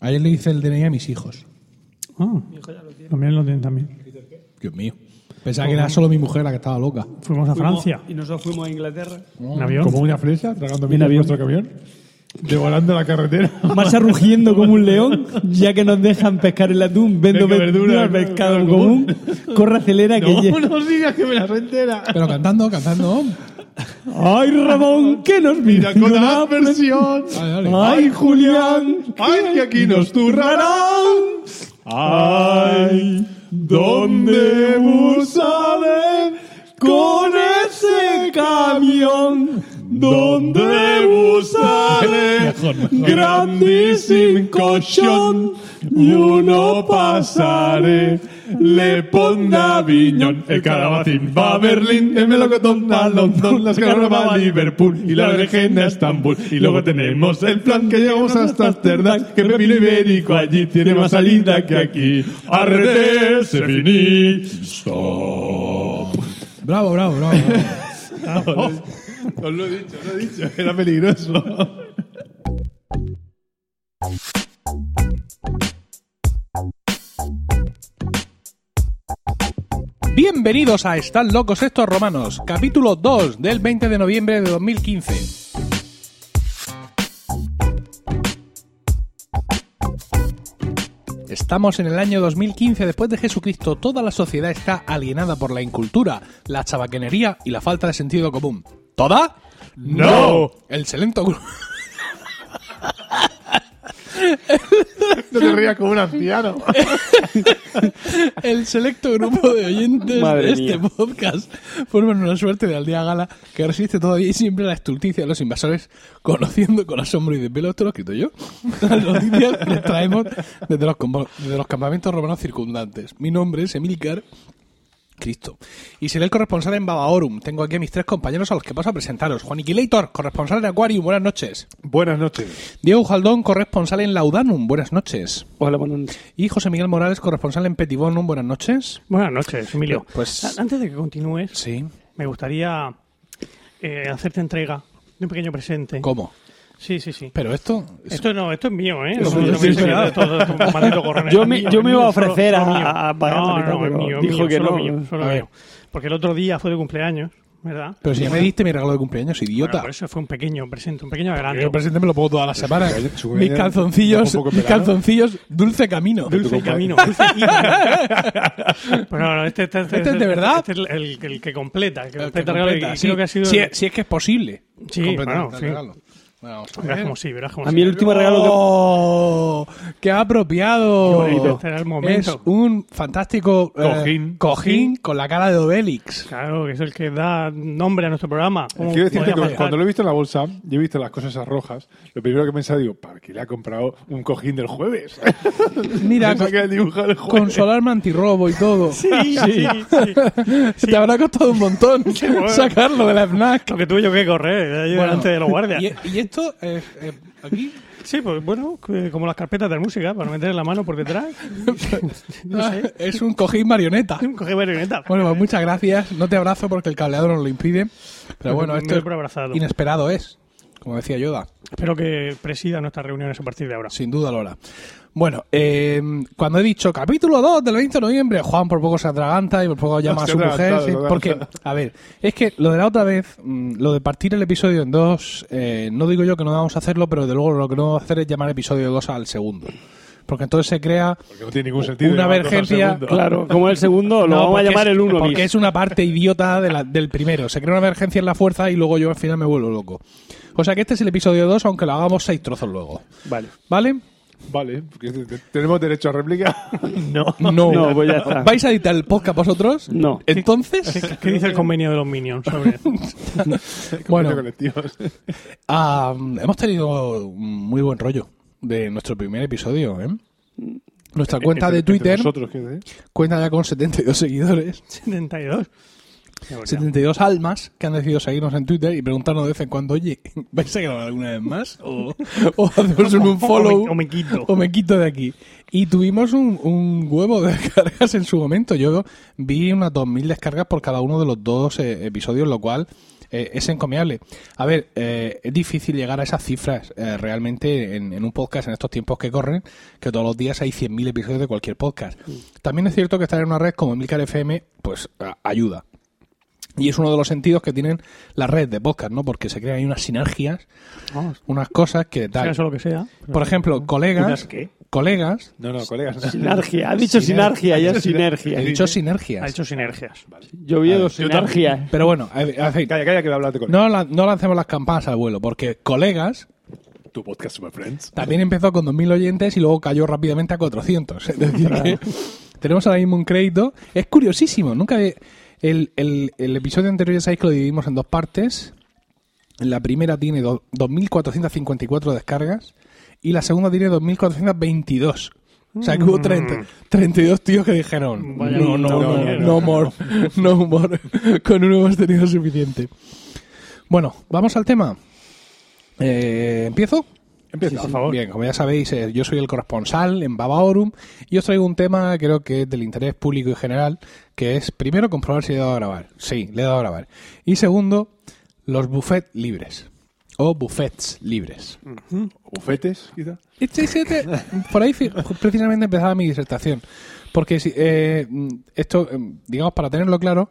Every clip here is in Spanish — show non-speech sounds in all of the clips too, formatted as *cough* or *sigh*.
Ayer le hice el DNI a mis hijos. Ah, también lo tienen también. Dios mío. Pensaba que era solo mi mujer la que estaba loca. Fuimos a Francia. Y nosotros fuimos a Inglaterra. En avión. Como una fresa, tragando En en avión. nuestro camión. Devorando la carretera. *laughs* Marcha rugiendo como un león, ya que nos dejan pescar el atún, vendo Venga, verdura, verdura, pescado claro, común, corre, acelera, que *laughs* No, lle- no digas que me la entera. Pero cantando, cantando. *laughs* ¡Ay, Ramón, que nos mira Con la versión. Dale, dale. ¡Ay, Julián! Ay, que aquí nos turrarán. Ay, ¿dónde busaré Con ese camión, ¿Dónde busaré grandísimo colchón y uno pasaré le pondrá Viñón el calabacín va a Berlín el melocotón a London las garras va a Liverpool y la berenjena a Estambul. Y luego tenemos el plan que llegamos hasta Amsterdam que pepino ibérico allí tiene más salida que aquí. Arrete se finí stop Bravo, bravo, bravo. bravo. *laughs* *laughs* os lo he dicho, os lo he dicho, era peligroso. Bienvenidos a Están locos estos romanos, capítulo 2 del 20 de noviembre de 2015. Estamos en el año 2015 después de Jesucristo. Toda la sociedad está alienada por la incultura, la chabaquenería y la falta de sentido común. ¿Toda? ¡No! El selecto grupo... *laughs* No te rías como un anciano. *laughs* El selecto grupo de oyentes Madre de este mía. podcast forman una suerte de aldea gala que resiste todavía y siempre a la estulticia de los invasores, conociendo con asombro y desvelo, esto lo he escrito yo, *laughs* las noticias que les traemos desde los, desde los campamentos romanos circundantes. Mi nombre es Emilcar Cristo. Y seré el corresponsal en Babaorum. Tengo aquí a mis tres compañeros a los que paso a presentaros. Juan Iquilator, corresponsal en Aquarium, buenas noches. Buenas noches. Diego Jaldón, corresponsal en Laudanum, buenas noches. Hola, buenas noches. Y José Miguel Morales, corresponsal en Petibonum, buenas noches. Buenas noches, Emilio. Pues- A- Antes de que continúes, Sí. me gustaría eh, hacerte entrega de un pequeño presente. ¿Cómo? Sí, sí, sí. Pero esto... Esto no, esto es mío, ¿eh? Eso No, yo no sí, me sí, sí. todo, todo. Yo me- yo iba a ofrecer solo a- a No, no, es pero mío, es dijo mío, que solo no. mío, solo A mío. Porque el otro día fue de cumpleaños, ¿verdad? Pero si ya me diste mi regalo de cumpleaños, Bueno, idiota. por eso fue un pequeño presente, un pequeño Yo adelanto. el presente me lo pongo todas las semanas. Mis calzoncillos, mis calzoncillos, dulce camino. Dulce camino. Dulce *laughs* camino. No, no, este, este, ¿Este es de verdad? Este es el, el- el que completa. El que El que completa el regalo. creo que ha sido. si, es, que es posible. Sí, bueno, sí. Bueno, Verás ver. como sí, verás como A sí. mí el último regalo que... ¡Oh! ¡Qué apropiado! Qué bonito, este era el momento. Es un fantástico eh, Cojín. cojín con la cara de Obélix. Claro, que es el que da nombre a nuestro programa. ¿Cómo Quiero decirte que cuando lo he visto en la bolsa, y he visto las cosas esas rojas, lo primero que he pensado, digo, ¿para qué le ha comprado un cojín del jueves? *laughs* Mira, *laughs* era el con antirrobo y todo. *laughs* Sí, sí, sí. Te habrá costado un montón sacarlo de la FNAC. Lo que tuve yo que correr Bueno, delante de los guardias. ¿Y, y esto eh, aquí? Sí, pues bueno, como las carpetas de música, para meter la mano por detrás. no *laughs* Ah, sé. Es un cojín marioneta. *laughs* Coge marioneta. Bueno, pues muchas gracias. No te abrazo porque el cableado nos lo impide. Pero bueno, esto abrazado. inesperado es, como decía Yoda. Espero que presida nuestras reuniones a partir de ahora. Sin duda lo hará. Bueno, eh, cuando he dicho capítulo 2 del 20 de noviembre, Juan por poco se atraganta y por poco llama a su mujer. sí, porque, a ver, es que lo de la otra vez, mm, lo de partir el episodio en dos, eh, no digo yo que no vamos a hacerlo, pero de luego lo que no vamos a hacer es llamar episodio 2 al segundo. Porque entonces se crea Porque no tiene ningún sentido. una segundo. Claro, como el segundo, lo *laughs* No, vamos a llamar es- el uno Porque bis. es una parte idiota de la- del primero. Se crea una emergencia en la fuerza y luego yo al final me vuelvo loco. O sea que este es el episodio 2, aunque lo hagamos seis trozos luego. Vale. ¿Vale? Vale, porque tenemos derecho a réplica. *laughs* No. No. No, pues ya está. ¿Vais a editar el podcast vosotros? No. Entonces, ¿Qué, qué dice el convenio de los Minions sobre *laughs* Bueno. ah, *laughs* hemos tenido un muy buen rollo de nuestro primer episodio, ¿eh? Nuestra cuenta Entre- de Twitter Nosotros, cuenta ya con 72 seguidores, 72? Qué bonito. 72 almas que han decidido seguirnos en Twitter y preguntarnos de vez en cuando, oye, ¿vais a grabar alguna vez más? O, o hacemos un follow. *laughs* O me, o me quito. o me quito de aquí. Y tuvimos un, un huevo de *laughs* descargas en su momento. Yo vi unas 2.000 descargas por cada uno de los dos eh, episodios, lo cual eh, es encomiable. A ver, eh, es difícil llegar a esas cifras eh, realmente en, en un podcast en estos tiempos que corren, que todos los días hay 100.000 episodios de cualquier podcast. También es cierto que estar en una red como Emilcar FM, pues a- ayuda. Y es uno de los sentidos que tienen las redes de podcast, ¿no? Porque se crean ahí unas sinergias, Vamos, unas cosas que sea tal. eso lo que sea. Por ejemplo, colegas, ¿Unas qué? colegas, No, no, colegas. *laughs* Sinergia. Ha dicho sinergia, ya es sinergia. he dicho Ha sinergias. hecho sinergias. Yo vi dos también. sinergias. Pero bueno, a a Calla, calla, que voy a hablarte con no, la- no lancemos las campanas al vuelo, porque colegas tu podcast Super Friends. también empezó con 2.000 oyentes y luego cayó rápidamente a 400. *laughs* Es decir, que tenemos ahora mismo un crédito. Es curiosísimo, nunca... he- El, el, el episodio anterior ya sabéis que lo dividimos en dos partes. La primera tiene do- 2.454 descargas y la segunda tiene 2.422. O sea que hubo 30, 32 tíos que dijeron, Vaya no, no, no, tablero". no more, no more, *laughs* con uno hemos tenido suficiente. Bueno, vamos al tema. Eh, ¿Empiezo? Empieza. por favor. Bien, como ya sabéis, eh, yo soy el corresponsal en Babaorum y os traigo un tema creo que es del interés público y general, que es primero comprobar si he dado a grabar. Sí, le he dado a grabar. Y segundo, los buffets libres. O buffets libres. Bufetes, quizá. Este- este- este- por ahí precisamente empezaba mi disertación. Porque si, eh, esto, eh, digamos, para tenerlo claro,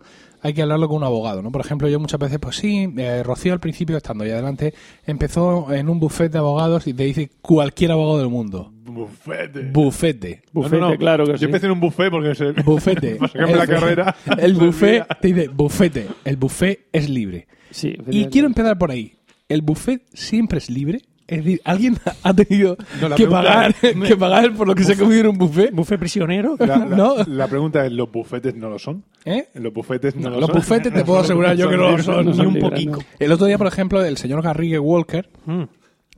hay que hablarlo con un abogado, ¿no? Por ejemplo, yo muchas veces, pues sí, eh, Rocío al principio, estando ahí adelante, empezó en un buffet de abogados y te dice cualquier abogado del mundo. Bufete. Bufete. Bufete, claro que Yo sí. empecé en un buffet porque se... *laughs* Bufete. *laughs* para la carrera. El *laughs* buffet, te dice, bufete. El buffet es libre. Sí, Y quiero empezar por ahí. ¿El buffet siempre es libre? Es decir, ¿alguien ha tenido No, que, pagar, es- que pagar por lo que se ha comido en un buffet? ¿Buffet prisionero? La, la- No. la pregunta es, ¿los bufetes no lo son? ¿Eh? Los bufetes no, lo Los son. bufetes te puedo asegurar yo que no lo son. Ni un poquito. El otro día, por ejemplo, el señor Garrigue Walker, Mm.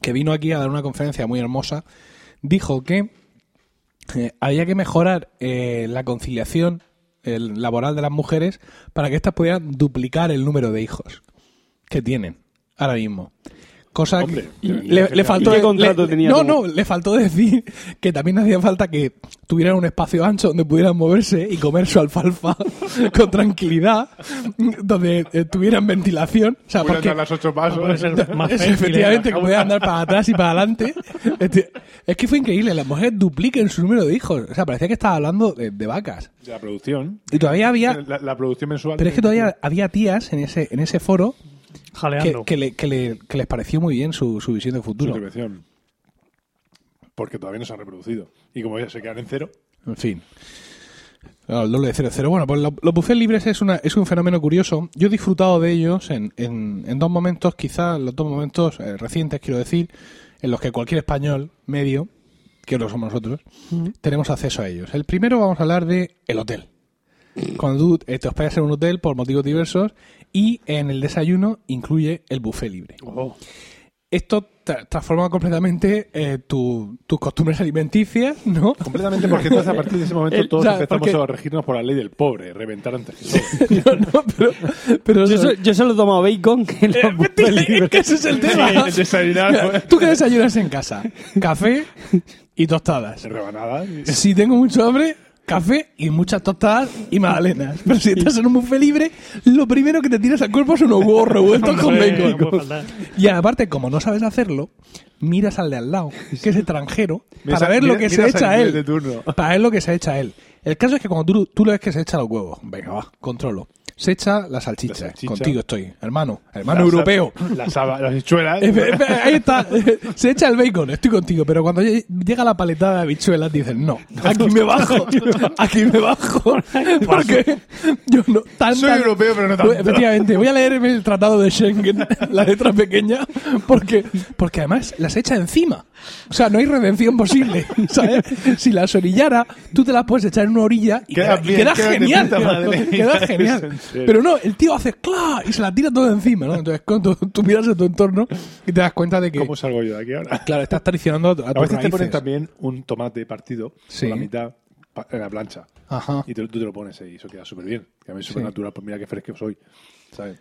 que vino aquí a dar una conferencia muy hermosa, dijo que eh, había que mejorar eh, la conciliación el laboral de las mujeres para que éstas pudieran duplicar el número de hijos que tienen ahora mismo. Cosa Hombre, que le, le faltó ¿y qué de- contrato le- tenía No, como? no, le faltó decir *laughs* que también hacía falta que tuvieran un espacio ancho donde pudieran moverse y comer su alfalfa *laughs* con tranquilidad, donde eh, tuvieran ventilación. O sea, porque las ocho pasos. *laughs* Puede ser más es fértil, efectivamente que puedan andar para atrás y para adelante. Este, Es que fue increíble, las mujeres dupliquen su número de hijos. O sea, parecía que estaba hablando de, de vacas. De la producción. Y todavía había, La, la producción mensual. pero es que todavía había tías en ese, en ese foro Jaleando. que, le- que le- que les pareció muy bien su, su visión de Su futuro. intervención. Porque todavía no se han reproducido. Y como ya se quedan en cero, En fin. Claro, el doble de cero cero. Bueno, pues lo- los buffets libres es, una, es un fenómeno curioso. Yo he disfrutado de ellos en, en, en dos momentos, quizás los dos momentos eh, recientes, quiero decir, en los que cualquier español medio, que lo somos nosotros, tenemos acceso a ellos. El primero vamos a hablar de el hotel. Cuando tú eh, te hospedas en un hotel por motivos diversos y en el desayuno incluye el buffet libre. Oh. Esto tra- transforma completamente eh, tu- tus costumbres alimenticias, ¿no? completamente porque entonces a partir de ese momento El- todos o sea, empezamos porque- a regirnos por la ley del pobre, reventar antes que todo. *laughs* No, no, pero, pero Yo, so- yo solo tomo bacon los *laughs* buffets es que ese es el tema. el desayunar, Mira, pues. ¿Tú qué desayunas en casa? Café y tostadas. Rebanadas. y- Si tengo mucho hambre, café y muchas tostadas y magdalenas. Pero si estás en un buffet libre, lo primero que te tiras al cuerpo son unos huevos revueltos con bacon. no. Y aparte, como no sabes hacerlo, miras al de al lado, que es extranjero, para ver lo que se echa él. Para ver lo que se echa él. El caso es que cuando tú, tú le ves que se echa los huevos, venga, va, controlo. Se echa la salchicha. La salchicha. Contigo estoy, hermano. Hermano europeo. Las, las habichuelas. *laughs* Ahí está, *laughs* se echa el bacon, estoy contigo, pero cuando lle- llega la paletada de habichuelas dicen, no, aquí me bajo, aquí me bajo, *laughs* porque yo no, tan, Soy tan- europeo, pero no tanto. Efectivamente, voy a leerme el tratado de Schengen, la letra pequeña, porque, porque además las echa encima. O sea, no hay redención posible, ¿sabes? Si las orillara, tú te las puedes echar en una orilla y Queda queda, y bien, queda genial. Queda genial. Pero no, el tío hace ¡cla! y se la tira todo encima, ¿no? Entonces, cuando tú, miras en tu entorno y te das cuenta de que, ¿Cómo salgo yo de aquí ahora? claro, estás traicionando a, tu- a A veces te ponen también un tomate partido Sí. por la mitad en la plancha. Ajá. Y te- tú te lo pones ahí y eso queda súper bien. Que a mí es súper natural. Pues mira qué fresco soy. ¿Sabes?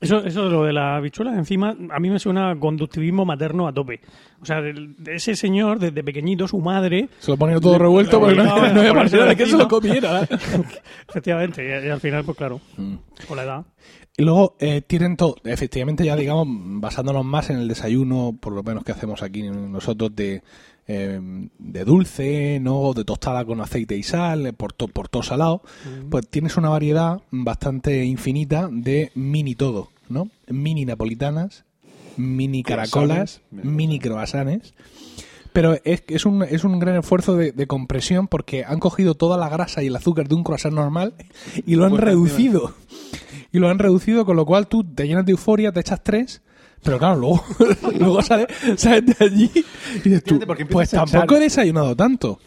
Eso, eso de lo de las habichuelas, encima, a mí me suena a conductivismo materno a tope. O sea, de ese señor, desde pequeñito, su madre, Se lo ponía todo revuelto porque no, a *laughs* no había manera de que se lo comiera. *laughs* efectivamente, y, y al final, pues claro, Mm. con la edad. Y luego eh, tienen todo, efectivamente ya digamos, basándonos más en el desayuno, por lo menos que hacemos aquí nosotros de, eh, de dulce, ¿no? de tostada con aceite y sal, eh, por, to- por todo salado, pues tienes una variedad bastante infinita de mini todo, ¿no? Mini napolitanas, mini caracolas, mini croissants. Pero es, es, un, es un gran esfuerzo de, de compresión porque han cogido toda la grasa y el azúcar de un croissant normal y lo han Pues, reducido. Y lo han reducido, con lo cual tú te llenas de euforia, te echas tres, pero claro, luego, *laughs* luego sales, sales de allí y dices tú, pues tampoco he desayunado tanto.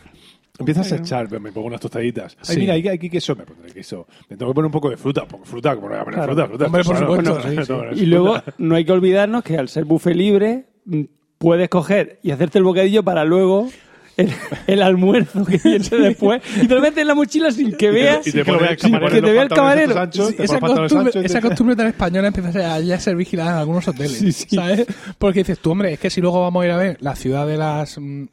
Empiezas a echar, me pongo unas tostaditas. Ay, Sí. mira, aquí queso, me pondré queso. Me tengo que poner un poco de fruta, porque fruta, como no voy a poner Claro. fruta, fruta. Hombre, por Claro, supuesto, no, *laughs* sí, no, sí. no, no, Y luego fruta. no hay que olvidarnos que al ser buffet libre mm, puedes coger y hacerte el bocadillo para luego el, el almuerzo que *laughs* viene después y te lo metes en la mochila sin que veas y te y te que vea el camarero. anchos, Sí, te esa, costumbre, anchos esa te- costumbre tan española empieza a, ya a ser vigilada en algunos hoteles, ¿sabes? Porque dices tú, hombre, es que si luego vamos a ir a ver la ciudad de las... mm,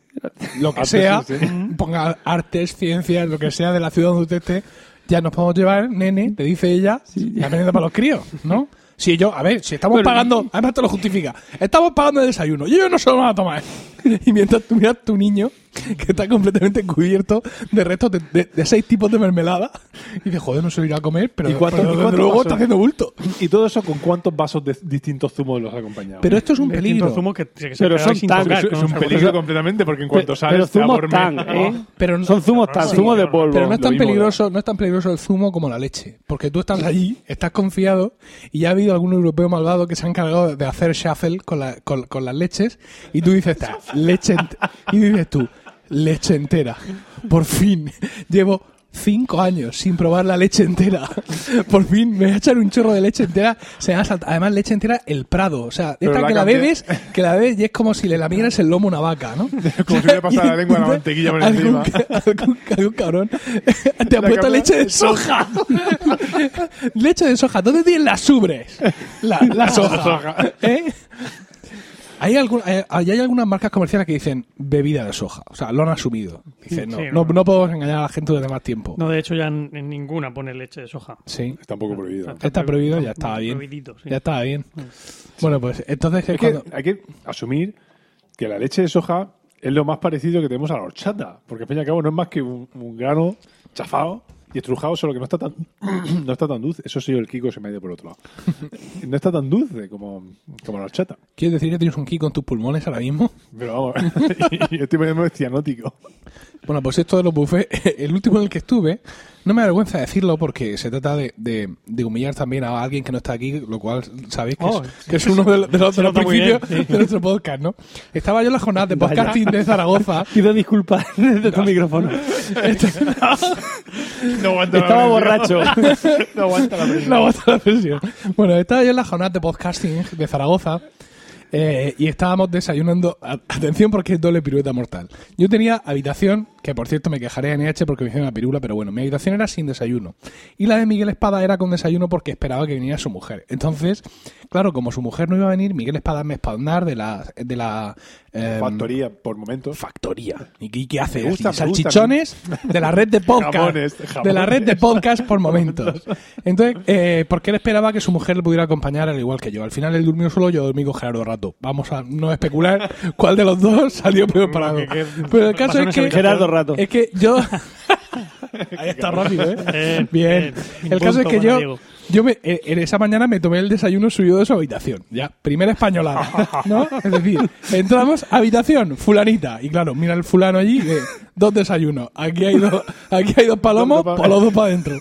lo que sea, sí, sí. *laughs* ponga artes, ciencias, lo que sea de la ciudad donde usted esté, ya nos podemos llevar, nene, te dice ella, la merienda para los críos, ¿no? Si yo, a ver, si estamos pagando, además te lo justifica, estamos pagando el desayuno y ellos no se lo van a tomar. *laughs* Y mientras tú miras tu niño, que está completamente cubierto de restos de, de- de seis tipos de mermelada, y dices, joder, no se lo irá a comer, pero, ¿Y cuánto- pero y desde cuánto luego vasos? está haciendo bulto. Y todo eso con cuántos vasos de distintos zumos los acompañamos. Pero esto es un De peligro. zumos que, que se Pero son sin tan- tocar, es, un peligro completamente porque en cuanto sales pero zumos tan. ¿eh? Pero no- Son zumos tan, Sí, zumo de polvo. Pero no es tan peligroso, no es tan peligroso el zumo como la leche, porque tú estás allí, estás confiado y ya ha habido algún europeo malvado que se ha encargado de hacer shuffle con, la- con- con las leches y tú dices, "Ta, leche ent-". y dices tú, leche entera, por fin, llevo cinco años sin probar la leche entera, por fin me voy a echar un chorro de leche entera, se me además leche entera el prado, o sea, Pero esta la que la bebes, que la bebes y es como si le lamieras el lomo a una vaca, ¿no? *laughs* Como si le pasara la lengua a la *laughs* mantequilla por algún, encima. algún, algún cabrón *laughs* te ha puesto leche de soja. leche de soja. ¿Dónde tienen las ubres? La, la soja. ¿Eh? Hay, algún, hay, hay algunas marcas comerciales que dicen bebida de soja. O sea, lo han asumido. Dicen, no, Sí, no, no. no podemos engañar a la gente durante más tiempo. No, de hecho, ya en, en ninguna pone leche de soja. Sí. Está un poco prohibido. Está prohibido, ya estaba bien. Prohibidito, sí. Ya estaba bien. Bueno, pues entonces es Es que cuando- hay que asumir que la leche de soja es lo más parecido que tenemos a la horchata, porque al fin y al cabo no es más que un, un grano chafado y estrujado, solo que no está tan *clears throat* no está tan dulce. Eso sí, el Kiko se me ha ido por otro lado. *laughs* No está tan dulce como, como la horchata. ¿Quieres decir que tienes un kick con tus pulmones ahora mismo? Pero vamos, *laughs* y estoy poniendo cianótico. Bueno, pues esto de los buffets, *laughs* el último en el que estuve, no me da vergüenza decirlo porque se trata de, de- de humillar también a alguien que no está aquí, lo cual sabéis que, Oh, es, que es uno de, los- de los, los principios bien, sí. de nuestro podcast, ¿no? Estaba yo en la jornada de Vaya. podcasting de Zaragoza. *laughs* Pido disculpas *laughs* desde tu micrófono. No aguanta la Estaba borracho. No aguanta la presión. No aguanta la presión. Bueno, estaba yo en la jornada de podcasting de Zaragoza eh, y estábamos desayunando. Atención porque es doble pirueta mortal. Yo tenía habitación, que por cierto me quejaré en NH porque me hicieron una pirula, pero bueno, mi habitación era sin desayuno. Y la de Miguel Espada era con desayuno porque esperaba que viniera su mujer. Entonces, claro, como su mujer no iba a venir, Miguel Espada me espaldar de la. De la em, Factoría, por momentos. Factoría. ¿Y qué, qué hace? Me gusta, Así, me gusta. Salchichones *laughs* de la red de podcast. Jamones, De la red de jamones. podcast por momentos. *laughs* Entonces, eh, porque él esperaba que su mujer le pudiera acompañar al igual que yo. Al final él durmió solo, yo dormí con Gerardo Rato. Vamos a no especular *laughs* cuál de los dos salió peor parado. Pero el caso es que... Gerardo Rato. Es que yo... *laughs* Ahí está rápido, ¿eh? Eh, Bien. bien. El caso es que yo, Diego. yo me, eh, en esa mañana me tomé el desayuno suyo de su habitación. Ya, primera españolada. ¿No? *laughs* Es decir, entramos, habitación, fulanita. Y claro, mira el fulano allí, eh, dos desayunos. Aquí hay dos, aquí hay dos palomos, por los dos para adentro.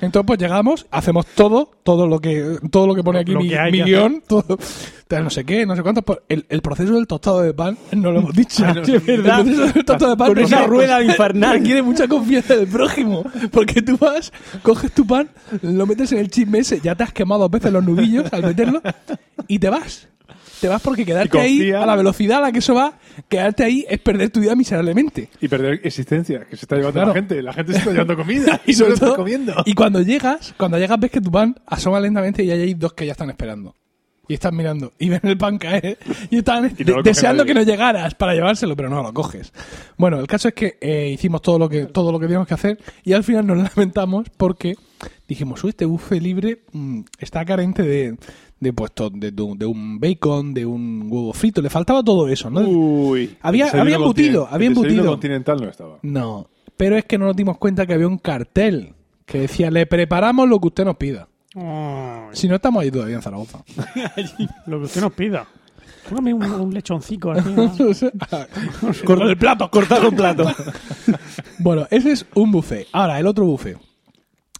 Entonces, pues llegamos, hacemos todo, todo lo que, todo lo que pone aquí Lo mi, que mi guion, todo, tal, no sé qué, no sé cuánto. pues, El, el proceso del tostado de pan, no lo hemos dicho. *laughs* *laughs* Sí, es verdad. El proceso del tostado de pan Con esa rueda infernal. *laughs* requiere mucha confianza del prójimo. Porque tú vas, coges tu pan, lo metes en el chisme ese, ya te has quemado dos veces los nudillos al meterlo y te vas. te vas porque quedarte ahí, a la velocidad a la que eso va, quedarte ahí es perder tu vida miserablemente. Y perder existencia, que se está llevando Claro. la gente. La gente se está llevando comida y, sobre no está todo, comiendo. y cuando llegas, cuando llegas ves que tu pan asoma lentamente y ahí hay dos que ya están esperando. Y están mirando y ven el pan caer y están Y no deseando nadie. que no llegaras para llevárselo, pero no lo coges. Bueno, el caso es que eh, hicimos todo lo que todo lo que teníamos que hacer y al final nos *laughs* lamentamos porque dijimos, "Uy, este buffet libre mm, está carente de de, pues, to- de, de un- de un bacon, de un huevo frito, le faltaba todo eso, ¿no? Uy. Había- había embutido, había embutido. continental no estaba. No, pero es que no nos dimos cuenta que había un cartel que decía, le preparamos lo que usted nos pida. Ay, Si no estamos ahí todavía en Zaragoza. *laughs* lo que usted nos pida. Póngame un, un lechoncito así. ¿no? *laughs* *laughs* Con el plato, Cortar un plato. Bueno, ese es un buffet. Ahora, el otro buffet.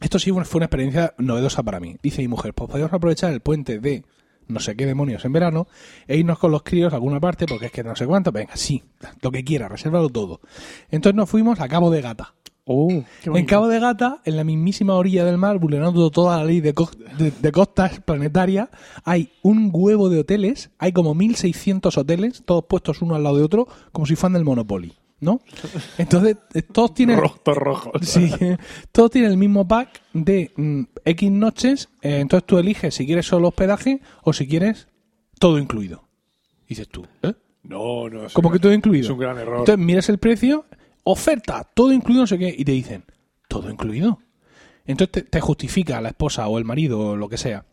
Esto sí fue fue una experiencia novedosa para mí. Dice mi mujer, pues podemos aprovechar el puente de no sé qué demonios en verano e irnos con los críos a alguna parte porque es que no sé cuánto. Venga, sí, lo que quiera, resérvalo todo. Entonces nos fuimos a Cabo de Gata. Oh, En. Cabo de Gata, en la mismísima orilla del mar, vulnerando toda la ley de, co- de- de costas planetaria, hay un huevo de hoteles, hay como 1.600 hoteles, todos puestos uno al lado de otro, como si fueran del Monopoly, ¿no? Entonces, eh, todos tienen... Rojos rojos. Sí, *laughs* todos tienen el mismo pack de mm, X noches, eh, entonces tú eliges si quieres solo hospedaje o si quieres todo incluido. Dices tú, ¿eh? No, no. es Como que todo incluido. Es un gran error. Entonces miras el precio, oferta, todo incluido, no sé qué, y te dicen, todo incluido. Entonces te, te justifica la esposa o el marido o lo que sea.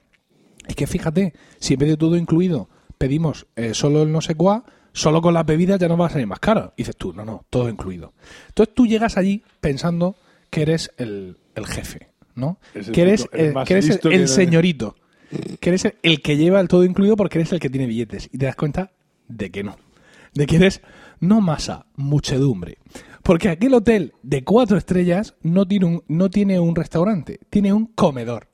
Es que fíjate, si en vez de todo incluido pedimos eh, solo el no sé cuá, solo con las bebidas ya nos va a salir más caro. Y dices tú, no, no, todo incluido. Entonces tú llegas allí pensando que eres el, el jefe, ¿no? Es el Que eres, el que eres el- que señorito. Que eres el, el que lleva el todo incluido porque eres el que tiene billetes. Y te das cuenta de que no. De que eres no masa, muchedumbre. Porque aquel hotel de cuatro estrellas no tiene un, no tiene un restaurante, tiene un comedor.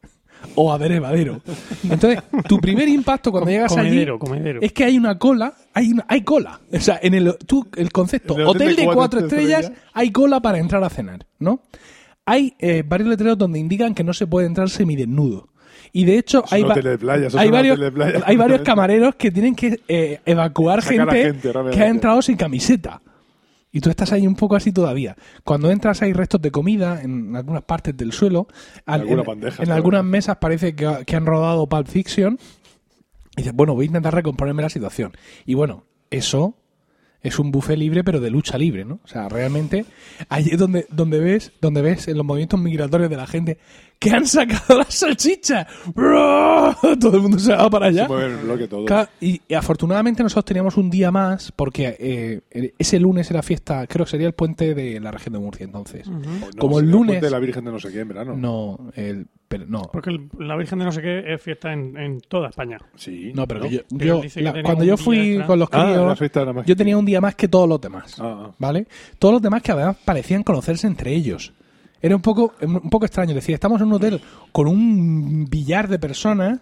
O aderevadero. Entonces, tu primer impacto cuando Com- llegas comedero, allí comedero. es que hay una cola, hay una, hay cola. O sea, en el, tú, el concepto el hotel, de cuatro, estrellas, estrellas. hay cola para entrar a cenar, ¿no? Hay eh, varios letreros donde indican que no se puede entrar semidesnudo. Y de hecho hay, va- de playa, hay varios, de playa, hay varios camareros que tienen que eh, evacuar gente, que ha entrado sin camiseta. Y tú estás ahí un poco así todavía. Cuando entras hay restos de comida en algunas partes del suelo. Al- alguna en, bandeja, en algunas mesas parece que, ha- que han rodado Pulp Fiction. Y dices, bueno, voy a intentar recomponerme la situación. Y bueno, eso es un buffet libre, pero de lucha libre, ¿no? O sea, realmente allí es donde, donde ves, donde ves en los movimientos migratorios de la gente que han sacado las salchichas. ¡Bro! Todo el mundo se va para allá. Se mueve el bloque todo. Claro, y, y afortunadamente nosotros teníamos un día más porque eh, ese lunes era fiesta, creo que sería el puente de la región de Murcia entonces. No, como el lunes- puente de la Virgen de no sé qué en verano. No, el, pero no. Porque el- la Virgen de no sé qué es fiesta en, en toda España. Sí. No, pero yo, Pero la- cuando yo fui extra. con los Ah, críos, yo tenía un día más que todos los demás. Ah, ah. ¿Vale? Todos los demás que además parecían conocerse entre ellos. Era un poco, un poco extraño. Decir, estamos en un hotel con un billar de personas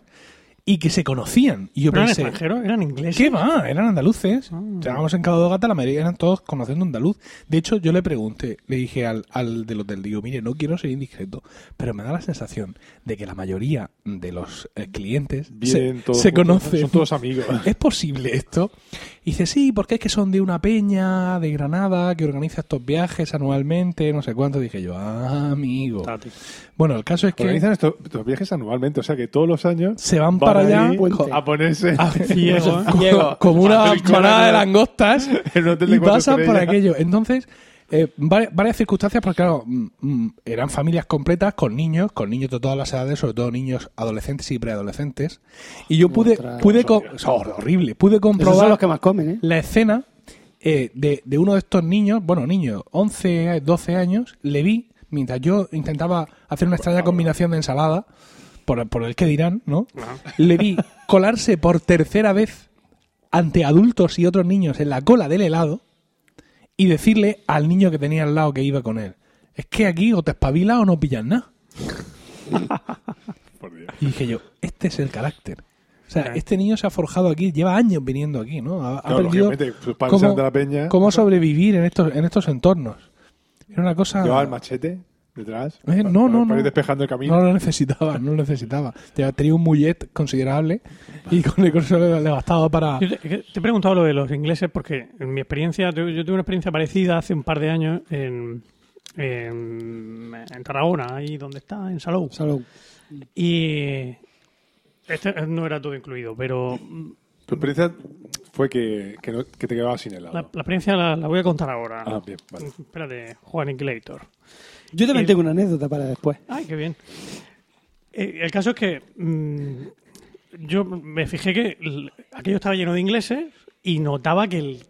y que se conocían. Y yo ¿Pero eran pensé, extranjeros? ¿Eran ingleses? ¿qué va? Eran andaluces. Ah. Estábamos en Cabo de Gata, la mayoría eran todos conociendo andaluz. De hecho, yo le pregunté, le dije al, al del hotel, digo, mire, no quiero ser indiscreto, pero me da la sensación de que la mayoría de los eh, clientes se, todos se conocen. Son todos amigos. *laughs* ¿Es posible esto? Y dice, sí, porque es que son de una peña de Granada que organiza estos viajes anualmente, no sé cuánto. Dije yo, ah, amigo. Tati. Bueno, el caso es que Organizan estos, estos viajes anualmente, o sea que todos los años se van para allá a ponerse a- *laughs* Ciego, ¿eh? Ciego. como una Hacer cola manada de langostas *laughs* y pasan por aquello. Entonces, eh, varias, varias circunstancias, porque claro, mm, mm, eran familias completas con niños, con niños de todas las edades, sobre todo niños adolescentes y preadolescentes. Y yo pude, Ostras. pude co- o sea, horrible, pude Esos son comprobar los que más comen, ¿eh? la escena eh, de, de uno de estos niños, bueno, niños, 11, 12 años, le vi, mientras yo intentaba hacer una extraña combinación de ensalada, por, por el que dirán, ¿no? Le vi colarse por tercera vez ante adultos y otros niños en la cola del helado y decirle al niño que tenía al lado que iba con él, es que aquí o te espabilas o no pillas nada. *laughs* Y dije yo, este es el carácter. O sea, este niño se ha forjado aquí, lleva años viniendo aquí, ¿no? Ha, aprendido la peña. cómo sobrevivir en estos, en estos entornos. Era una cosa... Llevaba el machete. detrás. Eh, no, para- no, para no. ir despejando el camino. No lo necesitaba, no lo necesitaba. Te- Tenía un mullet considerable y con, con eso le, bastaba para... Yo te, te he preguntado lo de los ingleses porque en mi experiencia, yo yo tuve una experiencia parecida hace un par de años en, en, en Tarragona, ahí donde está, en Salou. Salud. Y este no era todo incluido, pero Tu experiencia fue que, que, no- que te quedabas sin helado. la, la experiencia la, la voy a contar ahora. Ah, bien, vale. Espérate, Juan Inquilator. Yo también El- tengo una anécdota para después. Ay, qué bien. Eh, el caso es que mm, yo me fijé que aquello estaba lleno de ingleses y notaba que el,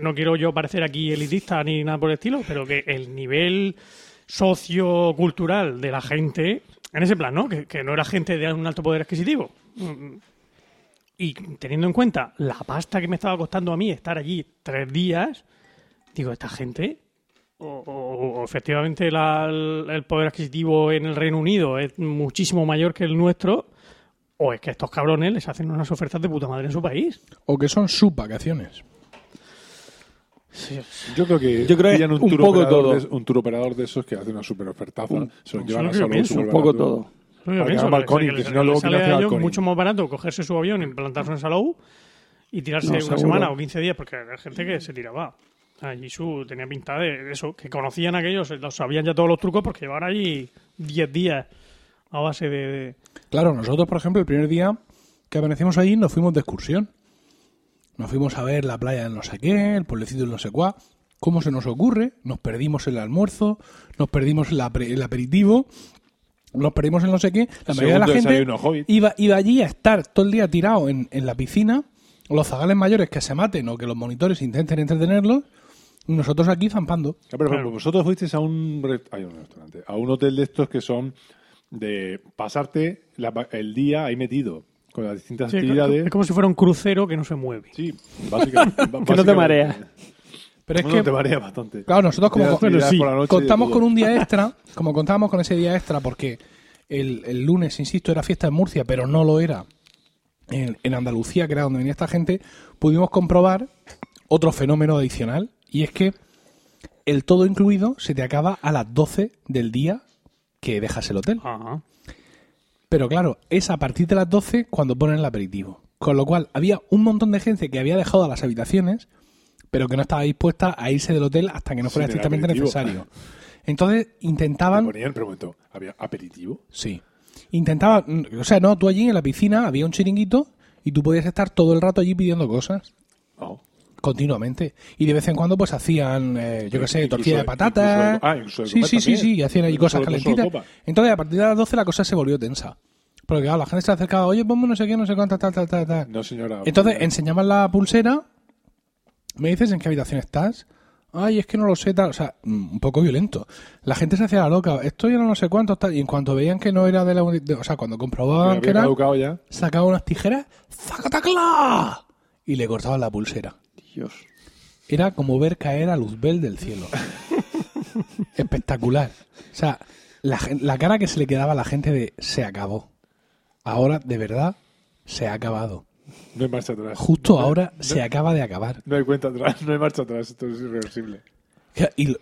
no quiero yo parecer aquí elitista ni nada por el estilo, pero que el nivel sociocultural de la gente, en ese plan, ¿no? Que, que no era gente de un alto poder adquisitivo. Y teniendo en cuenta la pasta que me estaba costando a mí estar allí tres días, digo, esta gente o, o- o efectivamente la- el, poder adquisitivo en el Reino Unido es muchísimo mayor que el nuestro, o es que estos cabrones les hacen unas ofertas de puta madre en su país. O que son sus vacaciones. Yo creo que Yo creo que pillan un, un tour poco todo. de, un tour operador de esos que hace una super ofertaza. se lo eso llevan a Un poco barato. todo. Para que que les- si no, luego sale a ellos mucho más barato cogerse su avión, implantarse en Salou y tirarse No, una semana o 15 días, porque hay gente que se tiraba. Allí su tenía pinta de eso, que conocían a aquellos, los sabían ya todos los trucos porque llevaban allí 10 días a base de... de- Claro, nosotros, por ejemplo, el primer día que amanecimos allí nos fuimos de excursión. Nos fuimos a ver la playa del no sé qué, el pueblecito del no sé cuá. ¿Cómo se nos ocurre? Nos perdimos el almuerzo, nos perdimos el, el aperitivo, nos perdimos el no sé qué. La mayoría de la gente iba, iba allí a estar todo el día tirado en, en la piscina, los zagales mayores que se maten o que los monitores intenten entretenerlos, y nosotros aquí zampando. Ya, pero, por Claro. ejemplo, vosotros fuisteis a un, re- ay, un restaurante, a un hotel de estos que son de pasarte la- el día ahí metido con las distintas Sí, actividades. es como si fuera un crucero que no se mueve. Sí, básicamente. *laughs* Que no te mareas. Pero es que, no te marea bastante. claro, nosotros como sí, contamos con un día extra, como contábamos con ese día extra, porque el, el lunes, insisto, era fiesta en Murcia, pero no lo era en, en Andalucía, que era donde venía esta gente, pudimos comprobar otro fenómeno adicional, y es que el todo incluido se te acaba a las 12 del día que dejas el hotel. Ajá. Pero claro, es a partir de las 12 cuando ponen el aperitivo. Con lo cual, había un montón de gente que había dejado las habitaciones, pero que no estaba dispuesta a irse del hotel hasta que no fuera el estrictamente necesario. Entonces, Te intentaban... ponían, pero momento, ¿había aperitivo? Sí. Intentaba, o sea, no, tú allí en la piscina había un chiringuito y tú podías estar todo el rato allí pidiendo cosas No. continuamente. Y de vez en cuando pues hacían, eh, yo qué sé, tortilla de patatas. ah, sí, sí, sí, sí, y hacían allí No cosas calentitas. Entonces, a partir de las 12 la cosa se volvió tensa. Porque claro, la gente se acercaba, oye, ponme no sé qué, no sé cuánto, tal, tal, tal, tal. No, señora. Entonces, enseñaban la pulsera, me dices en qué habitación estás. Ay, es que no lo sé, tal. O sea, mm, un poco violento. La gente se hacía la loca. Esto ya no sé cuánto, tal. Y en cuanto veían que no era de la de- O sea, cuando comprobaban que era, ya. sacaban unas tijeras, ¡zacatacla! Y le cortaban la pulsera. Dios. Era como ver caer a Luzbel del cielo. *laughs* Espectacular. O sea, la, la cara que se le quedaba a la gente de se acabó. Ahora, de verdad, se ha acabado. No hay marcha atrás. Justo No ahora no- se acaba de acabar. No hay cuenta atrás, no hay marcha atrás, esto es irreversible. Y lo-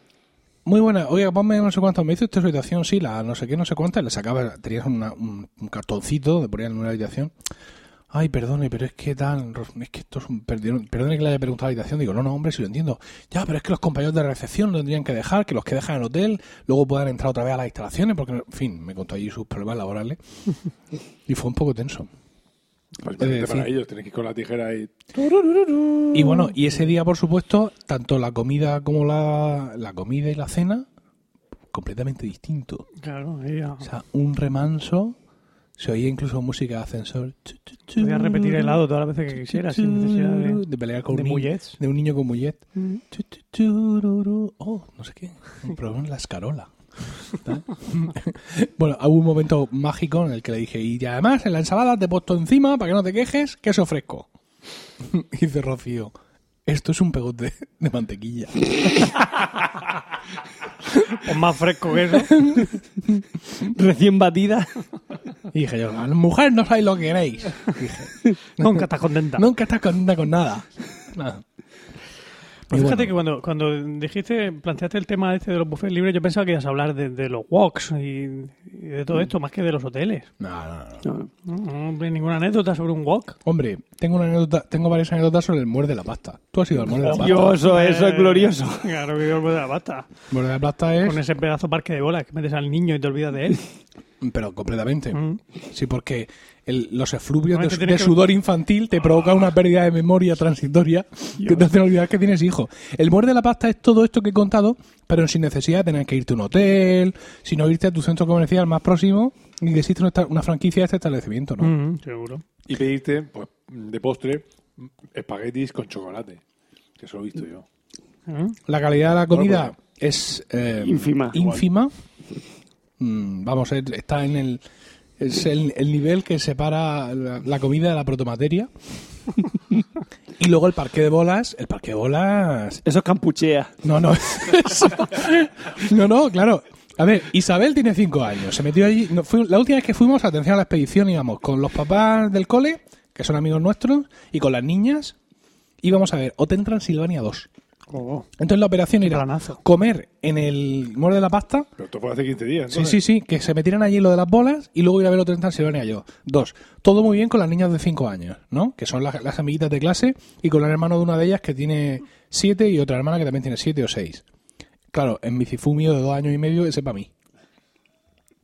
muy buena, oiga, ponme no sé cuánto, me hizo su habitación, sí, la no sé qué, no sé cuánto, y le sacaba, tenías una- un, un cartoncito de ponían en una habitación. Ay, perdone, pero es que tal, es que esto es un, perdone, perdone que le haya preguntado a la habitación, digo, no, no, hombre, si lo entiendo. Ya, pero es que los compañeros de recepción lo tendrían que dejar, que los que dejan el hotel, luego puedan entrar otra vez a las instalaciones, porque, en fin, me contó allí sus problemas laborales. *laughs* y fue un poco tenso. Pues vete para ellos, tienes que ir con la tijera ahí. Y bueno, y ese día, por supuesto, tanto la comida como la, la comida y la cena, completamente distinto. Claro, ahí ya. O sea, un remanso. Se oía incluso música de ascensor. Podías repetir el lado todas las veces que quisieras sin necesidad de, de pelear con de un, niño, mullets. de un niño con mullet. Oh, no sé qué. *laughs* Pero en la escarola. *laughs* Bueno, hubo un momento mágico en el que le dije, y además en la ensalada te he puesto encima para que no te quejes, queso fresco. *laughs* y dice Rocío, esto es un pegote de mantequilla. O *laughs* más fresco que eso. Recién batida. Y dije yo, mujer no sabéis lo que queréis. Dije, Nunca estás contenta. nunca estás contenta con nada. Nada. Pues Y fíjate bueno. que cuando, cuando dijiste, planteaste el tema este de los buffets libres, yo pensaba que ibas a hablar de, de los walks y, y de Mm. todo esto, más que de los hoteles. No, no, no. No, No, no, hombre, ninguna anécdota sobre un walk. Hombre, tengo una anécdota, tengo varias anécdotas sobre el muerde de la pasta. ¿Tú has ido al muerde de la pasta? Dios, eso, eso es glorioso. *laughs* Claro que yo de la pasta. El muerde de la pasta es... Con ese pedazo parque de bolas que metes al niño y te olvidas de él. *laughs* Pero completamente. Mm. Sí, porque el- los efluvios Bueno, de, que- sudor infantil te provocan una pérdida de memoria transitoria que te hacen olvidar que tienes hijos. El muerde de la pasta es todo esto que he contado, pero sin necesidad de tener que irte a un hotel, sino irte a tu centro comercial más próximo y que existe una, una franquicia de este establecimiento, ¿no? Mm, seguro. Y pedirte, pues, de postre, espaguetis con chocolate. Que eso lo he visto yo. La calidad de la comida Bueno, es eh, Ínfima. ínfima. Mm, vamos, es- está en el es el, el nivel que separa la, la comida de la protomateria. *laughs* y luego el parque de bolas, el parque de bolas. Eso es campuchea. No, no. *laughs* eso- no, no, claro. A ver, Isabel tiene cinco años. Se metió allí. no, fue- la última vez que fuimos, atención a la expedición, íbamos con los papás del cole, que son amigos nuestros, y con las niñas. Íbamos a ver Hotel Transilvania 2. Oh, Entonces la operación era planazo. comer en el muerde de la pasta. Pero esto fue hace 15 días. Sí, entonces. sí, sí, que se metieran allí lo de las bolas y luego ir a ver otro en Transilvania yo. Dos, todo muy bien con las niñas de 5 años, ¿no? Que son las, las amiguitas de clase y con el hermano de una de ellas que tiene 7 y otra hermana que también tiene 7 o 6. Claro, en mi cifumio de dos años y medio, ese para mí.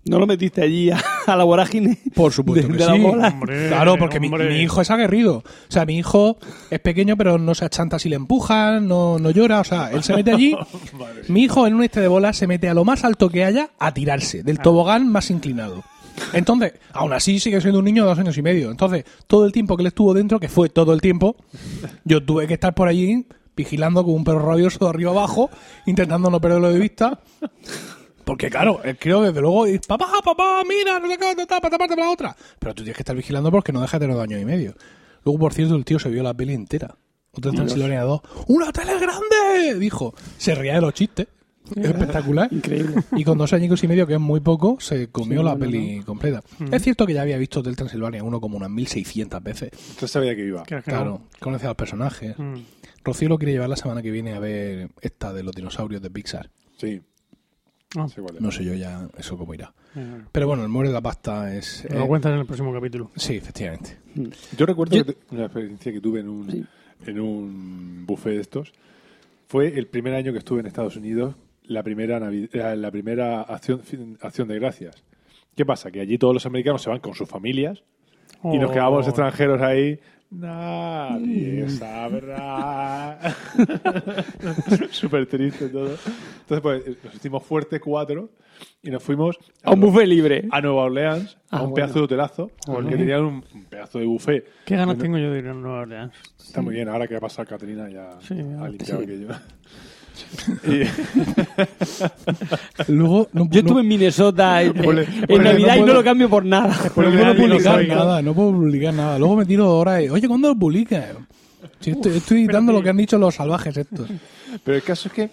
¿No lo metiste allí a, a la vorágine? Por supuesto de, que de la sí. bola. Hombre, Claro, porque mi, hijo es aguerrido. O sea, mi hijo es pequeño, pero no se achanta si le empujan, no, no llora. O sea, él se mete allí. *laughs* mi hijo en un este de bolas se mete a lo más alto que haya a tirarse, del tobogán más inclinado. Entonces, aún así sigue siendo un niño de dos años y medio. Entonces, todo el tiempo que él estuvo dentro, que fue todo el tiempo, yo tuve que estar por allí vigilando como un perro rabioso de arriba abajo, intentando no perderlo de vista. Porque claro, eh, creo desde luego, y, papá, papá, mira, no sé qué, ta, para taparte para la otra. Pero tú tienes que estar vigilando porque no deja de tener dos años y medio. Luego, por cierto, el tío se vio la peli entera. Otra Transilvania 2. ¡Una tele grande! Dijo. Se reía de los chistes. Espectacular. Increíble. Y con dos añicos y medio, que es muy poco, se comió Sí, la bueno, peli completa. Es cierto que ya había visto Hotel Transilvania 1 como unas 1600 veces. Entonces sabía que iba. ¿Crees que Claro, conoce a los personajes. Mm. Rocío lo quiere llevar la semana que viene a ver esta de los dinosaurios de Pixar. Sí. Ah. No sé yo ya eso cómo irá. Eh, Pero bueno, el muere de la pasta es... Lo eh, cuentas en el próximo capítulo. sí, efectivamente. Yo recuerdo Yo- que te- una experiencia que tuve en un, en un buffet de estos. Fue el primer año que estuve en Estados Unidos, la primera, Navi- eh, la primera acción, acción de gracias. ¿Qué pasa? Que allí todos los americanos se van con sus familias y nos Oh. quedamos extranjeros ahí. Nadie sabrá. *laughs* Súper triste todo. Entonces, pues, nos hicimos fuertes cuatro y nos fuimos A un buffet libre. a Nueva Orleans, a Ah, un bueno. pedazo de hotelazo, porque tenían un, pedazo de buffet. ¿Qué ganas Bueno, tengo yo de ir a Nueva Orleans? Está muy bien, ahora que ha pasado Caterina ya Sí, ha limpiado Sí. aquello. Y- *laughs* Luego, no, Yo no- estuve en Minnesota en, en Navidad no y no lo cambio por nada. *laughs* No puedo publicar nada, no puedo publicar nada. Luego me tiro horas. y, Oye, ¿cuándo lo publicas? Si estoy, estoy editando lo que han dicho los salvajes estos. Pero el caso es que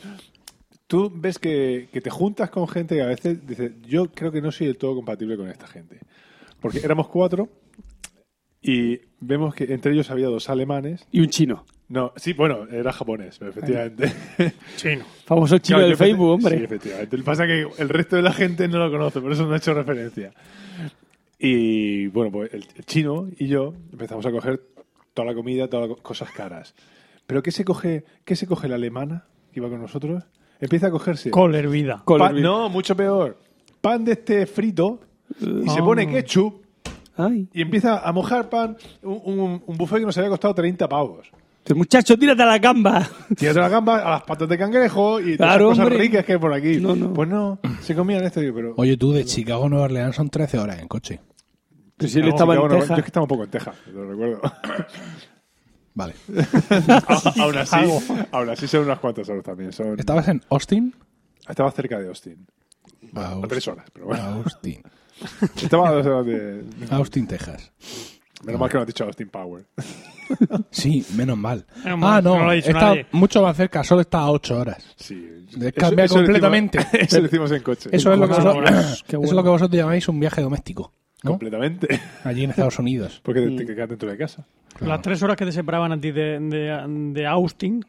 tú ves que, que te juntas con gente que a veces dices, yo creo que no soy del todo compatible con esta gente. Porque éramos cuatro y vemos que entre ellos había dos alemanes. Y un chino. No, sí, bueno, era japonés, pero efectivamente. *laughs* Chino. Famoso chino Claro, del Facebook, hombre. Sí, efectivamente. Lo que pasa es que el resto de la gente no lo conoce, por eso no he hecho referencia. Y bueno, pues el, el chino y yo empezamos a coger toda la comida, todas las cosas caras. Pero ¿qué se coge, qué se coge la alemana que iba con nosotros? Empieza a cogerse. Col hervida. Con pan- el- no, mucho peor. Pan de este frito y se Ah. pone ketchup Ay. y empieza a mojar pan. Un, un, un buffet que nos había costado 30 pavos. Dice, Muchacho, tírate a la gamba. Tírate la gamba a las patas de cangrejo y todas Claro, las cosas hombre. ricas que hay por aquí. No, no. Pues no, se comían esto, pero... Oye, tú de Chicago a Nueva Orleans son 13 horas en coche. Pero si él estaba en bueno, Yo Texas. es que estaba un poco en Texas, lo recuerdo. *coughs* Vale. A- *coughs* aún así, aún así son unas cuantas horas también. Son... ¿Estabas en Austin? Estaba cerca de Austin. A Aus- tres horas, pero bueno. Austin. *laughs* Estaba a dos horas de... Austin, Texas. Menos mal que no has dicho Austin Power. *laughs* Sí, menos mal. Menos mal, ah, no, no lo ha dicho está nadie. mucho más cerca, solo está a 8 horas. Sí. Le cambia lo hicimos- completamente. *laughs* Eso lo hicimos en coche. Eso es, lo que vosotros, horas, qué *coughs* eso es bueno. lo que vosotros llamáis un viaje doméstico, ¿no? Completamente. Allí en Estados Unidos. *laughs* Porque te, te quedas dentro de casa. Claro. Las tres horas que te separaban a ti de, de, de Austin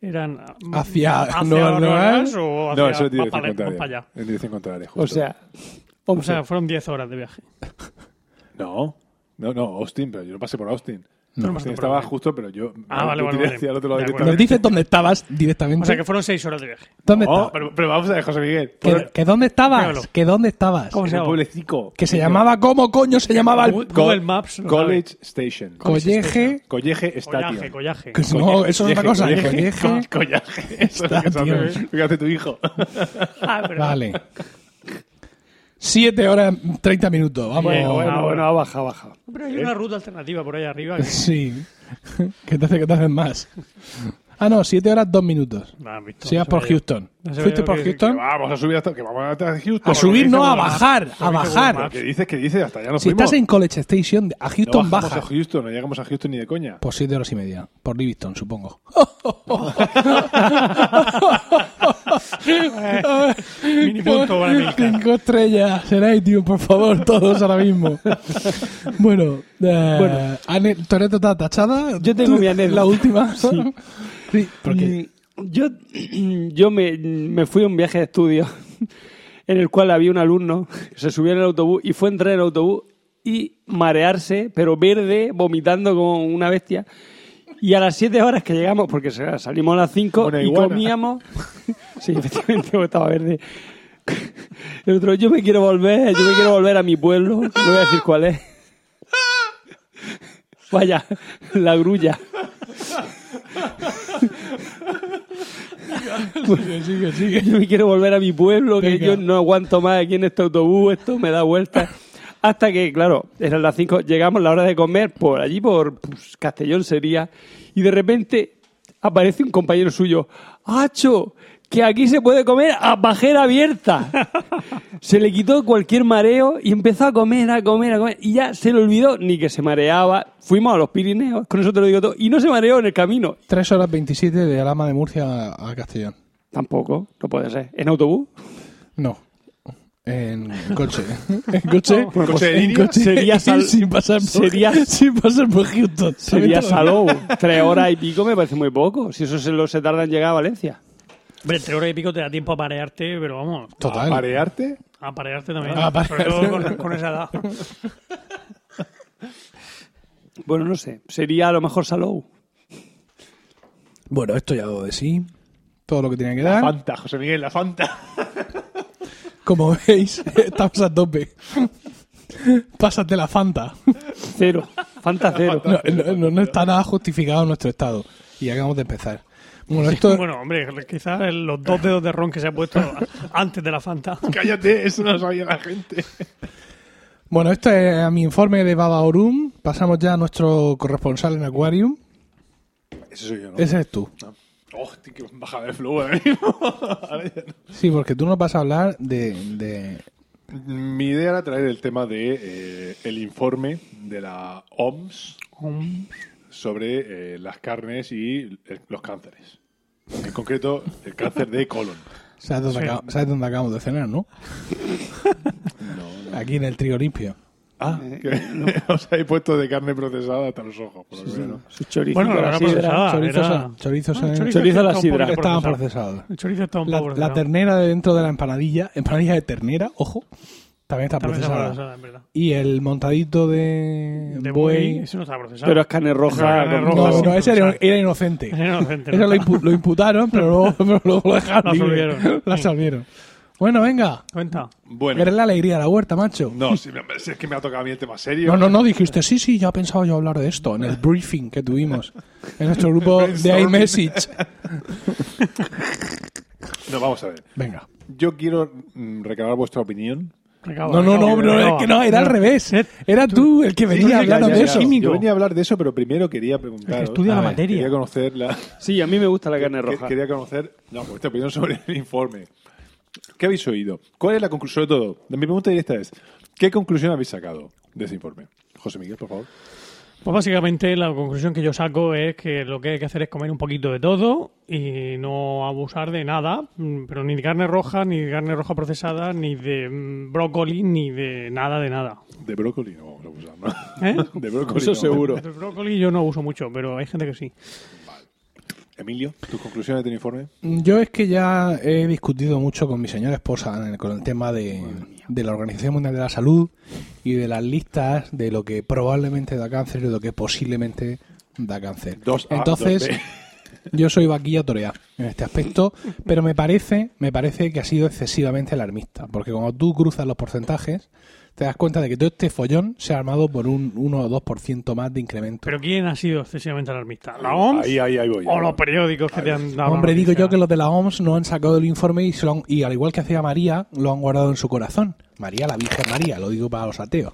eran Hacia hacia Nueva Orleans Orleans. o hacia No, eso es más dirección para, más contraria. para allá. En dirección contraria, O justo. sea, O sea, fueron 10 horas de viaje. No, no, no, Austin, pero yo no pasé por Austin. No, Austin no, estaba justo, pero yo Ah, vale, vale, vale. hacia el otro lado De acuerdo. Nos directamente. dices dónde estabas directamente. O sea, que fueron 6 horas de viaje. ¿Dónde No, estabas? pero, pero vamos a ver, José Miguel. ¿Que, que dónde estabas? ¿Que dónde estabas? ¿Cómo se llama? pueblecito. Que se llamaba, ¿cómo coño se llamaba el Google, Google Maps. College Station. Colleje sabe. Station. Collaje, collaje. No, eso es otra cosa. Colleje. Collaje. Eso es lo que hace- hace tu hijo. *laughs* Ah, pero- Vale. Siete horas, 30 minutos. Vamos. bueno, bueno, bueno, ha bajado. Pero hay una ruta alternativa por ahí arriba. Que... Sí. *laughs* que te hace que te haces más. Ah, no, siete horas, dos minutos. No, has visto, Si vas no por. Houghton. No ¿Fuiste por que- Houston? Que vamos a subir hasta que vamos hasta Houston. A subir, no, a bajar. A bajar. ¿Qué dices? ¿Qué dices? Hasta allá nos Si fuimos. estás en College Station, a no Houston bajamos baja. a Houston, no llegamos a Houston ni de coña. Por siete horas y media. Por Livingston, supongo. *laughs* *laughs* Mini punto para Milka. Cinco estrellas en iTunes, por favor, todos ahora mismo. bueno, eh, Bueno. tu anécdota tachada. Yo tengo mi anécdota. La última. *laughs* Sí. porque Mm, Yo, *clears throat* yo me, me fui a un viaje de estudio *laughs* en el cual había un alumno que se subió en el autobús y fue a entrar en el autobús y marearse, pero verde, vomitando como una bestia. Y a las 7 horas que llegamos, porque sa- salimos a las 5 Una y iguana. comíamos. *laughs* Sí, efectivamente, estaba verde. *laughs* El otro, yo me quiero volver, yo me quiero volver a mi pueblo. No voy a decir cuál es. *laughs* Vaya, la grulla. sigue, sigue, sigue. yo me quiero volver a mi pueblo, que yo no aguanto más aquí en este autobús, esto me da vueltas. Hasta que, claro, eran las 5, llegamos la hora de comer por allí, por pues, Castellón sería, y de repente aparece un compañero suyo, ¡Hacho! Que aquí se puede comer a pajera abierta. *laughs* Se le quitó cualquier mareo y empezó a comer, a comer, a comer. Y ya se le olvidó ni que se mareaba. Fuimos a los Pirineos, con eso te lo digo todo. Y no se mareó en el camino. 3 horas 27 de Alama de Murcia a Castellón. Tampoco, no puede ser. ¿En autobús? No. En coche. *laughs* En coche. ¿Coche de en coche. Sería sal- *laughs* sin pasar por, sería- sin pasar por Houston. Sería. Salou. Tres horas y pico me parece muy poco. Si eso se, lo, se tarda en llegar a Valencia. Hombre, tres horas y pico te da tiempo a parearte, pero vamos, Total. ¿A parearte? a parearte también. A Sobre todo parearte. con, con esa edad. *laughs* Bueno, no sé. Sería a lo mejor Salou. Bueno, esto ya lo de sí. Todo lo que tenía que La dar. Fanta, José Miguel, la Fanta. Como veis, *laughs* estamos a tope. Pásate la Fanta. Cero. Fanta cero. No, no- no- no está nada justificado nuestro estado. Y acabamos de empezar. Bueno, esto, Bueno, hombre, quizás los dos dedos de ron que se ha puesto antes de la Fanta. Cállate, eso no lo sabía la gente. bueno, esto es a mi informe de Baba Orum. Pasamos ya a nuestro corresponsal en Aquarium. Eso soy yo, ¿no? Ese es tú. Oh, tío, que bajada de flow ahora mismo. *laughs* Sí, porque tú nos vas a hablar de... de- Mi idea era traer el tema de eh, el informe de la OMS sobre eh, las carnes y eh, los cánceres. En concreto, el cáncer de colon. ¿Sabes dónde, acab- sabes dónde acabamos de cenar, no? *laughs* Aquí en el trigo limpio. Ah, que *laughs* os habéis puesto de carne procesada hasta los ojos, por lo veo, ¿no? Su chorizo Bueno, no la sidra. procesada. chorizos, era- chorizos, Ah, chorizo Chorizo la sidra. estaban procesado. procesados. El chorizo está un La, poco la procesado. ternera de dentro de la empanadilla, empanadilla de ternera, ojo, también está También está procesada. procesada, en verdad. Y el montadito de, De buey. buey, eso no está procesado. Pero es carne roja. Con- roja, No, sí, no, ese era, procesado. era inocente. Era inocente, Eso ¿no? lo, impu- lo imputaron, pero luego, *laughs* pero luego lo dejaron. La libre. absolvieron. La absolvieron. Bueno, venga. Cuenta. Bueno, Eres la alegría de la huerta, macho. no, si, me- si es que me ha tocado a mí el tema serio. No, no, no, dijiste, sí, sí, ya pensaba yo hablar de esto en el briefing que tuvimos en nuestro grupo *laughs* de Brainstorming. iMessage. *laughs* No, vamos a ver. Venga. Yo quiero mm, recabar vuestra opinión. No, no, no, no, es que no, era al revés. Era tú el que venía sí, hablando ya, de ya, eso. Yo venía a hablar de eso, pero primero quería preguntar. Estudia la ver, materia. Quería conocer la, Sí, a mí me gusta la *laughs* carne que- roja. Quería conocer no, vuestra opinión sobre el informe. ¿Qué habéis oído? ¿Cuál es la conclusión? Sobre todo, mi pregunta directa es: ¿qué conclusión habéis sacado de ese informe? José Miguel, por favor. Pues básicamente la conclusión que yo saco es que lo que hay que hacer es comer un poquito de todo y no abusar de nada, mm, pero ni de carne roja, ni de carne roja procesada, ni de mm, brócoli, ni de nada de nada. De brócoli no vamos a usar, ¿no? ¿Eh? *laughs* De brócoli. Eso no. seguro. El brócoli yo no uso mucho, pero hay gente que sí. Emilio, tus conclusiones del informe. Yo es que ya he discutido mucho con mi señora esposa con el tema de, de la Organización Mundial de la Salud y de las listas de lo que probablemente da cáncer y de lo que posiblemente da cáncer. Dos A, Entonces, dos *laughs* yo soy vaquilla toreá en este aspecto, pero me parece, me parece que ha sido excesivamente alarmista, porque cuando tú cruzas los porcentajes, te das cuenta de que todo este follón se ha armado por un 1 o 2% más de incremento. ¿Pero quién ha sido excesivamente alarmista? ¿La OMS? Ahí, ahí, ahí voy. ¿O los periódicos que te han dado? Hombre, digo yo que los de la OMS no han sacado el informe y, se lo han- y al igual que hacía María, lo han guardado en su corazón. María, la Virgen María, lo digo para los ateos.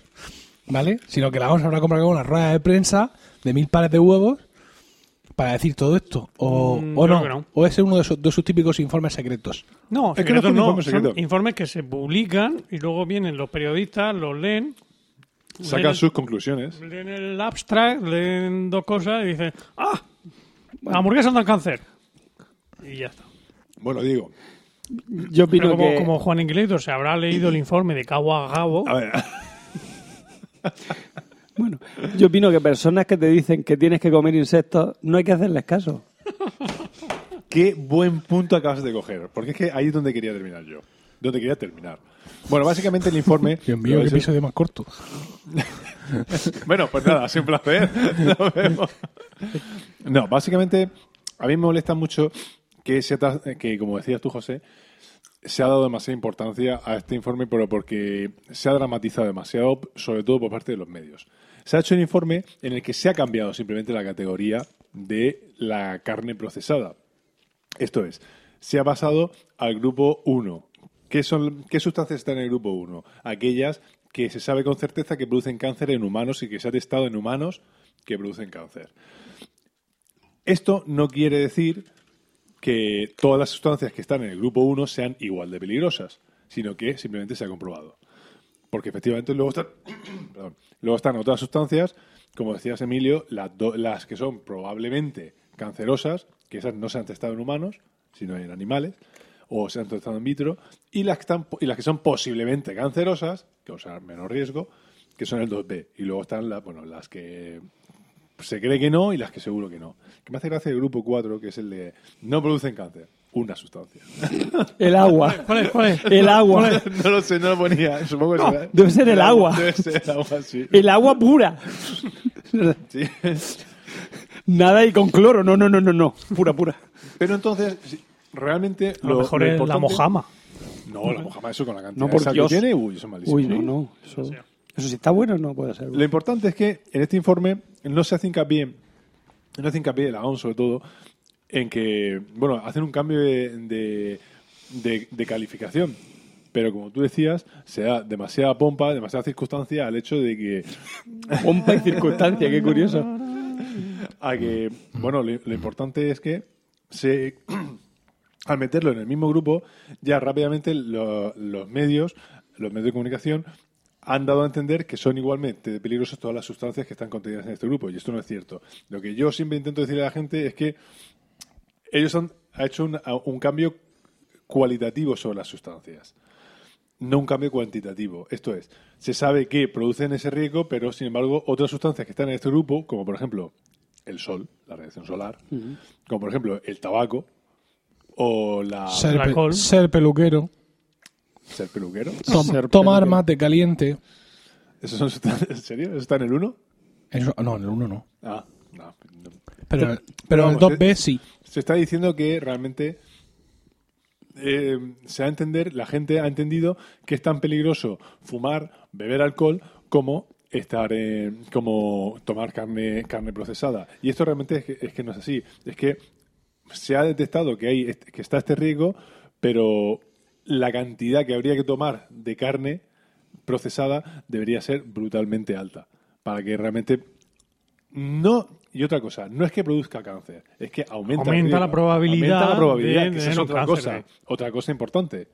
¿Vale? Sino que la OMS habrá comprado una rueda de prensa de mil pares de huevos para decir todo esto. O, Mm, o no. O es uno de sus, de sus típicos informes secretos. No, Es que no secretos son no, informes son secretos. informes que se publican y luego vienen los periodistas, los leen, Sacan leen, sus conclusiones. leen el abstract, leen dos cosas y dicen ¡Ah! La hamburguesa da cáncer. Y ya está. Bueno, digo, Yo opino como, que... como Juan Inquilitos se habrá leído el informe de cabo a cabo, a ver, *laughs* Bueno, yo opino que personas que te dicen que tienes que comer insectos, no hay que hacerles caso. qué buen punto acabas de coger. Porque es que ahí es donde quería terminar yo. Donde quería terminar. Bueno, básicamente el informe. *laughs* Dios mío, qué episodio más corto. *laughs* Bueno, pues nada, un placer. Nos vemos. No, básicamente, a mí me molesta mucho que, se tra- que, como decías tú, José, se ha dado demasiada importancia a este informe, pero porque se ha dramatizado demasiado, sobre todo por parte de los medios. Se ha hecho un informe en el que se ha cambiado simplemente la categoría de la carne procesada. Esto es, se ha pasado al grupo 1. ¿Qué, son, ¿Qué sustancias están en el grupo 1? Aquellas que se sabe con certeza que producen cáncer en humanos y que se ha testado en humanos que producen cáncer. Esto no quiere decir que todas las sustancias que están en el grupo 1 sean igual de peligrosas, sino que simplemente se ha comprobado. Porque efectivamente luego están, *clears throat* perdón, luego están otras sustancias, como decías Emilio, las, do- las que son probablemente cancerosas, que esas no se han testado en humanos, sino en animales, o se han testado in vitro, y las que, están, y las que son posiblemente cancerosas, que causan menos riesgo, que son el 2B. Y luego están la- bueno, las que se cree que no y las que seguro que no. Que me hace gracia el grupo 4, que es el de no producen cáncer, una sustancia. El agua. *laughs* ¿cuál es? ¿Cuál es? El agua. no lo sé, no lo ponía. Supongo que será- debe ser el agua. Debe ser el agua, sí. El agua pura. *laughs* Sí. Nada y con cloro. No, no, no, no, no. Pura, pura. Pero entonces, sí, realmente. A lo, mejor es la mojama. No, la mojama, eso con la cantidad No, por Dios. que tiene, uy, eso es malísimo. Uy, no, no. Eso, eso si está bueno no puede ser. Lo importante es que en este informe no se hace hincapié, no se hace hincapié la OMS sobre todo, en que, bueno, hacen un cambio de, de, de- de calificación. Pero como tú decías, se da demasiada pompa, demasiada circunstancia al hecho de que *laughs* Pompa y circunstancia, qué curioso. *laughs* a que, bueno, lo, lo importante es que se, *clears throat* al meterlo en el mismo grupo, ya rápidamente lo- los medios, los medios de comunicación, han dado a entender que son igualmente peligrosas todas las sustancias que están contenidas en este grupo, y esto no es cierto. Lo que yo siempre intento decirle a la gente es que ellos han ha hecho un, un cambio cualitativo sobre las sustancias no un cambio cuantitativo. Esto es, se sabe que producen ese riesgo, pero sin embargo otras sustancias que están en este grupo, como por ejemplo el sol, la radiación solar, como por ejemplo el tabaco o la Ser, pe- peluquero, ser peluquero. tom- Ser tomar peluquero. mate caliente. ¿Esos son sustancias? ¿En serio? ¿Eso está en el 1? Eso, no, en el 1 no. Ah, no. Pero, pero en el vamos, 2B sí. Se está diciendo que realmente eh, se va a entender, la gente ha entendido que es tan peligroso fumar, beber alcohol, como estar en- como tomar carne, carne procesada. Y esto realmente es que, es que no es así. Es que se ha detectado que hay que está este riesgo, pero la cantidad que habría que tomar de carne procesada debería ser brutalmente alta para que realmente no y otra cosa no es que produzca cáncer es que aumenta, la probabilidad aumenta la probabilidad de que esa es otra cáncer, cosa eh. otra cosa importante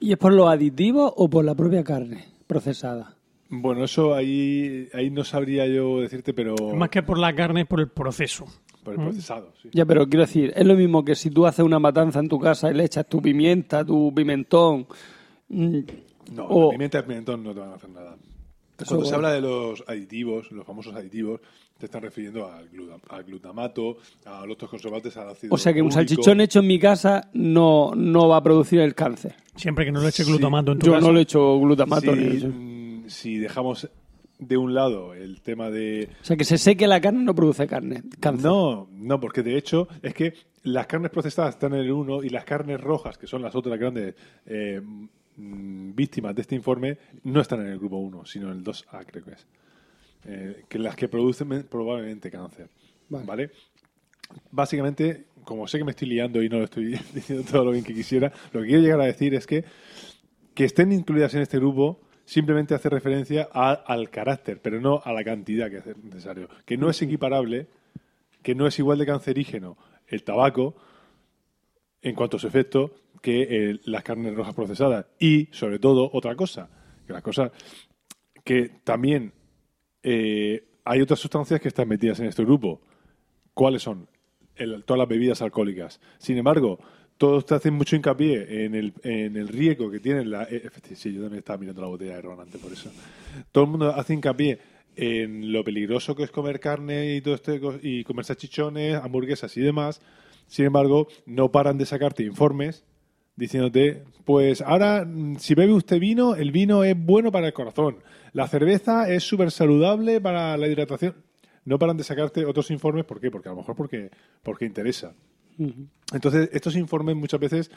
¿Y es por los aditivos o por la propia carne procesada? bueno eso ahí ahí no sabría yo decirte pero Más que por la carne, es por el proceso. por el procesado sí. Ya, pero quiero decir, es lo mismo que si tú haces una matanza en tu casa y le echas tu pimienta, tu pimentón. mm, no o- la pimienta y el pimentón no te van a hacer nada Cuando se habla de los aditivos, los famosos aditivos, te están refiriendo al, gluta- al glutamato, a los otros conservantes, al ácido O sea que un salchichón hecho en mi casa no, no va a producir el cáncer. Siempre que no le eche Sí. glutamato en tu Yo casa. no le echo glutamato. ni Si, eso. mm, si dejamos de un lado el tema de... O sea que se seque la carne no produce carne. Cáncer. No, no, porque de hecho es que las carnes procesadas están en el 1 y las carnes rojas, que son las otras grandes eh, mm, víctimas de este informe, no están en el grupo 1, sino en el 2A, creo que es. Eh, que las que producen men- probablemente cáncer. Vale. ¿Vale? Básicamente, como sé que me estoy liando y no lo estoy *laughs* diciendo todo lo bien que quisiera, lo que quiero llegar a decir es que que estén incluidas en este grupo simplemente hace referencia a- al carácter, pero no a la cantidad que es necesario. Que no es equiparable, que no es igual de cancerígeno el tabaco en cuanto a su efecto que eh, las carnes rojas procesadas. Y, sobre todo, otra cosa, que las cosas que también eh, hay otras sustancias que están metidas en este grupo. ¿Cuáles son? El- todas las bebidas alcohólicas. Sin embargo, todos te hacen mucho hincapié en el, en el riesgo que tienen la... eh, sí, yo también estaba mirando la botella de ron antes por eso. Todo el mundo hace hincapié en lo peligroso que es comer carne y todo este y comer salchichones, hamburguesas y demás. Sin embargo, no paran de sacarte informes diciéndote, pues ahora, mm, si bebe usted vino, el vino es bueno para el corazón. La cerveza es súper saludable para la hidratación. No paran de sacarte otros informes, ¿por qué? Porque a lo mejor porque, porque interesa. Entonces, estos informes muchas veces,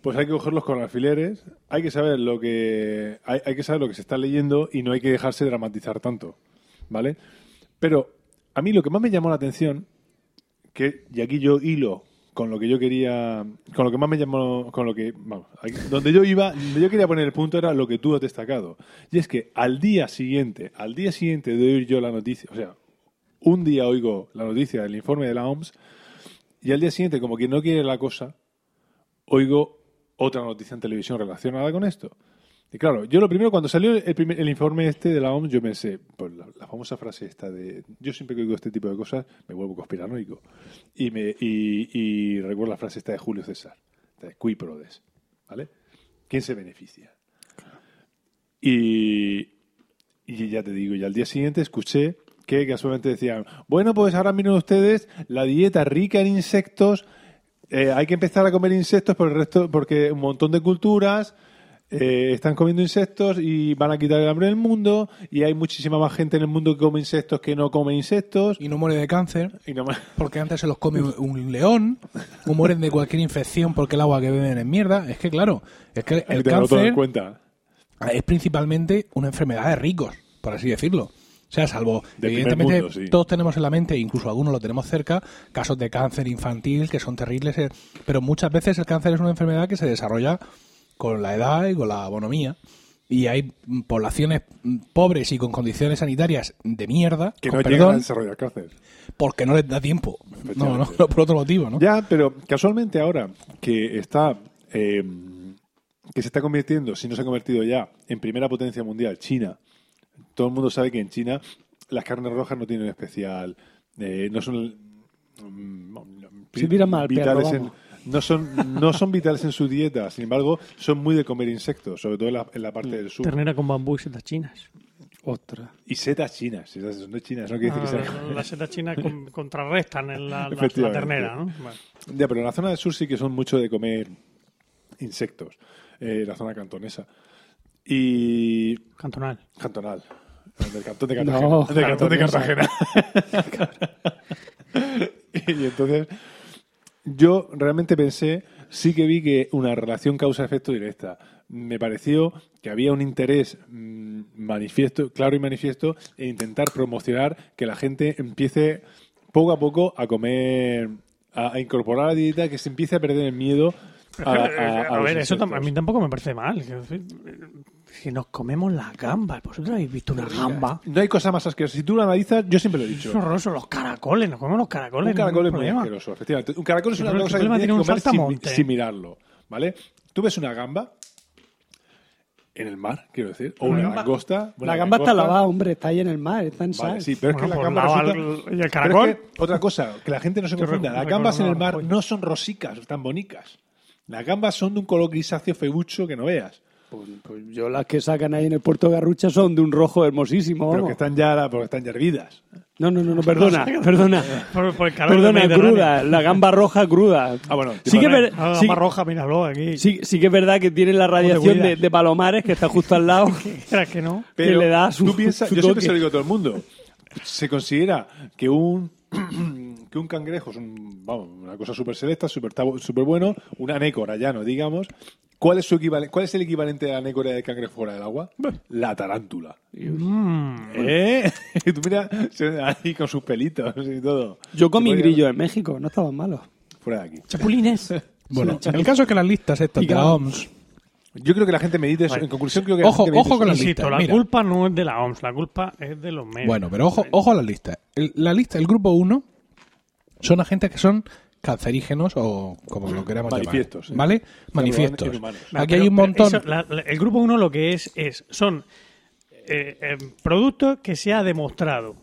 pues hay que cogerlos con alfileres, hay que saber lo que, hay, hay que saber lo que se está leyendo y no hay que dejarse dramatizar tanto, ¿vale? Pero a mí lo que más me llamó la atención, que, y aquí yo hilo con lo que yo quería, con lo que más me llamó, con lo que, vamos, donde yo iba, yo quería poner el punto era lo que tú has destacado. Y es que al día siguiente, al día siguiente de oír yo la noticia, o sea, un día oigo la noticia del informe de la OMS y al día siguiente, como que no quiere la cosa, oigo otra noticia en televisión relacionada con esto. Y claro, yo lo primero, cuando salió el, primer- el informe este de la OMS, yo pensé, pues la, famosa frase esta de, yo siempre que oigo este tipo de cosas me vuelvo conspiranoico. Y, me, y, y recuerdo la frase esta de Julio César, de Qui Prodes, ¿vale? ¿Quién se beneficia? Y, y ya te digo, y al día siguiente escuché que casualmente decían, bueno, pues ahora miren ustedes la dieta rica en insectos, eh, hay que empezar a comer insectos por el resto, porque un montón de culturas eh, están comiendo insectos y van a quitar el hambre del mundo, y hay muchísima más gente en el mundo que come insectos que no come insectos. Y no muere de cáncer, Y no porque antes se los come un- león, o mueren de cualquier infección porque el agua que beben es mierda. Es que, claro, es que el cáncer cuenta. es principalmente una enfermedad de ricos, por así decirlo. O sea, salvo, De evidentemente, mundo, sí. todos tenemos en la mente, incluso algunos lo tenemos cerca, casos de cáncer infantil que son terribles, eh, pero muchas veces el cáncer es una enfermedad que se desarrolla con la edad y con la bonomía. Y hay poblaciones pobres y con condiciones sanitarias de mierda, Que no llegan a desarrollar cáncer. porque no les da tiempo. No, *laughs* no, por otro motivo, ¿no? Ya, pero casualmente ahora que está eh, que se está convirtiendo, si no se ha convertido ya, en primera potencia mundial, China. Todo el mundo sabe que en China las carnes rojas no tienen especial, eh, no son mm, Se tiran mal vitales en, vamos. No son no son vitales en su dieta. Sin embargo, son muy de comer insectos, sobre todo en la, en la parte del sur. Ternera con bambú y setas chinas. Ostras. Y setas chinas, esas son de chinas, no quiere decir que Ah, sean- las setas chinas con- *laughs* contrarrestan en la, la- la Efectivamente. ternera, ¿no? Ya, pero en la zona del sur sí que son mucho de comer insectos, eh, la zona cantonesa. Y Cantonal. cantonal, del cantón de Cartagena. No, del cantón de. Cartagena. *laughs* *laughs* y entonces yo realmente pensé, sí que vi que una relación causa-efecto directa. Me pareció que había un interés mm, manifiesto, claro y manifiesto, en intentar promocionar que la gente empiece poco a poco a comer, a, a incorporar a la dieta, que se empiece a perder el miedo a, a, *laughs* ver, eso a mí tampoco me parece mal. Si nos comemos las gambas, ¿vosotros habéis visto una gamba? No hay cosa más asquerosa. Si tú lo analizas, yo siempre lo he dicho. Es horroroso, los caracoles, nos comemos los caracoles. Un caracol es ningún muy asqueroso, efectivamente. Un caracol es ¿Qué una cosa que tienes que comer sin, sin mirarlo, ¿vale? Tú ves una gamba en el mar, quiero decir, o una gamba- langosta. La una gamba está lavada, hombre, está ahí en el mar, está en Vale, sal. sí, pero es que Bueno, la pues gamba resulta... ¿y el Pero es caracol? que, otra cosa, que la gente no se confunda. Las gambas en el mar no son rosicas, tan bonitas. Las gambas son de un color grisáceo feucho que no veas. Pues, pues yo las que sacan ahí en el puerto de Garrucha son de un rojo hermosísimo. Pero que están ya, porque están ya hervidas. No, no, no, no, perdona, *laughs* perdona. Por, por el calor Perdona, cruda, la gamba roja cruda. Ah, bueno. Sí que, ver- ah, sí- roja, míralo aquí. sí, sí que es verdad que tiene la radiación de, de Palomares, que está justo al lado. *laughs* ¿Crees que no? que le da su- tú piensas, su yo siempre se lo digo a todo el mundo. Se considera que un *clears throat* que un cangrejo es un, vamos, una cosa súper selecta, súper súper bueno, una anécora ya no digamos. ¿Cuál es su equivalente? ¿Cuál es el equivalente de la anécora de cangrejo fuera del agua? La tarántula. Mm. ¿Eh? *laughs* Y tú mira, ahí con sus pelitos y todo. Yo comí grillo en México, no estaban malos. Fuera de aquí. Chapulines. *laughs* Bueno, el caso es que las listas estas de la. OMS. Yo creo que la gente medite eso. Vale. En conclusión, creo que la Ojo, gente medite ojo con las listas. la mira. culpa no es de la OMS, la culpa es de los medios. Bueno, pero ojo, ojo a las listas. El- la lista, el grupo 1 son agentes que son cancerígenos o como lo queramos Manifiestos, llamar. ¿Vale? Manifiestos. Aquí hay un montón. eso, la- la- el grupo 1 lo que es, es son eh, eh, productos que se ha demostrado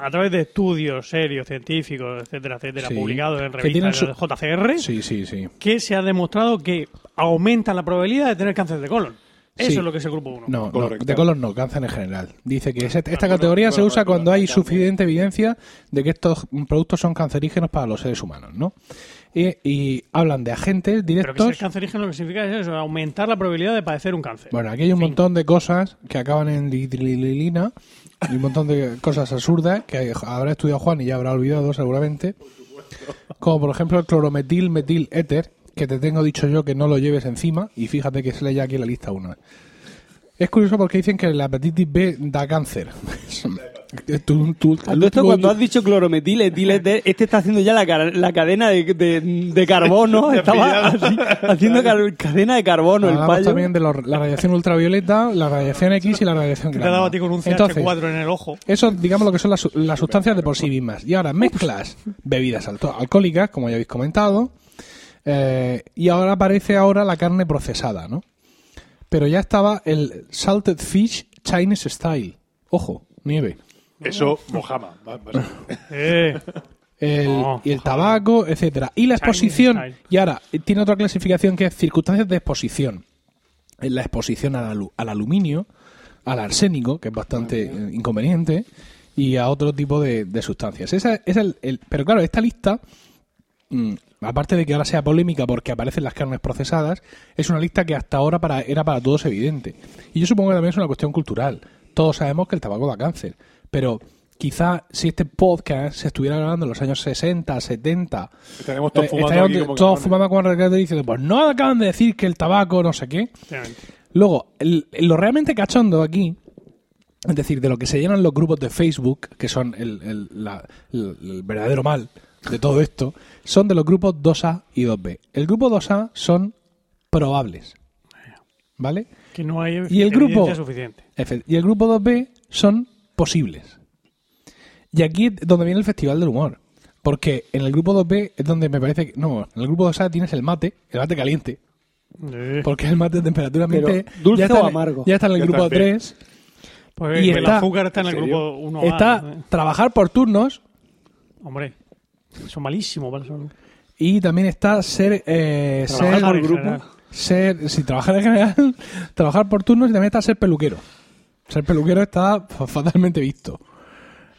a través de estudios serios, científicos, etcétera, etcétera, Sí. publicados en revistas su- del JCR, Sí, sí, sí. que se ha demostrado que aumentan la probabilidad de tener cáncer de colon. Eso Sí. es lo que es el grupo 1. No, de color no, cáncer en general. Dice que esta Bueno, categoría se usa cuando hay suficiente evidencia de que estos productos son cancerígenos para los seres humanos, ¿no? Y, y hablan de agentes Pero que directos. ser cancerígeno lo que significa es eso, aumentar la probabilidad de padecer un cáncer. Bueno, aquí hay un montón de cosas que acaban en lidrililina y un montón de cosas absurdas que habrá estudiado Juan y ya habrá olvidado seguramente. Como por ejemplo el clorometil metil éter, que te tengo dicho yo que no lo lleves encima y fíjate que se lee ya aquí en la lista 1. Es curioso porque dicen que la hepatitis B da cáncer. *laughs* Tú- tú- esto cuando has dicho clorometil, etil, éter, este está haciendo ya la, la cadena de, de, de carbono. *laughs* Estaba así, haciendo car- cadena de carbono el Hablamos payo. también de los- la radiación ultravioleta, la radiación X y la radiación te gamma. ha dado a ti con un Entonces, CH4 en el ojo. Eso, digamos, lo que son las, su- las sustancias de por sí mismas. Y ahora mezclas bebidas alcohólicas, como ya habéis comentado, eh, y ahora aparece ahora la carne procesada, ¿no? Pero ya estaba el salted fish Chinese style. Ojo, nieve. Eso, Mojama. Eh, El, Oh, y el tabaco, etcétera. Y la exposición. Y ahora, eh, tiene otra clasificación que es circunstancias de exposición. Es la exposición al, alu- al aluminio, al arsénico, que es bastante eh, inconveniente, y a otro tipo de, de sustancias. Esa es el, el- pero claro, esta lista, mm, aparte de que ahora sea polémica porque aparecen las carnes procesadas, es una lista que hasta ahora para, era para todos evidente. Y yo supongo que también es una cuestión cultural. Todos sabemos que el tabaco da cáncer, pero quizá si este podcast se estuviera grabando en los años 60, 70, Estaremos todos eh, fumando como todos con Ricardo diciendo, pues no acaban de decir que el tabaco no sé qué. Luego, el- lo realmente cachondo aquí, es decir, de lo que se llenan los grupos de Facebook, que son el, el- la- el- el verdadero mal de todo esto, son de los grupos 2A y 2B. El grupo 2A son probables. ¿Vale? Que no hay Y el grupo- evidencia suficiente. Y el grupo 2B son posibles. Y aquí es donde viene el Festival del Humor. Porque en el grupo 2B es donde me parece que... No, en el grupo 2A tienes el mate, el mate caliente. Eh, Porque el mate de temperatura ambiente... ¿dulce ya está o en- amargo? Ya está en el Ya grupo está en B. 3. pues y el está- azúcar está en el ¿en serio? grupo 1 Está trabajar por turnos Hombre, eso es malísimo para salud. y también está ser... Eh, Trabajar ser, por ser, grupo. si trabajar en general, *laughs* trabajar por turnos y también está ser peluquero. Ser peluquero está fatalmente visto.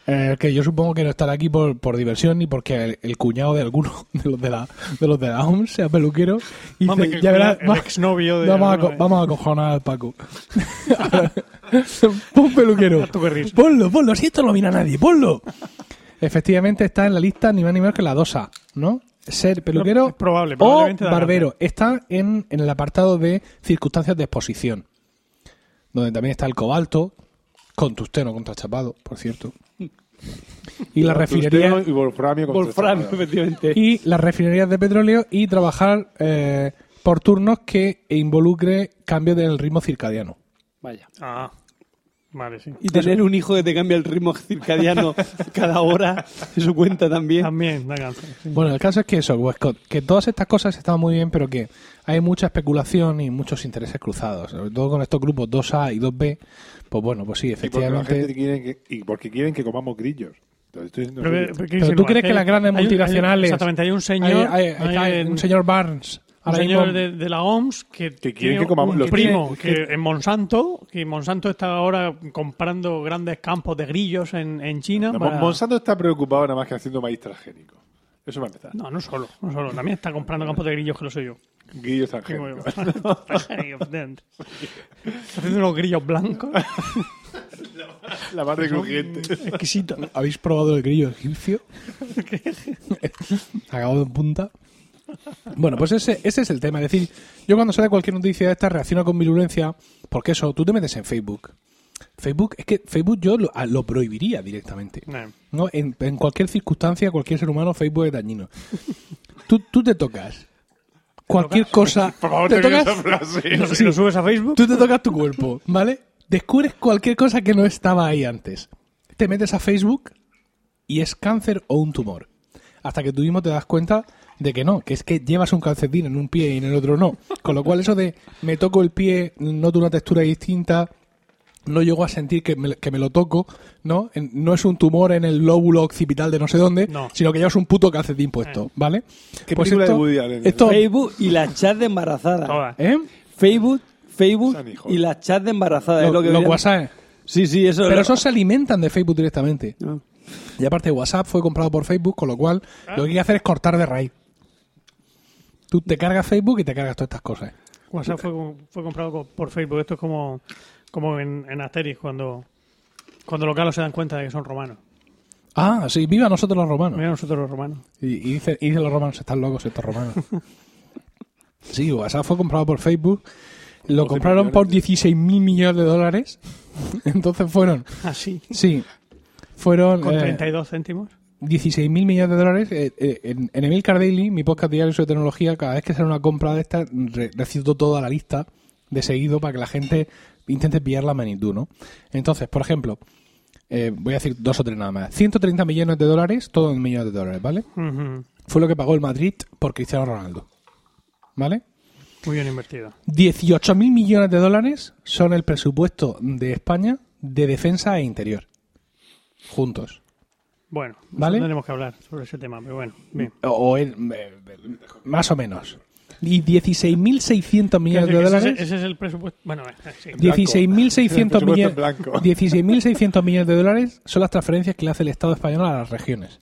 Eh, que yo supongo que no estará aquí por, por diversión ni porque el, el cuñado de alguno *laughs* de los de la, de los de la OMS sea peluquero. Y Mame, dice, ya verás, el va- exnovio de vamos, a, vamos a cojonar al Paco. *laughs* Pon peluquero. Ponlo, ponlo. Si esto no lo mira nadie, ponlo. Efectivamente está en la lista ni más ni menos que la 2A, ¿no? Ser peluquero probable, o barbero. Está en, en el apartado de circunstancias de exposición, donde también está el cobalto, con tusteno contrachapado, por cierto. Y la refinería y wolframio. con Wolframio, efectivamente. y las refinerías de petróleo y trabajar eh, por turnos que involucre cambio del ritmo circadiano. Vaya. Ah, vale, sí. Y tener un hijo que te cambia el ritmo circadiano *laughs* cada hora, eso cuenta también. También da cáncer. sí. Bueno, el caso es que eso, pues, co- que todas estas cosas están muy bien, pero que hay mucha especulación y muchos intereses cruzados. Sobre todo con estos grupos 2A y 2B, pues bueno, pues sí, Y porque efectivamente. que, y porque quieren que comamos grillos. Estoy Pero, pero, ¿qué Pero dice tú crees que las grandes Hay un- hay- multinacionales- Exactamente, hay un Hay- señor. hay- un señor Barnes ahora señor mismo- de, de la OMS que, Que quieren tiene que comamos un los primo que en Monsanto, que Monsanto está ahora comprando grandes campos de grillos en, en China. No, para- Monsanto está preocupado nada más que haciendo maíz transgénico. Eso va a empezar. No, no solo, no solo. También está comprando campos de grillos que lo sé yo. Grillos transgénicos. *laughs* Está haciendo unos grillos blancos. La más de crujiente. Exquisito. ¿Habéis probado el grillo egipcio? *laughs* Acabado en punta. Bueno, pues ese, ese es el tema. Es decir, yo cuando sale cualquier noticia de esta reacciono con virulencia, porque eso, tú te metes en Facebook. Facebook, es que Facebook yo lo, prohibiría directamente. Eh, ¿no? En, en cualquier circunstancia, cualquier ser humano, Facebook es dañino. Tú, tú te tocas cualquier cosa. *laughs* Por favor, te tocas. *laughs* ¿Lo, lo subes a Facebook? tú te tocas tu cuerpo, ¿vale? Descubres cualquier cosa que no estaba ahí antes. Te metes a Facebook y es cáncer o un tumor. Hasta que tú mismo te das cuenta de que no, que es que llevas un calcetín en un pie y en el otro no. Con lo cual eso de me toco el pie, noto una textura distinta, no llego a sentir que me, que me lo toco, ¿no? En- no es un tumor en el lóbulo occipital de no sé dónde, No. sino que llevas un puto calcetín puesto, ¿vale? ¿Qué película de Woody Allen esto, Facebook y la chat de embarazada. ¿eh? Facebook, Facebook y la chat de embarazada. es Lo- lo que los WhatsApp. Sí, sí, eso. Pero lo- esos se alimentan de Facebook directamente. No. Y aparte WhatsApp fue comprado por Facebook, con lo cual lo que hay que hacer es cortar de raíz. Tú te cargas Facebook y te cargas todas estas cosas. WhatsApp fue, fue comprado co- por Facebook. Esto es como, como en, en Asterix, cuando, cuando los galos se dan cuenta de que son romanos. Ah, sí, viva nosotros los romanos. Mira nosotros los romanos. Y, y dice, y dicen los romanos, están locos estos romanos. *laughs* sí, WhatsApp fue comprado por Facebook. Lo 12 compraron por millones. 16 mil millones de dólares. *laughs* Entonces fueron, Así. sí, fueron Con eh, 32 céntimos. 16 mil millones de dólares. Eh, eh, en, en Emilcar Daily, mi podcast diario sobre tecnología, cada vez que sale una compra de esta, re- recito toda la lista de seguido para que la gente intente pillar la magnitud, ¿no? Entonces, por ejemplo, eh, voy a decir dos o tres nada más. 130 millones de dólares, todo en millones de dólares, ¿vale? Fue lo que pagó el Madrid por Cristiano Ronaldo. ¿Vale? Muy bien invertido. 18 mil millones de dólares son el presupuesto de España de defensa e interior. Juntos. Bueno, ¿Vale? tendremos que hablar sobre ese tema, pero bueno, bien. O, o el- eh, más o menos. Y 16.600 millones de ese, dólares. ese es el presupuesto. Bueno, eh, sí. 16.600 Presupuesto millones, en blanco. 16.600 millones de dólares son las transferencias que le hace el Estado español a las regiones.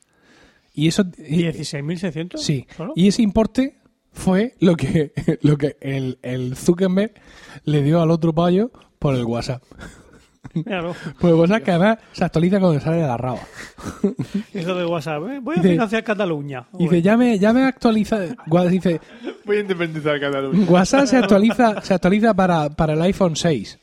Y eso y- 16.600. sí, ¿Solo? y ese importe fue lo que *laughs* lo que el, el Zuckerberg le dio al otro payo por el WhatsApp. Míralo. El WhatsApp que además se actualiza cuando sale de la raba. *laughs* Eso de WhatsApp. ¿eh? Voy a Dice- financiar Cataluña. Dice, ya me, ya me actualiza. Dice, Voy a independizar Cataluña. WhatsApp se actualiza, se actualiza para, para el iPhone 6.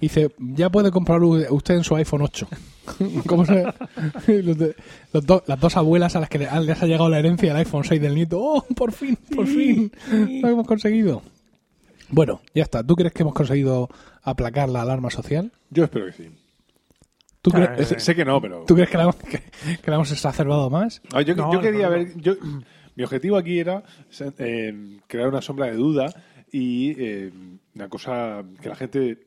Dice, ya puede comprar usted en su iPhone 8. *laughs* ¿Cómo se- *laughs* los de- los do- las dos abuelas a las que le- a- les ha llegado la herencia del iPhone 6 del nieto. ¡Oh, por fin, por fin! Lo hemos conseguido. Bueno, ya está. ¿Tú crees que hemos conseguido aplacar la alarma social? Yo espero que sí. ¿Tú, Ah, cre- eh, Sé, sé que no, pero. ¿tú crees que la, hemos, que, que la hemos exacerbado más? Ah, yo, No, yo quería no, no. ver. Yo, mi objetivo aquí era eh, crear una sombra de duda y eh, una cosa que la gente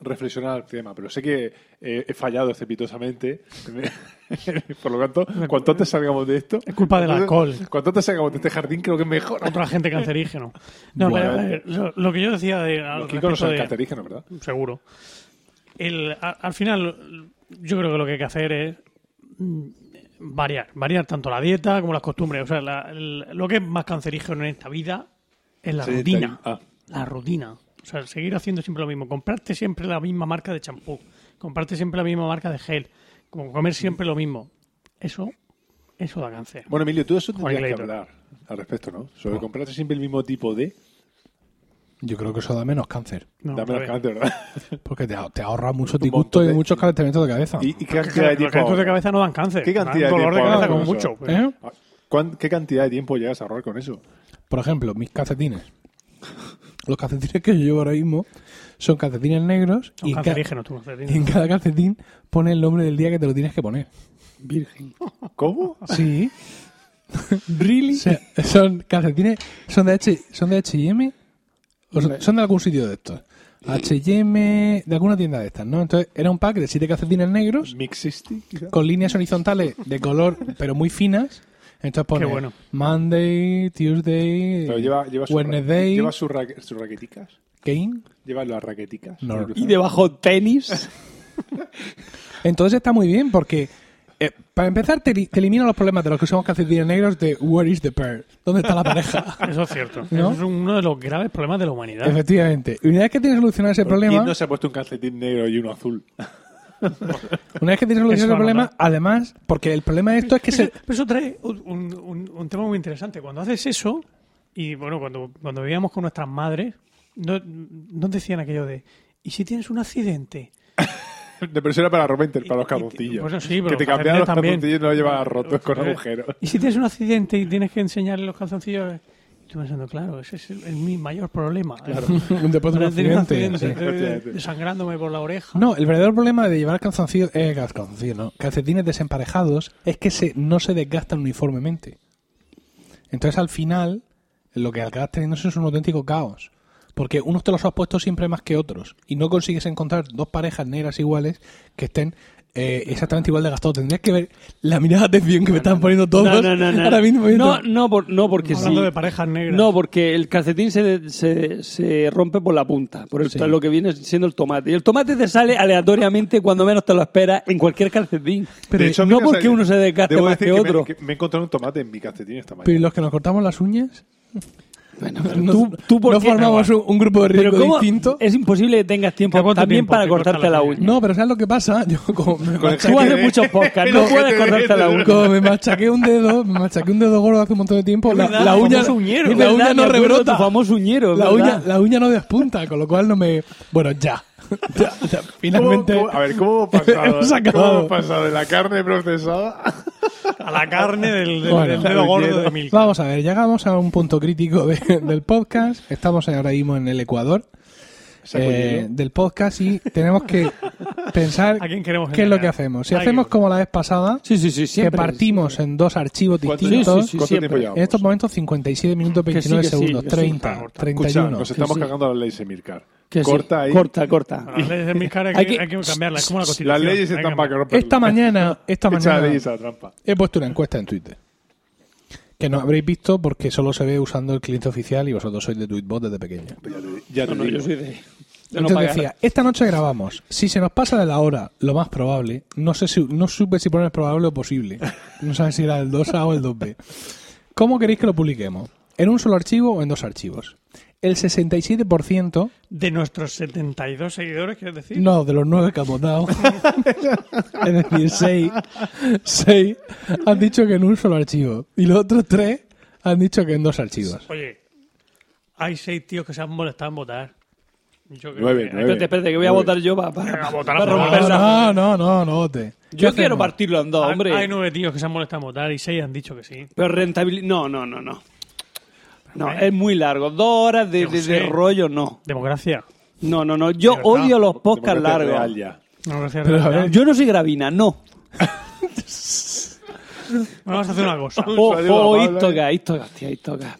reflexionara al tema. Pero sé que eh, he fallado estrepitosamente. *laughs* Por lo tanto, cuanto antes salgamos de esto. Es culpa del alcohol. Cuanto antes salgamos de este jardín, creo que es mejor. Otro agente cancerígeno. *laughs* No, Bueno. pero, lo, lo que yo decía de. al Los respecto son de- cancerígenos, ¿verdad? Seguro. El, al final, yo creo que lo que hay que hacer es mm, variar. Variar tanto la dieta como las costumbres. O sea, la- el- lo que es más cancerígeno en esta vida es la Sí, rutina. Ah. La rutina. O sea, seguir haciendo siempre lo mismo. Comprarte siempre la misma marca de champú. Comprarte siempre la misma marca de gel. Como comer siempre lo mismo. Eso, eso da cáncer. Bueno, Emilio, tú eso tendrías que hablar al respecto, ¿no? Sobre comprarte siempre el mismo tipo de. Yo creo que eso da menos cáncer. No, Dame a las ver. cáncer, ¿verdad? *laughs* Porque te, te ahorra mucho disgusto y de- muchos calentamientos de cabeza. ¿Y, y qué cantidad de Los tiempo? cantos de ahorras? cabeza no dan cáncer. ¿Qué cantidad de dolor de tiempo cabeza con mucho. pero- ¿Eh? ¿Cuán- ¿Qué cantidad de tiempo llegas a ahorrar con eso? Por ejemplo, mis calcetines. Los calcetines que yo llevo ahora mismo son calcetines negros y, tú, en cada calcetín pone el nombre del día que te lo tienes que poner. Virgen. *laughs* ¿Cómo? Sí. *laughs* ¿Really? son calcetines, son de H, son de H&M o son, son de algún sitio de estos. H&M, de alguna tienda de estas, ¿no? Entonces era un pack de siete calcetines negros Mixisty, con líneas horizontales de color, pero muy finas, Entonces pone Qué bueno. Monday, Tuesday, Pero lleva, lleva, su, Wednesday, lleva sus, raque- sus raqueticas. Game. Lleva las raqueticas. No. Y debajo tenis. *laughs* Entonces está muy bien porque, eh, para empezar, te, li- te elimina los problemas de los que usamos calcetines negros de where is the pair? ¿Dónde está la pareja? *laughs* Eso es cierto. ¿No? Eso es uno de los graves problemas de la humanidad. Efectivamente. Y una vez que tienes solucionado ese problema, ¿Quién no se ha puesto un calcetín negro y uno azul? *laughs* una vez que tienes solucionado a problema, además, porque el problema de esto es que se... pero eso trae un, un- un tema muy interesante. Cuando haces eso, y bueno, cuando, cuando vivíamos con nuestras madres, no, no decían aquello de, ¿y si tienes un accidente? *laughs* Depresión era para Romenter, para los bueno, sí, pero que te los cambiaron los también. calzoncillos y no los llevabas rotos con Joder. agujeros. ¿Y si tienes un accidente y tienes que enseñarle los calzoncillos? Y tú pensando, claro, ese es el, el- mi mayor problema. *laughs* Después de un accidente, accidente, estoy desangrándome por la oreja. No, el verdadero problema de llevar calzoncillos, eh, cal- calzoncillos, no, calcetines desemparejados es que se, no se desgastan uniformemente. Entonces al final lo que acabas teniendo es un auténtico caos. Porque unos te los has puesto siempre más que otros y no consigues encontrar dos parejas negras iguales que estén eh, exactamente igual de gastados. Tendrías que ver la mirada de atención que me están poniendo todos No, no, no, no. ahora mismo. No, no, por- no, porque Hablando sí. de parejas negras. No, porque el calcetín se, se, se rompe por la punta, por el- Sí. lo que viene siendo el tomate. Y el tomate te sale aleatoriamente cuando menos te lo esperas en cualquier calcetín. Pero De hecho, no me porque uno se desgaste más que me- otro. que me he encontrado un tomate en mi calcetín esta Pero ¿y mañana. los que nos cortamos las uñas? Bueno, ¿No, tú, tú por no qué? formamos un, un grupo de Pero riesgo ¿cómo? distinto? Es imposible que tengas tiempo ¿Cada cuánto también tiempo para cortarte la uña? No, pero ¿sabes lo que pasa? Yo como me, Con Tú haces de- muchos *laughs* podcasts, no puedes de- cortarte la *laughs* uña. como me machaqué un dedo, me machaqué un dedo gordo hace un montón de tiempo, la, verdad, la uña, uñero. La verdad, uña no rebrota. Tu famoso uñero, la, uña, la uña no despunta, con lo cual no me... Bueno, ya. Finalmente... ¿Cómo- cómo- a ver, ¿cómo hemos *laughs* pasado, Hemos ¿cómo acabado. hemos pasado de la carne procesada A la carne del, del- Bueno. del dedo gordo de Milka. Vamos a ver, llegamos a un punto crítico de- del podcast. Estamos ahora mismo en el Ecuador ¿Se ha eh, del podcast y tenemos que pensar ¿A quién queremos qué es lo que hacemos. Si hacemos como la vez pasada, Sí, sí, sí, que siempre. partimos en dos archivos ¿Cuánto- distintos, en estos momentos 57 minutos Que sí, 29 que sí, segundos, que sí. 30, Escucha, Escucha, 31. nos estamos sí. cagando las leyes Emilcar. Que sí. Corta ahí. Corta, corta. Las leyes de Milka hay, Hay que, hay que cambiarlas. Es como la Las constitución. leyes Hay que están para que. Esta mañana, esta *laughs* mañana ley esa trampa. he puesto una encuesta en Twitter. Que no habréis visto porque solo se ve usando el cliente oficial y vosotros sois de Tweetbot desde pequeño. Ya te, ya te No, yo soy de, de no Entonces decía, esta noche grabamos. Si se nos pasa de la hora, lo más probable, no sé si, no supe si poner probable o posible. No sabes si era el 2A o el 2B. ¿Cómo queréis que lo publiquemos? ¿En un solo archivo o en dos archivos? El 67%, De nuestros 72 seguidores, ¿quieres decir? no, de los nueve que hemos dado, *laughs* es decir, seis, seis, han dicho que en un solo archivo. Y los otros tres han dicho que en dos archivos. Oye, hay seis tíos que se han molestado en votar. Yo creo Nueve, que- nueve. Espérate, espérate, que voy a Nueve. votar yo para, para, votar a para favor. romper No, la- no, no, no, no vote. ¿Qué Yo quiero partirlo en dos, Hay- hombre. Hay nueve tíos que se han molestado en votar y seis han dicho que sí. Pero rentabilidad. No, no, no, no. No, es muy largo. Dos horas de, Yo de- sé. de rollo, no. Democracia. No, no, no. Yo odio los podcasts Democracia largos. real ya. Democracia Pero, a ver, Yo no soy Gravina, no. *laughs* Vamos a hacer una cosa. O, saludo o a Pablo, Istoga, Istoga, hostia, Istoga.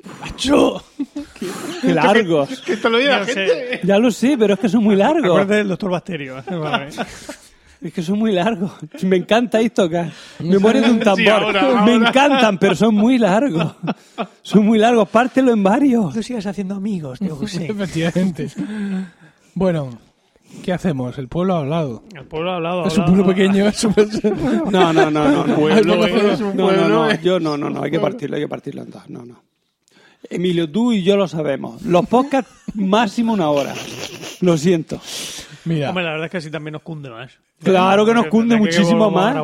¡Qué largos! Que esto lo diga Yo la sé. gente. Ya lo sé, pero es que son muy largos. Acuérdate del doctor Bacterio. *laughs* Vale. Es que son muy largos. *laughs* Me encanta Istoga. Me muere de un *laughs* tambor. ahora, ahora. Me encantan, pero son muy largos. Son muy largos. Pártelo en varios. Tú sigas haciendo amigos, tío José. *laughs* Efectivamente. Bueno, ¿qué hacemos? El pueblo ha hablado. El pueblo ha hablado. ha Es un hablado. pueblo pequeño, es súper... No, no, no, no. no. Pueblo, es un No, no, pueblo, no, yo no, no, no, hay que partirlo, hay que partirlo en dos, no, no. Emilio, tú y yo lo sabemos. Los podcasts máximo una hora. Lo siento. Mira, Hombre, la verdad es que así también nos cunde más. Claro que nos cunde muchísimo más.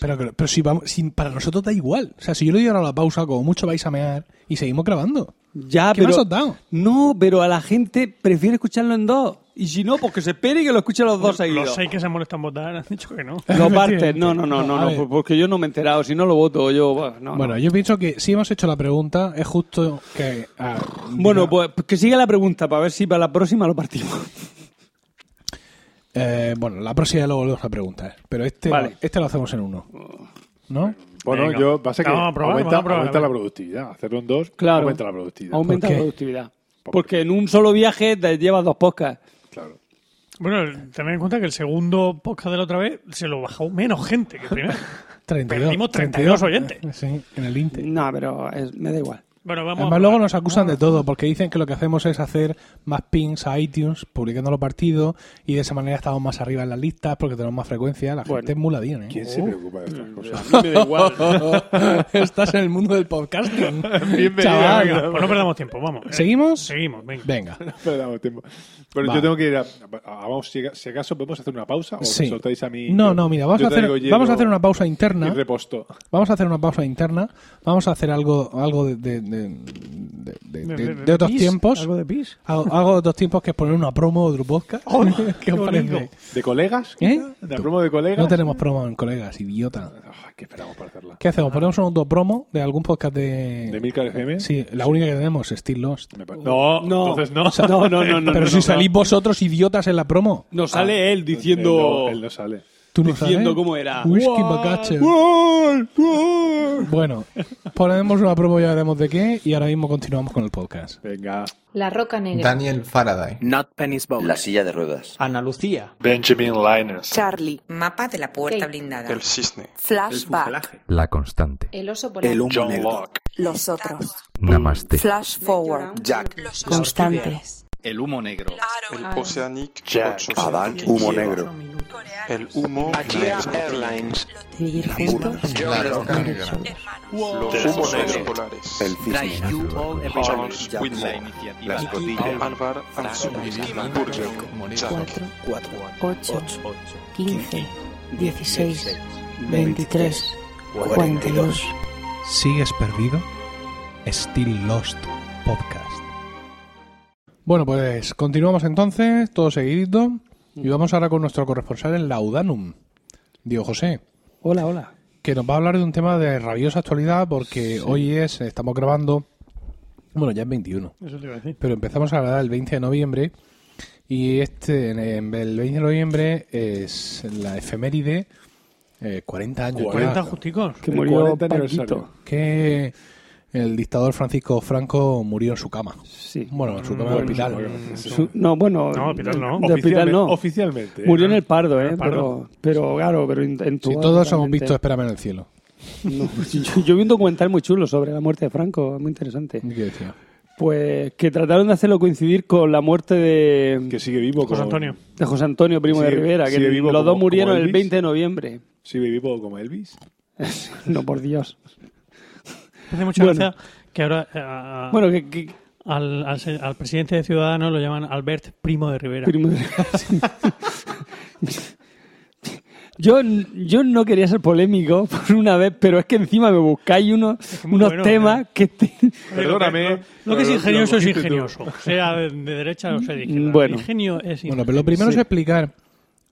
pero, pero si vamos, si para nosotros da igual. O sea, si yo le doy ahora la pausa, como mucho vais a mear y seguimos grabando. Ya, ¿Qué pero. más os dado? No, pero a la gente prefiere escucharlo en dos. Y si no, pues que se espere y que lo escuche los dos seguidos. Los seis que se en votar *laughs* han dicho que no. Lo *laughs* partes. No, no, no, No, no, porque yo no me he enterado. Si no lo voto, yo. Bueno, no, bueno, no. yo pienso que si hemos hecho la pregunta, es justo que... ah, Bueno, pues que siga la pregunta para ver si para la próxima lo partimos. *laughs* eh, bueno, la próxima lo volvemos a preguntar. Pero este, Vale. este lo hacemos en uno. ¿No? Bueno, Venga. yo pasa que Vamos a probar, aumenta, vamos a probar, aumenta la productividad. Hacerlo en dos Claro. aumenta la productividad. Aumenta la productividad. Porque en un solo viaje te llevas dos podcasts. Claro. Bueno, tener en cuenta que el segundo podcast de la otra vez se lo bajó menos gente que el primero. *laughs* 32. Perdimos 32 oyentes. Sí, en el Inte. No, pero es- me da igual. Bueno, vamos. Además, luego nos acusan de todo, porque dicen que lo que hacemos es hacer más pings a iTunes, publicando los partidos, y de esa manera estamos más arriba en las listas, porque tenemos más frecuencia. La Bueno. gente es muladín, ¿eh? ¿Quién se preocupa de estas cosas? A mí me da igual. *laughs* Estás en el mundo del podcasting. *laughs* Bienvenido. Chaval. Venga, pues no perdamos tiempo, vamos. ¿Seguimos? Seguimos, venga. Venga. *laughs* Perdamos tiempo. Pero Va. yo tengo que ir a, a- vamos, si, si acaso podemos hacer una pausa o Sí. soltáis a mí. No, Yo- no, mira, vamos a, hacer, vamos a hacer una pausa interna. Y reposto. Vamos a hacer una pausa interna. Vamos a hacer algo, algo de, de, de, de- de- de- de otros pis, tiempos. ¿Algo de pis? Algo, algo de otros tiempos que es poner una promo de otro podcast. *laughs* ¿Qué os bonito. parece? ¿De colegas? ¿Eh? ¿De la promo de colegas? No tenemos promo en colegas, idiota. Ay, ¿Qué esperamos para hacerla? ¿Qué hacemos? ¿Ponemos una autopromo de algún podcast de... ¿De Milcar FM? Sí, la única que tenemos es Still Lost. No, No. entonces no. No, no, no, no. *laughs* Pero no, si no. salís vosotros idiotas en la promo. Nos sale él Él diciendo. no, él no sale. ¿Tú no Diciendo sabes? cómo era. Whisky Bacache. Bueno, ponemos una promo y ya veremos de qué. Y ahora mismo continuamos con el podcast. Venga. La Roca Negra. Daniel Faraday. Not Penny's Boat. La silla de ruedas. Ana Lucía. Benjamin Linus. Charlie. Mapa de la puerta Kate. blindada. El cisne. Flashback. La constante. El oso polar. El John. Locke. Los otros. Namaste. Flash forward. Jack. Constantes. El humo negro. El. Oceanic. Jack. 800. Adán. Humo negro. El humo. Airlines. Los osos polares. El Charles Jack. Whitmore. La iniciativa. La escotilla. Álvar Anzu. Burger. Jack. Cuatro. Ocho. Quince. Dieciséis. Veintitrés. Cuarenta y dos. ¿Sigues perdido? Still Lost Podcast. Bueno, pues continuamos entonces, todo seguidito. Y vamos ahora con nuestro corresponsal en Laudanum, Diego José, Hola, hola. que nos va a hablar de un tema de rabiosa actualidad porque hoy es, estamos grabando, bueno, ya es 21, Eso te iba a decir. pero empezamos a grabar el 20 de noviembre y este, en el 20 de noviembre es la efeméride, eh, 40 años. ya. 40 justicos. Que murió 40 aniversario. Paquito. que el dictador Francisco Franco murió en su cama. Sí. Bueno, en su cama de hospital. Su- no, bueno. No, hospital no. De hospital no. Oficialmente. Murió en el Pardo, ¿eh? el Pardo. Pero, pero claro, pero en, en Si todo todos hemos visto Espérame en el cielo. No, *laughs* yo, yo vi un documental muy chulo sobre la muerte de Franco, muy interesante. ¿Qué decía? Pues que trataron de hacerlo coincidir con la muerte de, Que sigue vivo. José como- Antonio. de José Antonio Primo de Sigue- Rivera, que sigue vivo los dos como- murieron como el Elvis. 20 de noviembre. Sigue vivo como Elvis. *laughs* No, por Dios. Me hace mucha Bueno. gracia que ahora eh, a- Bueno, que, que- al, al se- al presidente de Ciudadanos lo llaman Albert Primo de Rivera. Primo de- *laughs* Yo, yo no quería ser polémico por una vez, pero es que encima me buscáis unos, unos bueno, temas ¿eh? que... te- Perdóname. Lo que es ingenioso es tú. ingenioso. Sea de, de derecha o sea de izquierda. Bueno. El ingenio es ingenio. Bueno, pero lo primero Sí. es explicar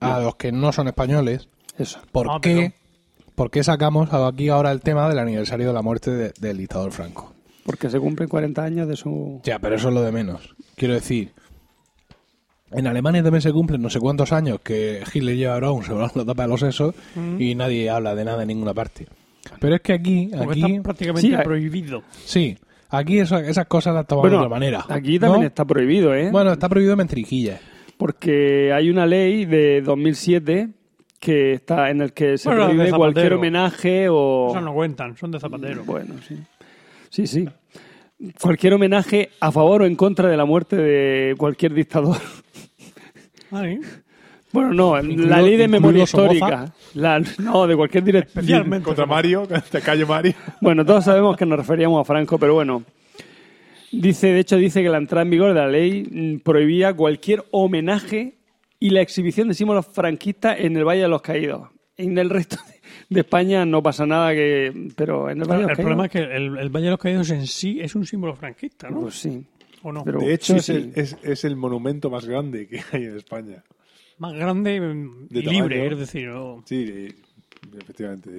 a los que no son españoles Eso. por Ah, qué, por qué sacamos aquí ahora el tema del aniversario de la muerte de- del dictador Franco. Porque se cumplen 40 años de su... Ya, pero eso es lo de menos. Quiero decir, en Alemania también se cumplen no sé cuántos años que Hitler lleva un sobre *laughs* la tapa de los sesos y nadie habla de nada en ninguna parte. Pero es que aquí, Porque aquí, está prácticamente Sí, prohibido. sí, aquí eso- esas cosas las tomamos de otra manera. aquí también ¿no? está prohibido, ¿eh? Bueno, está prohibido mentrijillas. Porque hay una ley de 2007 que está en el que se Bueno, prohíbe cualquier homenaje o... Eso no cuentan, son de Zapatero. Bueno, sí. Sí, sí. Cualquier homenaje a favor o en contra de la muerte de cualquier dictador. *laughs* Ah, ¿sí? Bueno, no, Incluido- la ley de memoria histórica. La- no, de cualquier director. Especialmente. Contra Mario, *laughs* contra Calle Mario. Bueno, todos sabemos que nos referíamos a Franco, pero bueno. Dice, de hecho, dice que la entrada en vigor de la ley mm, prohibía cualquier homenaje y la exhibición de símbolos franquistas en el Valle de los Caídos. En el resto de, de España no pasa nada que... Pero en el Valle de El los problema Caídos... es que el, el Valle de los Caídos en sí es un símbolo franquista, ¿no? Pues sí. ¿O no? pero- De hecho, sí, es, sí. El, es, es el monumento más grande que hay en España. Más grande mm, De y libre, tamaño. es decir, ¿no? Sí, efectivamente.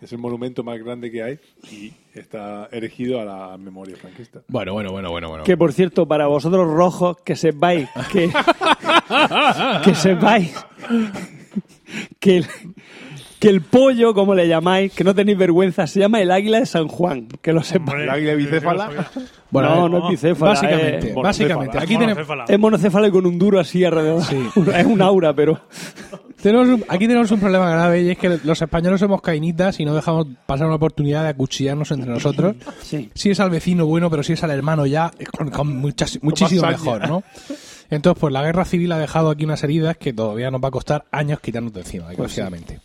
Es el monumento más grande que hay y está erigido a la memoria franquista. Bueno, bueno, bueno, bueno, bueno. Que por cierto, para vosotros rojos, que sepáis que, *laughs* que sepáis que, el- que el pollo, como le llamáis, que no tenéis vergüenza, se llama el águila de San Juan, que lo sepáis. ¿El águila bicéfala? Bueno, no, eh, no es bicéfala. Básicamente, es- básicamente. Aquí tenemos, Monocéfala. Es monocéfalo y con un duro así alrededor. *laughs* Es un aura, pero. tenemos un- aquí tenemos un problema grave y es que los españoles somos cainitas y no dejamos pasar una oportunidad de acuchillarnos entre nosotros. Sí. Si es al vecino, bueno, pero si es al hermano ya, es con, con muchas- muchísimo mejor, ¿no? Entonces, pues la guerra civil ha dejado aquí unas heridas que todavía nos va a costar años quitarnos de encima, desgraciadamente.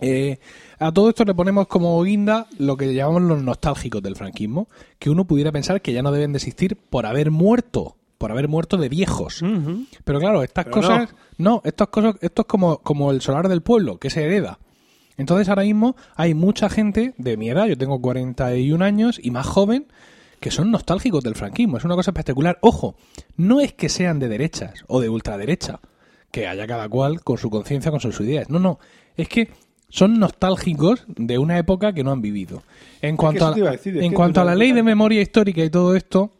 Eh, a todo esto le ponemos como guinda lo que llamamos los nostálgicos del franquismo, que uno pudiera pensar que ya no deben de existir por haber muerto, por haber muerto de viejos. Pero claro, estas Pero cosas, no, estas cosas, esto es como, como el solar del pueblo, que se hereda. Entonces ahora mismo hay mucha gente de mi edad, yo tengo 41 años y más joven, que son nostálgicos del franquismo. Es una cosa espectacular. Ojo, no es que sean de derechas o de ultraderecha, que haya cada cual con su conciencia, con sus ideas. No, no, es que son nostálgicos de una época que no han vivido. En cuanto, a, decir, es en que cuanto a la ley de memoria histórica y todo esto,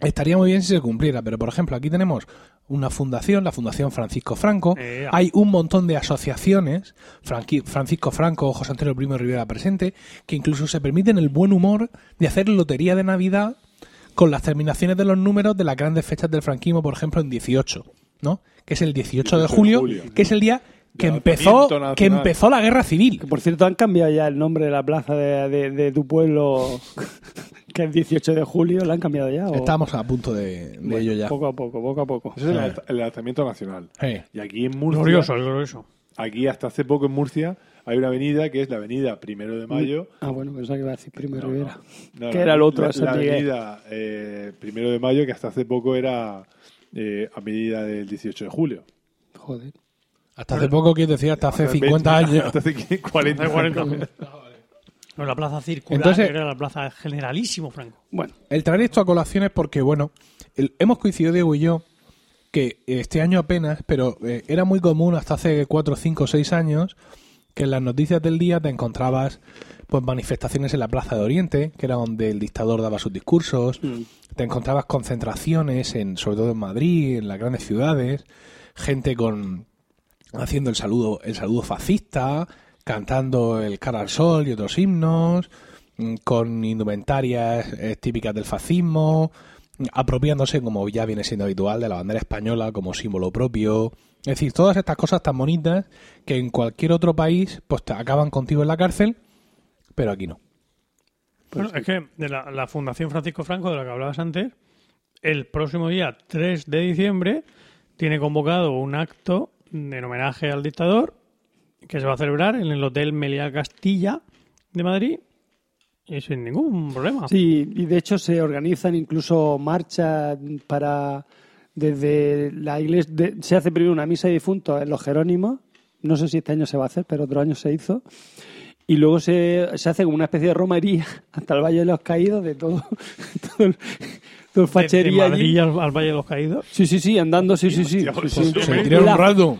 estaría muy bien si se cumpliera, pero por ejemplo, aquí tenemos una fundación, la Fundación Francisco Franco, Eh, hay un montón de asociaciones, Franqui- Francisco Franco, José Antonio Primo Rivera presente, que incluso se permiten el buen humor de hacer lotería de Navidad con las terminaciones de los números de las grandes fechas del franquismo, por ejemplo, en 18, ¿no? Que es el 18 de 18 de julio, julio. que es el día que empezó, que empezó la guerra civil. Que por cierto, han cambiado ya el nombre de la plaza de, de- de tu pueblo, *laughs* que es 18 de julio, ¿la han cambiado ya? o- Estamos a punto de, de Bueno, ello ya. Poco a poco, poco a poco. Eso es el, el alzamiento nacional. Y aquí en Murcia, Glorioso, el glorioso. aquí hasta hace poco en Murcia, hay una avenida que es la avenida Primero de Mayo. Ah, bueno, pensaba que iba a decir Primo de No, Rivera. no, que no, era el otro, la, la avenida eh, Primero de Mayo, que hasta hace poco era eh, avenida del 18 de julio. Joder. Hasta hace poco, que decía, hasta hace Hasta 50 20, años. Hasta hace 40 Hace 40 años. No, la plaza circular Entonces- era la plaza generalísimo, Franco. Bueno, El traer esto a colación es porque, bueno, el- hemos coincidido Diego y yo que este año apenas, pero eh, era muy común hasta hace 4, 5, 6 años que en las noticias del día te encontrabas pues manifestaciones en la Plaza de Oriente, que era donde el dictador daba sus discursos, te encontrabas concentraciones en sobre todo en Madrid, en las grandes ciudades, gente con haciendo el saludo el saludo fascista, cantando el cara al sol y otros himnos, mm, con indumentarias eh, típicas del fascismo, apropiándose, como ya viene siendo habitual, de la bandera española como símbolo propio. Es decir, todas estas cosas tan bonitas que en cualquier otro país pues te acaban contigo en la cárcel, pero aquí no. Bueno, es que de la, la Fundación Francisco Franco, de la que hablabas antes, el próximo día 3 de diciembre tiene convocado un acto en homenaje al dictador que se va a celebrar en el Hotel Meliá Castilla de Madrid y sin ningún problema. sí, y de hecho se organizan incluso marchas para. Desde la iglesia. de- se hace primero una misa de difuntos en los Jerónimos. No sé si este año se va a hacer, pero otro año se hizo. Y luego se, se hace como una especie de romería *laughs* hasta el Valle de los Caídos de todo. *laughs* todo, De- fachería de Madrid allí. al, al Valle de los Caídos. Sí, sí, sí, andando, sí, sí, sí. sí, sí. Se tiraron La- un rato.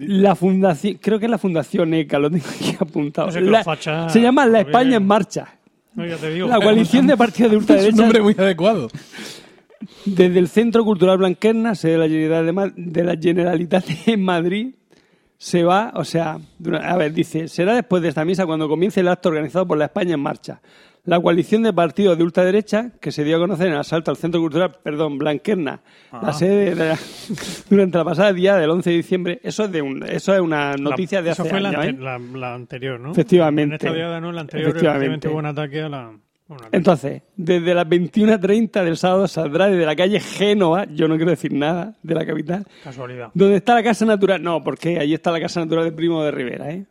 La fundación, creo que es la fundación ECA, lo tengo aquí apuntado. No sé, La- se llama La España en Marcha. No, ya te digo. La coalición de partidos de *laughs* Es un ultraderecha nombre muy adecuado. desde el Centro Cultural Blanquerna, sede de la Generalitat de, Ma- de la Generalitat de Madrid, se va, o sea, a ver, dice, será después de esta misa cuando comience el acto organizado por la España en Marcha. La coalición de partidos de ultraderecha, que se dio a conocer en el asalto al Centro Cultural, perdón, Blanquerna, la sede de la- *laughs* durante la pasada día del 11 de diciembre, eso es, de un, eso es una noticia de hace Eso fue la, años, ante- ¿eh? la- anterior, ¿no? Efectivamente. En esta ¿no? La anterior, Efectivamente. hubo un ataque a la... Entonces, desde las 21.30 del sábado saldrá desde la calle Génova, yo no quiero decir nada de la capital, Casualidad. donde está la Casa Natural. No, porque allí está la Casa Natural de Primo de Rivera, ¿eh?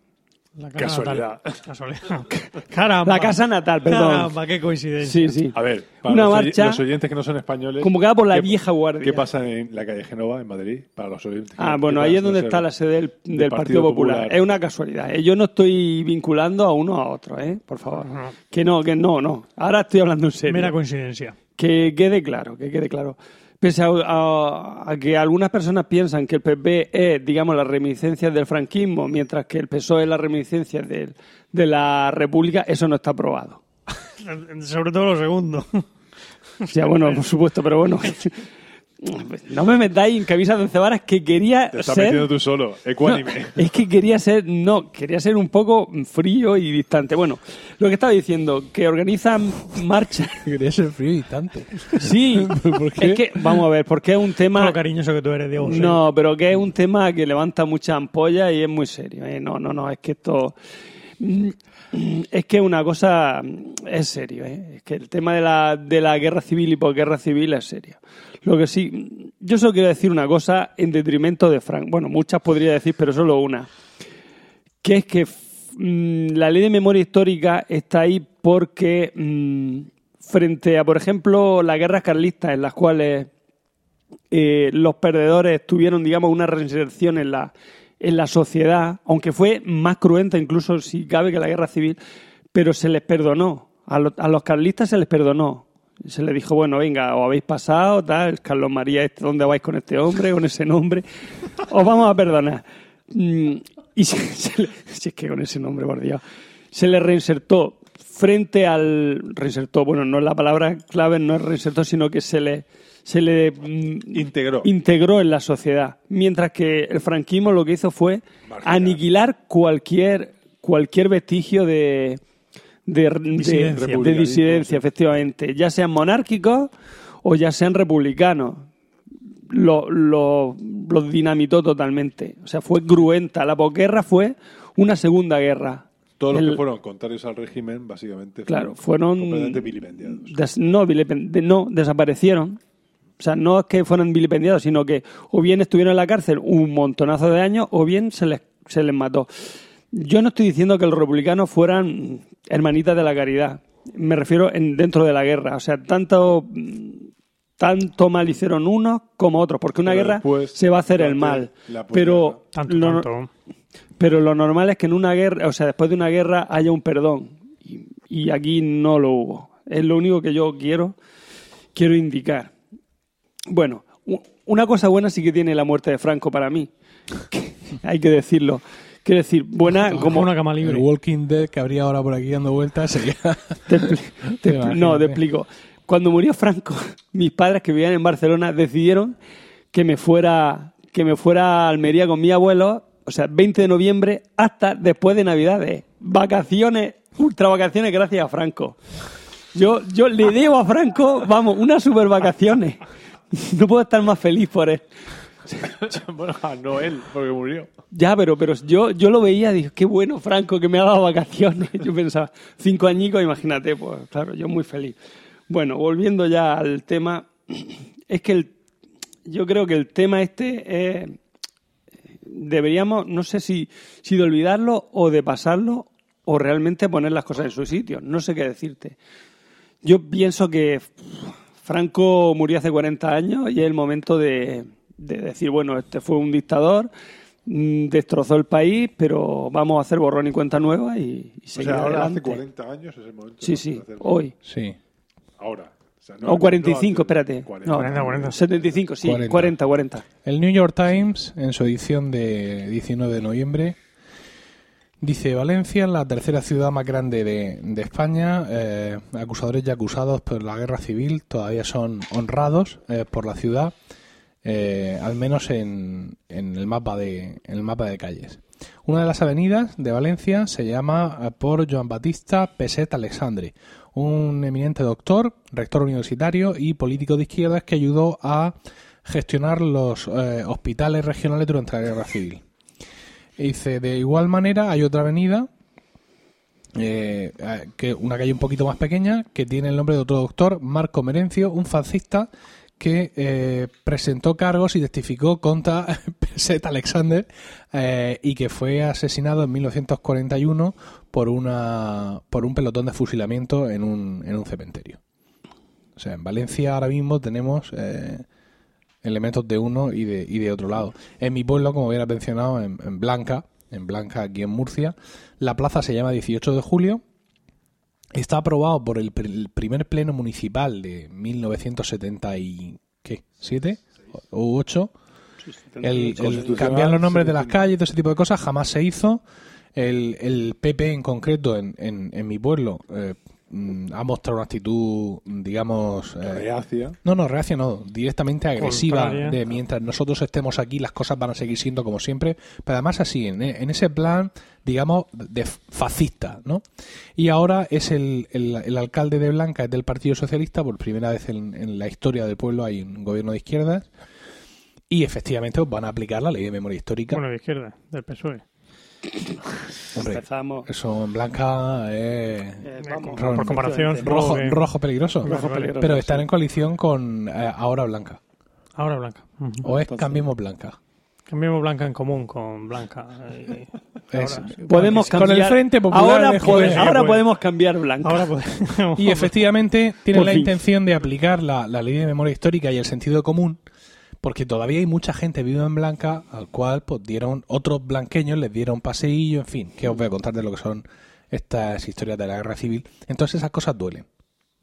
La casa Casualidad. natal. Casualidad. *laughs* Caramba. La casa natal, perdón. Caramba, qué coincidencia. Sí, sí. A ver, para Una los, oy- marcha los oyentes que no son españoles. convocada por la ¿qué- vieja guardia. ¿Qué pasa en la calle Genova, en Madrid? Para los oyentes. que Ah, no- bueno, ahí es donde está la sede del, Partido, Partido Popular. Popular. Es una casualidad. ¿eh? Yo no estoy vinculando a uno a otro, ¿eh? Por favor. Que no, que no, no. Ahora estoy hablando en serio. Mera coincidencia. Que quede claro, que quede claro. Pese a, a- a que algunas personas piensan que el PP es, digamos, las reminiscencias del franquismo, mientras que el PSOE es las reminiscencias del- de la República, eso no está probado. *laughs* Sobre todo lo segundo. Sea, bueno, por supuesto, pero bueno. *laughs* No me metáis en camisa de once varas que quería Te estás ser... metiendo tú solo, *laughs* ecuánime. Es que quería ser, no, quería ser un poco frío y distante. Bueno, lo que estaba diciendo, que organizan marchas. *laughs* Quería ser frío y distante. Sí, *laughs* ¿Por qué? es que, vamos a ver, porque es un tema. lo cariñoso que tú eres, Diego. sí. No, pero que es un tema que levanta mucha ampolla y es muy serio. ¿eh? No, no, no, es que esto. Mm, Es que una cosa mm, es serio, ¿eh? es que el tema de la, de la guerra civil y posguerra civil es serio. Lo que sí, mm, yo solo quiero decir una cosa en detrimento de Frank. Bueno, muchas podría decir, pero solo una. Que es que la ley de memoria histórica está ahí porque frente a, por ejemplo, las guerras carlistas en las cuales eh, los perdedores tuvieron, digamos, una reinserción en la, en la sociedad, aunque fue más cruenta incluso si cabe que la guerra civil, pero se les perdonó. A, lo- a los carlistas se les perdonó. Se les dijo, bueno, venga, os habéis pasado, tal, Carlos María, este, ¿dónde vais con este hombre, con ese nombre? Os vamos a perdonar. Mm, y *laughs* se, se le- si es que con ese nombre, por Dios, se le reinsertó frente al... Reinsertó, bueno, no es la palabra clave, no es reinsertó, sino que se le... Se le mm, Integró. integró en la sociedad. Mientras que el franquismo lo que hizo fue aniquilar cualquier, cualquier vestigio de, de, de- Disidencia. de disidencia, efectivamente. Ya sean monárquicos o ya sean republicanos. Lo, lo- los dinamitó totalmente. O sea, fue cruenta. La posguerra fue una segunda guerra. Todos los que fueron contrarios al régimen, básicamente, Claro, fueron completamente vilipendiados. des- no, desaparecieron. O sea, no es que fueran vilipendiados, sino que o bien estuvieron en la cárcel un montonazo de años o bien se les, se les mató. Yo no estoy diciendo que los republicanos fueran hermanitas de la caridad. Me refiero en, dentro de la guerra. O sea, tanto, tanto mal hicieron unos como otros, porque una Pero guerra después, se va a hacer el mal. Pero Tanto, lo- tanto. pero lo normal es que en una guerra, o sea, después de una guerra haya un perdón. Y, y aquí no lo hubo. Es lo único que yo quiero, quiero indicar. Bueno, una cosa buena sí que tiene la muerte de Franco para mí. *laughs* Hay que decirlo. Quiero decir, buena Como como... una cama El libre. Walking Dead que habría ahora por aquí dando vueltas sería... *laughs* Te expli- *laughs* te expli- no, te explico. Cuando murió Franco, mis padres que vivían en Barcelona decidieron que me fuera que me fuera a Almería con mi abuelo, o sea, 20 de noviembre hasta después de Navidades. Vacaciones, ultra vacaciones gracias a Franco. Yo, yo le debo a Franco, vamos, unas super vacaciones. *laughs* No puedo estar más feliz por él. *laughs* bueno, a Noel, porque murió. Ya, pero, pero yo, yo lo veía dije, qué bueno, Franco, que me ha dado vacaciones. *laughs* Yo pensaba, cinco añicos, imagínate, pues claro, yo muy feliz. Bueno, volviendo ya al tema, es que el, yo creo que el tema este es, deberíamos, no sé si, si de olvidarlo o de pasarlo o realmente poner las cosas en su sitio. No sé qué decirte. Yo pienso que Franco murió hace 40 años y es el momento de, de decir, bueno, este fue un dictador, mm, destrozó el país, pero vamos a hacer borrón y cuenta nueva y, y O seguir sea, ahora adelante. hace 40 años es el momento. Sí, de sí, hacer- hoy. Sí. Ahora. O, sea, no O antes, 45, no espérate. 40. No, 40, 40. 75, sí, 40. 40, 40. El New York Times, en su edición de 19 de noviembre, dice Valencia, la tercera ciudad más grande de, de España, eh, acusadores y acusados por la guerra civil todavía son honrados eh, por la ciudad, eh, al menos en, en el mapa de en el mapa de calles. Una de las avenidas de Valencia se llama por Joan Batista Peset Alexandre, un eminente doctor, rector universitario y político de izquierdas que ayudó a gestionar los hospitales regionales durante la guerra civil. Y dice, de igual manera hay otra avenida, eh, que una calle un poquito más pequeña, que tiene el nombre de otro doctor, Marco Merencio, un fascista que eh, presentó cargos y testificó contra *laughs* Peset Alexander eh, y que fue asesinado en 1941 por una por un pelotón de fusilamiento en un, en un cementerio. O sea, en Valencia ahora mismo tenemos eh, elementos de uno y de, y de otro lado. En mi pueblo, como hubiera mencionado, en, en Blanca, en Blanca, aquí en Murcia, la plaza se llama 18 de julio. Está aprobado por el, pr- el primer pleno municipal de 1977 o 8. El, el cambiar los nombres de las 75. calles y todo ese tipo de cosas jamás se hizo. El, el PP en concreto en, en, en mi pueblo eh, ha mostrado una actitud, digamos... eh, Reacia. no, no, reacia no, directamente agresiva Contraria. de mientras nosotros estemos aquí las cosas van a seguir siendo como siempre, pero además así, en, en ese plan, digamos, de fascista, ¿no? Y ahora es el, el- el alcalde de Blanca, es del Partido Socialista, por primera vez en, en la historia del pueblo hay un gobierno de izquierdas, y efectivamente van a aplicar la ley de memoria histórica. Bueno, de izquierda, del PSOE. Hombre, Empezamos. eso en Blanca Eh, vamos, Ron- por comparación, rojo, que- rojo peligroso, Rojo peligroso, pero están en coalición con eh, ahora Blanca. Ahora Blanca. O es Cambiemos Blanca. Cambiamos Blanca en común con Blanca. Es- ahora, sí. Podemos Con el Frente Popular Ahora, de ahora podemos cambiar blanca. Ahora podemos. Y *laughs* efectivamente tienen Por la fin. intención de aplicar la, la ley de memoria histórica y el sentido común, porque todavía hay mucha gente viva en Blanca al cual pues dieron otros blanqueños les dieron paseillo, en fin, que os voy a contar de lo que son estas historias de la guerra civil. Entonces esas cosas duelen.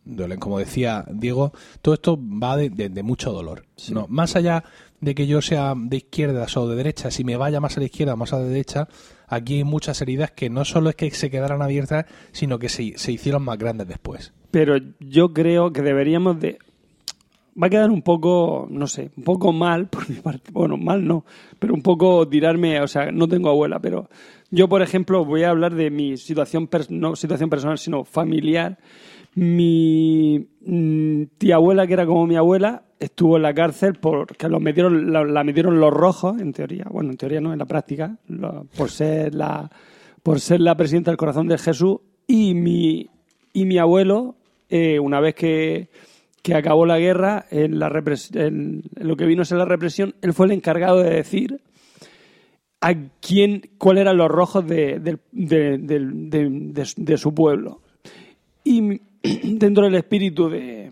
Duelen, como decía Diego, todo esto va de, de- de mucho dolor. No, más allá de que yo sea de izquierdas o de derecha, si me vaya más a la izquierda o más a la derecha, aquí hay muchas heridas que no solo es que se quedaran abiertas, sino que se, se hicieron más grandes después. Pero yo creo que deberíamos de... Va a quedar un poco, no sé, un poco mal por mi parte. Bueno, mal no, pero un poco tirarme, o sea, no tengo abuela, pero yo, por ejemplo, voy a hablar de mi situación, no situación personal, sino familiar. Mi mm, tía abuela, que era como mi abuela, estuvo en la cárcel porque los metieron, la, metieron los rojos, en teoría. Bueno, en teoría no, en la práctica, por ser la, por ser la presidenta del corazón de Jesús. Y mi, y mi abuelo, eh, una vez que, que acabó la guerra, en, la en- lo que vino a ser la represión, él fue el encargado de decir a quién, cuáles eran los rojos de, de- de- de- su pueblo. Y *clears throat* dentro del espíritu de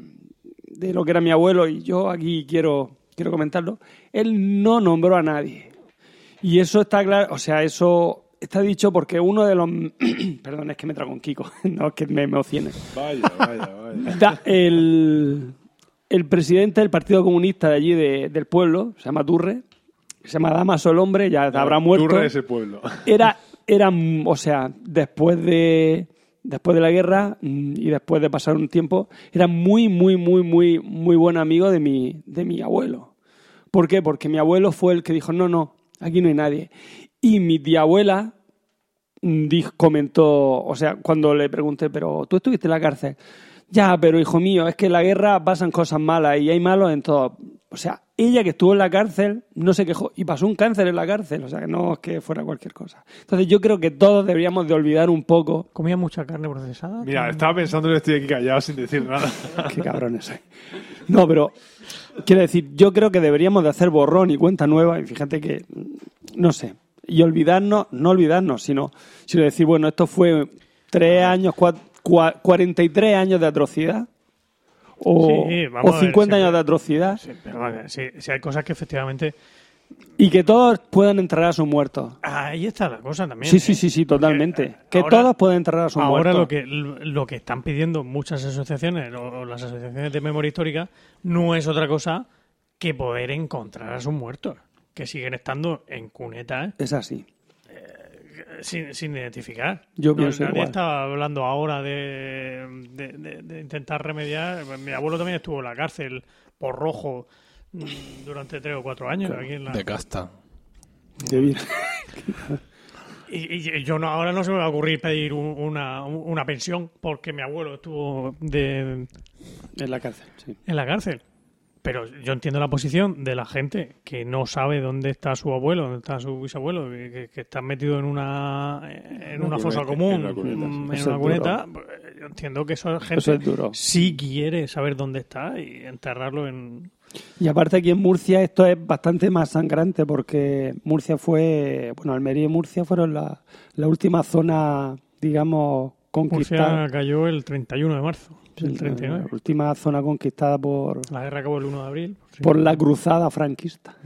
lo que era mi abuelo, y yo aquí quiero, quiero comentarlo, él no nombró a nadie. Y eso está claro, o sea, eso está dicho porque uno de los... *clears throat* Perdón, es que me trago un Kiko, *laughs* no, es que me emocione. Vaya, vaya, vaya. Da- el, el presidente del Partido Comunista de allí, de- del pueblo, se llama Turre, se llama Damaso el hombre, ya habrá muerto. Turra ese pueblo. *laughs* Era, era, o sea, después de, después de la guerra mm, y después de pasar un tiempo, era muy, muy, muy, muy, muy buen amigo de mi, de mi abuelo. ¿Por qué? Porque mi abuelo fue el que dijo, no, no, aquí no hay nadie. Y mi tía abuela mm, dijo, comentó, o sea, cuando le pregunté, pero tú estuviste en la cárcel. Ya, pero hijo mío, es que en la guerra pasan cosas malas y hay malos en todo. O sea, ella que estuvo en la cárcel no se quejó y pasó un cáncer en la cárcel. O sea, que no es que fuera cualquier cosa. Entonces yo creo que todos deberíamos de olvidar un poco. ¿Comía mucha carne procesada? Mira, estaba pensando que estoy aquí callado sin decir nada. *laughs* Qué cabrones soy. No, pero quiero decir, yo creo que deberíamos de hacer borrón y cuenta nueva. Y fíjate que, no sé, y olvidarnos, no olvidarnos, sino, sino decir, bueno, esto fue tres años, cua- cua- 43 años de atrocidad. O, Sí, vamos o a ver, 50 años de atrocidad. Sí, pero vale, sí, sí hay cosas que efectivamente... Y que todos puedan enterrar a sus muertos. Ahí está la cosa también. Sí, ¿eh? sí, sí, sí, totalmente. Porque, que ahora- todos puedan enterrar a sus Ahora muertos. lo que, lo que están pidiendo muchas asociaciones o, o las asociaciones de memoria histórica no es otra cosa que poder encontrar a sus muertos, que siguen estando en cunetas Es así. Sin, sin identificar. Yo No, pienso nadie igual. está hablando ahora de, de- de- de intentar remediar. Mi abuelo también estuvo en la cárcel por rojo mm, durante tres o cuatro años. aquí en la- De casta. De vida. *laughs* Y, y yo no, ahora no se me va a ocurrir pedir un- una, una pensión porque mi abuelo estuvo de, En la cárcel, sí. en la cárcel. Pero yo entiendo la posición de la gente que no sabe dónde está su abuelo, dónde está su bisabuelo, que, está metido en una en una, Una fosa cuneta, común, en una cuneta, mm, en Eso una es cuneta. pues, Yo entiendo que esa gente Eso es duro. sí quiere saber dónde está y enterrarlo en... Y aparte aquí en Murcia esto es bastante más sangrante porque Murcia fue, bueno, Almería y Murcia fueron la, la última zona, digamos, conquistada. Murcia cayó el 31 de marzo La 39. última zona conquistada por, La guerra acabó el 1 de abril. Por la cruzada franquista.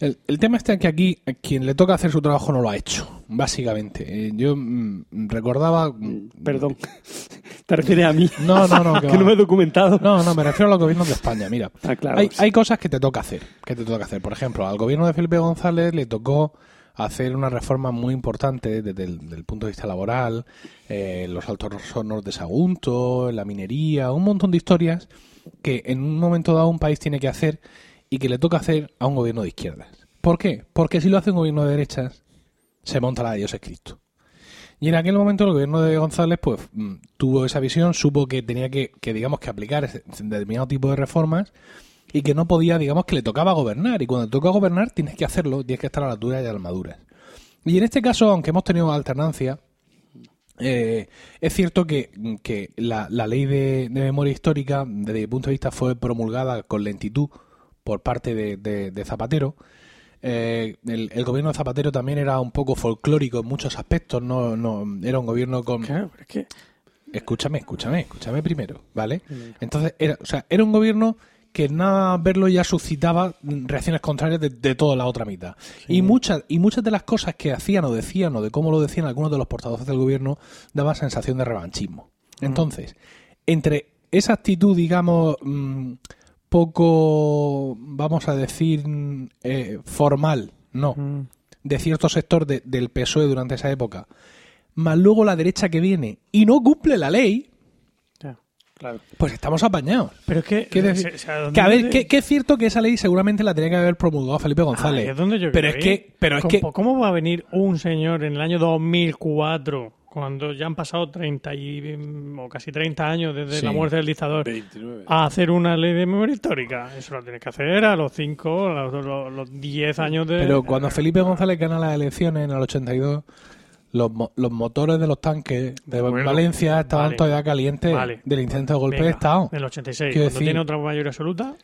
El, el tema está en que aquí quien le toca hacer su trabajo no lo ha hecho, básicamente. Eh, yo mm, recordaba... mm, Perdón. *laughs* ¿Te refieres a mí? No, no, no. *laughs* que que no me he documentado. No, no, me refiero a los gobiernos de España. Mira, Ah, claro. hay, hay cosas que te toca hacer, que te toca hacer. Por ejemplo, al gobierno de Felipe González le tocó hacer una reforma muy importante desde el punto de vista laboral, eh, los altos hornos de Sagunto, la minería, un montón de historias que en un momento dado un país tiene que hacer y que le toca hacer a un gobierno de izquierdas. ¿Por qué? Porque si lo hace un gobierno de derechas, se monta la de Dios es Cristo. Y en aquel momento el gobierno de González pues mm, tuvo esa visión, supo que tenía que, que digamos que aplicar ese- determinado tipo de reformas y que no podía, digamos que le tocaba gobernar. Y cuando te toca gobernar tienes que hacerlo, tienes que estar a la altura a las maduras. Y en este caso, aunque hemos tenido alternancia, eh, es cierto que, que la, la ley de, de memoria histórica, desde mi punto de vista, fue promulgada con lentitud por parte de, de- de Zapatero. Eh, el, el gobierno de Zapatero también era un poco folclórico en muchos aspectos, no, no era un gobierno con... Claro, pero es que Escúchame, escúchame, escúchame primero, ¿vale? Entonces, era, o sea, era un gobierno que nada verlo ya suscitaba reacciones contrarias de, de toda la otra mitad. Y muchas y muchas de las cosas que hacían o decían o de cómo lo decían algunos de los portavoces del gobierno daba sensación de revanchismo. Entonces, entre esa actitud, digamos, mm, poco, vamos a decir, mm, eh, formal, no, de cierto sector de- del PSOE durante esa época, más luego la derecha que viene y no cumple la ley. Claro. pues estamos apañados. Pero es que, Quiero o decir, sea, o sea, ¿dónde- que, a ver, que, que es cierto que esa ley seguramente la tenía que haber promulgado Felipe Ah, González. es donde yo pero es que, pero es ¿Cómo, que, ¿Cómo va a venir un señor en el año 2004, cuando ya han pasado 30 y, mm, o casi 30 años desde Sí. la muerte del dictador, 29. a hacer una ley de memoria histórica? Eso lo tienes que hacer a los 5, a los, los- los 10 años de... pero cuando Felipe González gana las elecciones en el 82, los, mo- los motores de los tanques de Bueno, Valencia estaban vale. todavía calientes Vale. del intento de golpe Venga, de Estado. Del 86, Quiero cuando decir- tiene otra mayoría absoluta.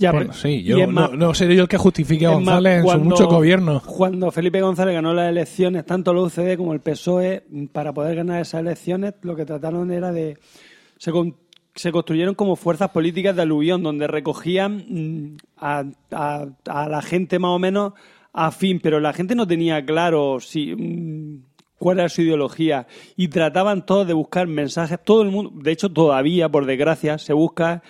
Ya, Bueno, pero- sí, yo no, más- no seré yo el que justifique a más, González en su mucho gobierno. Cuando Felipe González ganó las elecciones, tanto la UCD como el PSOE, para poder ganar esas elecciones, lo que trataron era de. Se, con- se construyeron como fuerzas políticas de aluvión, donde recogían mm, a, a- a la gente más o menos afín, pero la gente no tenía claro si. Cuál era su ideología y trataban todos de buscar mensajes todo el mundo de hecho todavía por desgracia se busca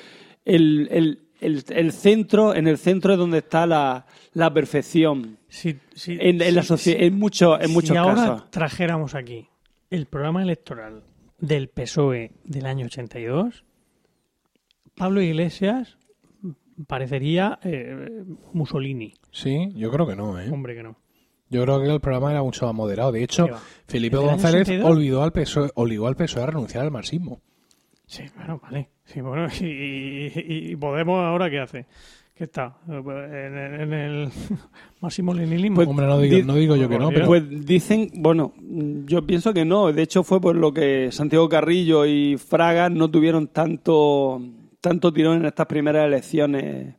el, el- el- el centro en el centro es donde está la, la perfección Si, si- en, en la si- en muchos en muchos si ahora trajéramos aquí el programa electoral del PSOE del año 82, Pablo Iglesias parecería eh, Mussolini. Sí, yo creo que no, ¿eh? Hombre que no. Yo creo que el programa era mucho más moderado. De hecho. Felipe ¿El del año González 82? olvidó al PSOE, obligó al PSOE a renunciar al marxismo. Sí, bueno, vale. Sí, bueno, *laughs* y, y- y Podemos ahora qué hace? ¿Qué está? En, el- en el *laughs* máximo leninismo. Pues, Hombre, no digo, di- no digo yo que no, por pero pues dicen bueno yo pienso que no de hecho fue por lo que Santiago Carrillo y Fraga no tuvieron tanto tanto tirón en estas primeras elecciones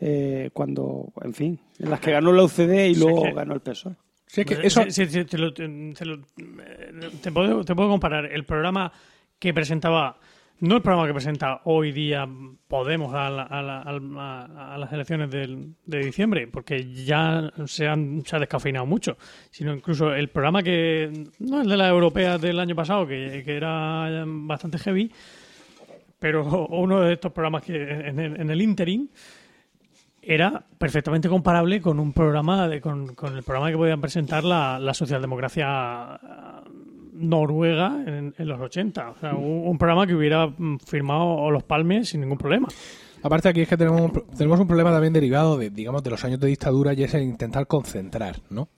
eh, cuando en fin en las que ganó la UCD y luego ganó el PSOE Sí, que Sí, eso, sí, sí, te, lo- te- te lo- eh, te puedo, te puedo comparar. El programa que presentaba, no el programa que presenta hoy día Podemos a, la- a la- al- a- a las elecciones del- de diciembre, porque ya se, han, se ha descafeinado mucho, sino incluso el programa que, no el de las europeas del año pasado, que, que era bastante heavy, pero uno de estos programas que en el, en el interim era perfectamente comparable con un programa con, el programa que podían presentar la, la socialdemocracia eh, noruega en, los 80. O sea, un, programa que hubiera mm, firmado los palmes sin ningún problema. aparte aquí es que tenemos tenemos un problema también derivado de, digamos, de los años de dictadura y es el intentar concentrar, ¿no?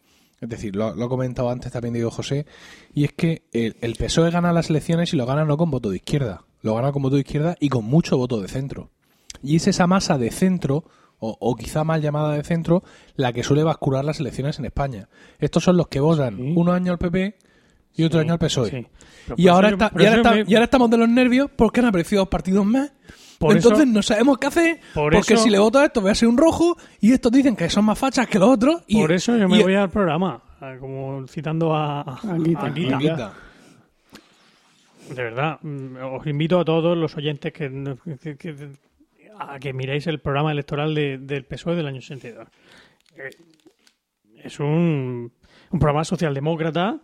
Es decir, lo, lo ha comentado antes también Diego José, y es que el, el PSOE gana las elecciones y lo gana no con voto de izquierda, lo gana con voto de izquierda y con mucho voto de centro. Y es esa masa de centro, o, o quizá mal llamada de centro, la que suele bascular las elecciones en España. Estos son los que votan Sí. un año al PP y otro Sí, año al PSOE. sí. Pero Y ahora, eso yo- está- por y, ahora eso está- me- y ahora estamos de los nervios porque han aparecido dos partidos más. Por Entonces eso- no sabemos qué hacer. por porque eso- si le voto a esto voy a ser un rojo y estos dicen que son más fachas que los otros. Y, Por eso yo me y- voy al programa, como citando a, a Anguita. Anguita. Anguita. De verdad, mm, os invito a todos los oyentes que, que- que- a que miréis el programa electoral de- del PSOE del año 82. Eh, Es un, un programa socialdemócrata,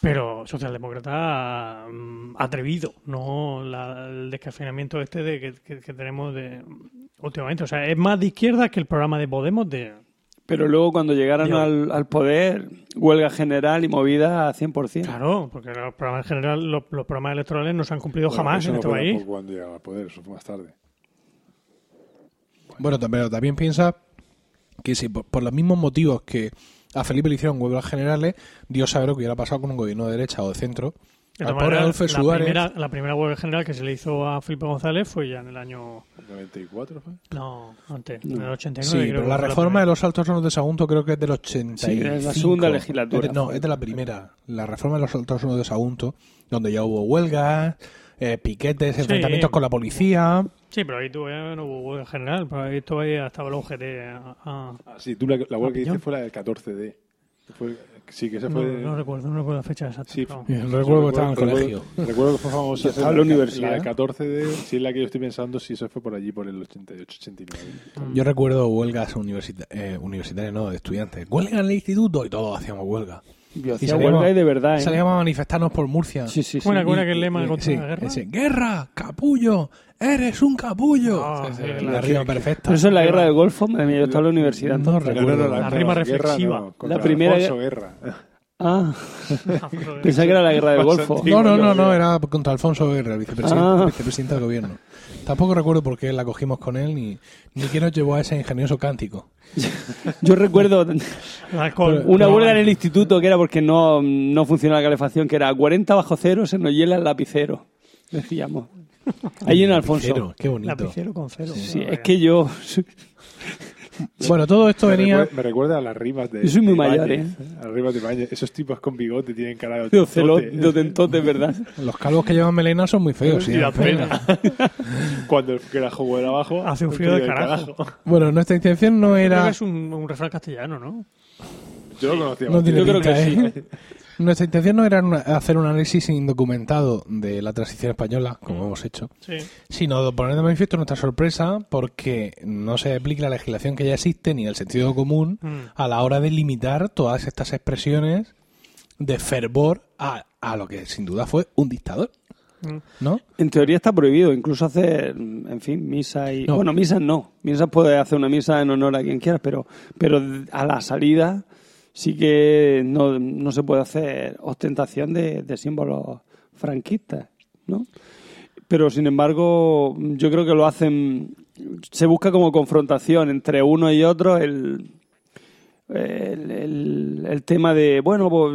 pero socialdemócrata mm, atrevido, no la- el descafeinamiento este de que, que- que tenemos de últimamente. O sea, es más de izquierda que el programa de Podemos de... Pero luego cuando llegaron al, al poder, huelga general y movida a 100%. Claro, porque los programas en general, los, los programas electorales no se han cumplido Bueno, jamás en no este fue país. cuando llegaba al poder, eso fue más tarde. Bueno, pero también piensa que si por, por los mismos motivos que a Felipe le hicieron huelgas generales, Dios sabe lo que hubiera pasado con un gobierno de derecha o de centro. De Al todas pobre maneras, Adolfo la, Suárez. primera, la primera huelga general que se le hizo a Felipe González fue ya en el año... 94 fue. No, antes, No. en el 89 Sí, creo pero la reforma de los altos hornos de Sagunto creo que es del 85. Sí, es la segunda legislatura Es de- no, es de la primera. La reforma de los altos hornos de Sagunto, donde ya hubo huelgas, eh, piquetes, enfrentamientos con la policía. Sí, pero ahí todavía no hubo huelga general, pero ahí todavía estaba el UGT a- a- Ah, sí, tú la, la huelga que hiciste fue la del 14D. Fue, sí, que esa No, fue... no recuerdo, no recuerdo la fecha exacta. Sí, pero- Bien, recuerdo que estaba en el colegio. Recuerdo que fue famosa. estaba en la universidad. La del 14D, si es la que yo estoy pensando, si eso fue por allí, por el 88, 89. Yo recuerdo huelgas universita- eh, universitarias, no, de estudiantes. Huelga en el instituto y todos hacíamos huelga. Y salíamos- huelga y de verdad, ¿eh? Salíamos a manifestarnos por Murcia. Sí, sí, sí. ¿Cómo era, cómo era Y- aquel lema y- contra sí, la guerra? ese, guerra, capullo, eres un capullo. Ah, Sí, sí, la la- rima perfecta. Pero eso es la guerra del Golfo, madre mía, yo estaba en la universidad. No entonces. recuerdo. la rima guerra reflexiva. no, La primera Guerra. Ah, *laughs* *laughs* pensaba que era la guerra del Golfo. No, no, no, no, era contra Alfonso Guerra, el vicepresidente, Ah. vicepresidente del gobierno. Tampoco recuerdo por qué la cogimos con él ni, ni quién nos llevó a ese ingenioso cántico. *laughs* Yo recuerdo alcohol. una huelga en el instituto que era porque no, no funcionaba la calefacción, que era a 40 bajo cero se nos hiela el lapicero, decíamos. Ahí en Alfonso. Cero, qué bonito. Lapicero con cero. Sí, es que yo, *laughs* Bueno, todo esto Me, venía... recuerda, me recuerda a las rimas de. Yo soy muy mayor, Ibáñez, ¿eh? A las rimas de Ibáñez. Esos tipos con bigote tienen cara de otentote. de otentote, *laughs* ¿verdad? Los calvos que llevan melena son muy feos. sí, Y la pena. *laughs* Cuando el que era juego de abajo. Hace un frío de carajo. Bueno, nuestra intención no Creo que era... es un, un refrán castellano, ¿no? Yo lo conocía. No tiene Yo creo pinta, que ¿eh? sí. Nuestra intención no era una- hacer un análisis indocumentado de la transición española, como hemos hecho, Sí. sino poner de manifiesto nuestra sorpresa porque no se aplica la legislación que ya existe ni el sentido común Mm. a la hora de limitar todas estas expresiones de fervor a, a lo que sin duda fue un dictador, Mm. ¿no? En teoría está prohibido, incluso hacer, en fin, misa y... No. Bueno, misas no. Misas puede hacer una misa en honor a quien quieras, pero, pero a la salida sí que no, no se puede hacer ostentación de, símbolos franquistas, ¿no? Pero, sin embargo, yo creo que lo hacen... Se busca como confrontación entre uno y otro el- el tema de, bueno, pues,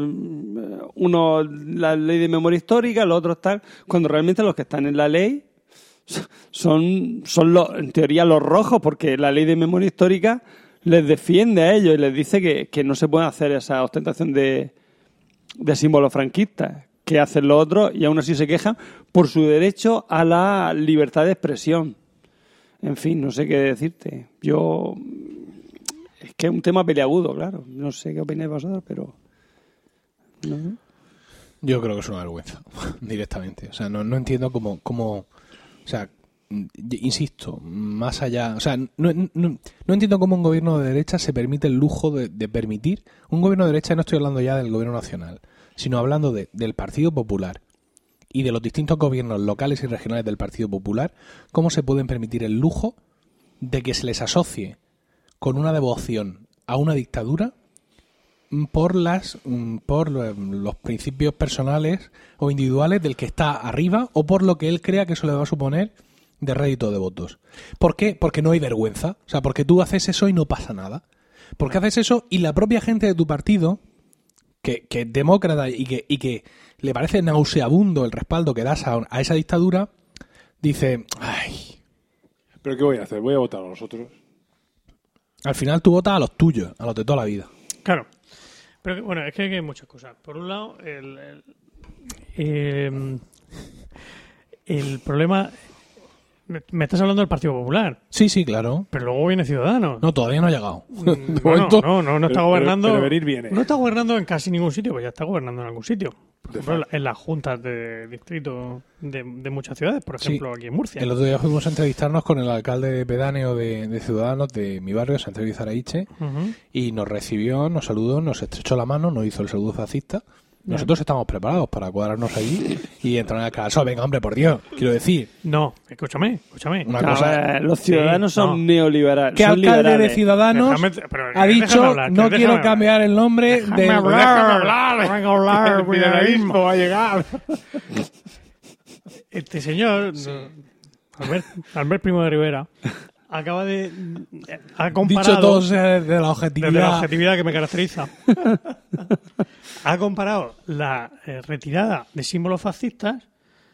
uno la ley de memoria histórica, los otros tal, cuando realmente los que están en la ley son, son los, en teoría los rojos, porque la ley de memoria histórica les defiende a ellos y les dice que, que no se puede hacer esa ostentación de, de símbolos franquistas que hacen los otros y aún así se quejan por su derecho a la libertad de expresión. En fin, no sé qué decirte. Yo. Es que es un tema peleagudo, claro. No sé qué opináis vosotros, pero. no. Yo creo que es una vergüenza, *laughs* directamente. O sea, no, no entiendo cómo, cómo, o sea, insisto, más allá, o sea, no, no, no entiendo cómo un gobierno de derecha se permite el lujo de, permitir, un gobierno de derecha, no estoy hablando ya del gobierno nacional, sino hablando de, del Partido Popular y de los distintos gobiernos locales y regionales del Partido Popular, cómo se pueden permitir el lujo de que se les asocie con una devoción a una dictadura por las por lo- los principios personales o individuales del que está arriba o por lo que él crea que eso le va a suponer de rédito de votos. ¿Por qué? Porque no hay vergüenza. O sea, porque tú haces eso y no pasa nada. Porque haces eso y la propia gente de tu partido, que, que es demócrata y que, y que le parece nauseabundo el respaldo que das a, a esa dictadura, dice, ay, ¿Pero qué voy a hacer? Voy a votar a los otros. al final tú votas a los tuyos, a los de toda la vida. Claro. Pero bueno, es que hay muchas cosas. Por un lado, el, el, eh, el problema. Me, estás hablando del Partido Popular, Sí, sí, claro. pero luego viene Ciudadanos. No, todavía no ha llegado. *laughs* De Mm, bueno, momento- no, no, no está Pero- gobernando. pero- pero venir viene. No está gobernando en casi ningún sitio, pues ya está gobernando en algún sitio. Por ejemplo, en la- en las juntas de distrito de, de muchas ciudades, por Sí. ejemplo, aquí en Murcia. El otro día fuimos a entrevistarnos con el alcalde pedáneo de, de Ciudadanos de mi barrio, Santiago de Zaraiche, Ujú. y nos recibió, nos saludó, nos estrechó la mano, nos hizo el saludo fascista Nosotros estamos preparados para cuadrarnos allí y entrar en el canal. Venga, hombre, por Dios, quiero decir. No, escúchame, escúchame. Una A cosa- ver, los ciudadanos Sí, son no. neoliberales. ¿Qué son alcalde de liberales. Ciudadanos Déjame- pero ha déjame dicho hablar, no déjame quiero hablar. cambiar el nombre Déjame de... hablar, Déjame hablar, déjame *laughs* hablar, El federalismo va a llegar. Este señor, Albert, Albert Primo de Rivera, acaba de. Ha comparado. Dicho todo sea de la desde la objetividad. objetividad que me caracteriza. *laughs* ha comparado la eh, retirada de símbolos fascistas,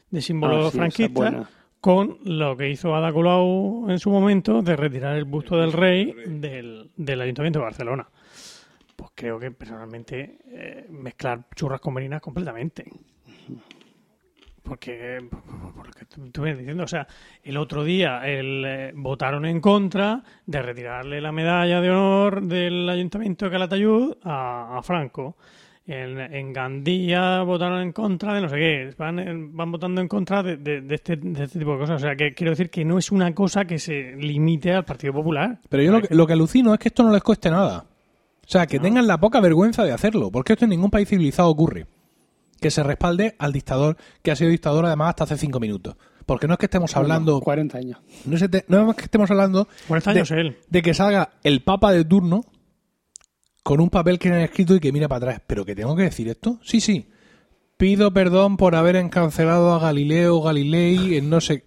de símbolos Ah, sí, franquistas, con lo que hizo Ada Colau en su momento de retirar el busto del rey del, del Ayuntamiento de Barcelona. Pues creo que personalmente eh, mezclar churras con merinas completamente. Porque, por lo que tú, vienes diciendo, o sea, el otro día el, eh, votaron en contra de retirarle la medalla de honor del Ayuntamiento de Calatayud a, a Franco. En, en Gandía votaron en contra de no sé qué. Van, eh, van votando en contra de, de- de este, de este tipo de cosas. O sea, que quiero decir que no es una cosa que se limite al Partido Popular. Pero yo lo que, lo que alucino es que esto no les cueste nada. O sea, que tengan la poca vergüenza de hacerlo, porque esto en ningún país civilizado ocurre. Que se respalde al dictador, que ha sido dictador además hasta hace cinco minutos. Porque no es que estemos hablando, 40 años. no es, este- no es que estemos hablando 40 años de, él. de que salga el papa de turno con un papel que han escrito y que mira para atrás. ¿Pero que tengo que decir esto? Sí, sí. Pido perdón por haber encarcelado a Galileo Galilei en no sé...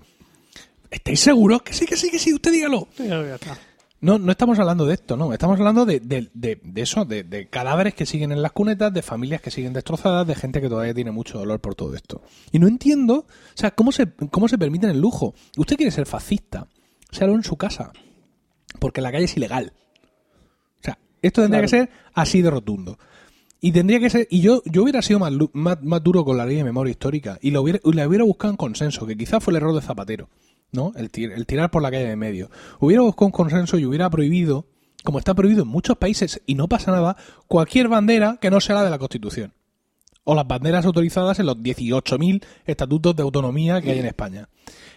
¿Estáis seguros? Que sí, que sí, que sí, usted dígalo. Sí, ya está. No, no estamos hablando de esto, no. Estamos hablando de, de, de- de eso, de, de cadáveres que siguen en las cunetas, de familias que siguen destrozadas, de gente que todavía tiene mucho dolor por todo esto. Y no entiendo, o sea, cómo se, cómo se permiten el lujo. Usted quiere ser fascista, séalo en su casa, porque la calle es ilegal. O sea, esto tendría que ser así de rotundo. Y tendría que ser, y yo, yo hubiera sido más, más, más duro con la ley de memoria histórica y lo hubiera, y la hubiera buscado en consenso, que quizás fue el error de Zapatero, ¿no? El, el tirar por la calle de medio. Hubiera buscado un consenso y hubiera prohibido, como está prohibido en muchos países y no pasa nada, cualquier bandera que no sea la de la Constitución. O las banderas autorizadas en los 18.000 estatutos de autonomía que hay en España.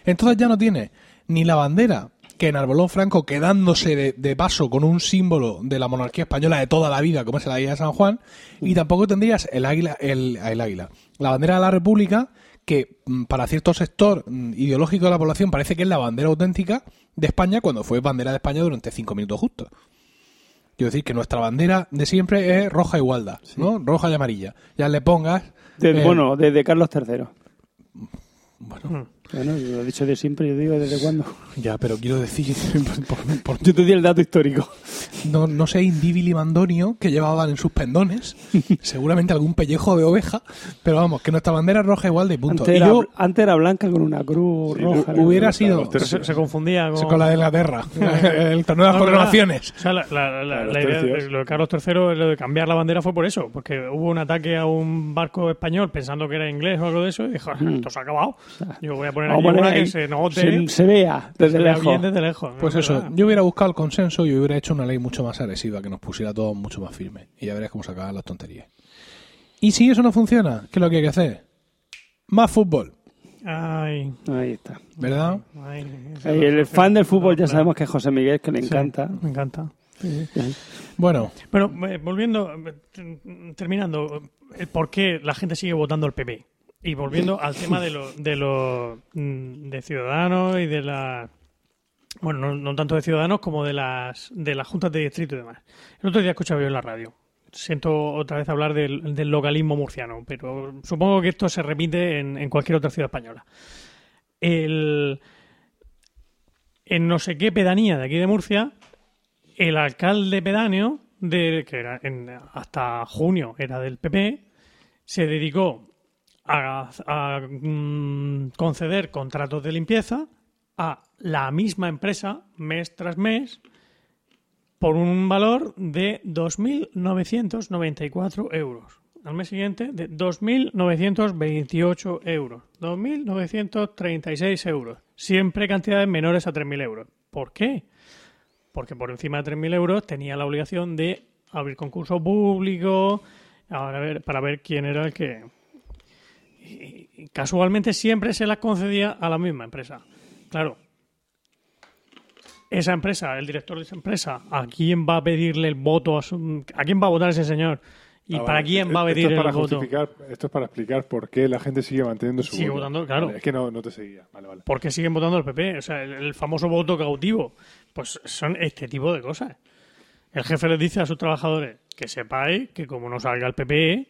Entonces ya no tiene ni la bandera que enarboló Franco quedándose de, de paso con un símbolo de la monarquía española de toda la vida, como es el águila de San Juan, y tampoco tendrías el águila, el, el águila, la bandera de la República, que mm, para cierto sector mm, ideológico de la población parece que es la bandera auténtica de España cuando fue bandera de España durante cinco minutos justo. Quiero decir que nuestra bandera de siempre es roja igualdad, ¿no? Roja y amarilla. Ya le pongas. Desde- eh, bueno, desde Carlos III. bueno, Bueno, yo lo he dicho de siempre, yo digo desde cuándo. *laughs* ya, pero quiero decir, *laughs* por- por- Yo te di el dato histórico. no, no sé, Indíbil y Mandonio que llevaban en sus pendones, *laughs* seguramente algún pellejo de oveja, pero vamos, que nuestra bandera es roja igual de punto. Antes Y era, yo antes era blanca con una cruz roja. hubiera sido Pero se, se confundía con, con la de Inglaterra, el torneo de las No, coronaciones. O sea, la, la- la- la idea de lo de Carlos III, lo de cambiar la bandera fue por eso, porque hubo un ataque a un barco español pensando que era inglés o algo de eso, y dijo, "Ah, esto se ha acabado. Yo voy a poner Vamos aquí a poner una ahí, que se note, se, se vea desde se lejos. bien desde lejos. Pues eso, ¿Verdad? yo hubiera buscado el consenso y hubiera hecho una ley mucho más agresiva que nos pusiera todos mucho más firmes. Y ya veréis cómo se acaban las tonterías. Y si eso no funciona, ¿qué es lo que hay que hacer? Más fútbol, Ay, Ahí está. ¿verdad? ay, el fan del fútbol ya sabemos que es José Miguel, que le Sí, encanta. me encanta. Bueno, Bueno, eh, volviendo, eh, terminando, el por qué la gente sigue votando al PP. Y volviendo al tema de los de los mm, de ciudadanos y de la bueno, no, no tanto de ciudadanos como de las de las juntas de distrito y demás. El otro día escuchaba yo en la radio. Siento otra vez hablar del, del localismo murciano, pero supongo que esto se repite en, en cualquier otra ciudad española. El, en no sé qué pedanía de aquí de Murcia, el alcalde pedáneo, de, que era en- hasta junio era del PP, se dedicó a, mm, conceder contratos de limpieza a la misma empresa mes tras mes por un valor de 2.994 euros. Al mes siguiente, de 2.928 euros. 2.936 euros. Siempre cantidades menores a 3.000 euros. ¿Por qué? Porque por encima de 3.000 euros tenía la obligación de abrir concurso público ver, para ver quién era el que... y- y casualmente siempre se las concedía a la misma empresa. Claro, esa empresa, el director de esa empresa, ¿a quién va a pedirle el voto? A, su- ¿A quién va a votar ese señor? ¿Y Ah, para quién va a Esto pedir es para el voto? Esto es para explicar por qué la gente sigue manteniendo su Sigue voto. votando, claro. Vale, es que no, no te seguía. Vale, vale. ¿Por qué siguen votando al PP? O sea, el, el famoso voto cautivo. Pues son este tipo de cosas. El jefe les dice a sus trabajadores que sepáis que como no salga el PP,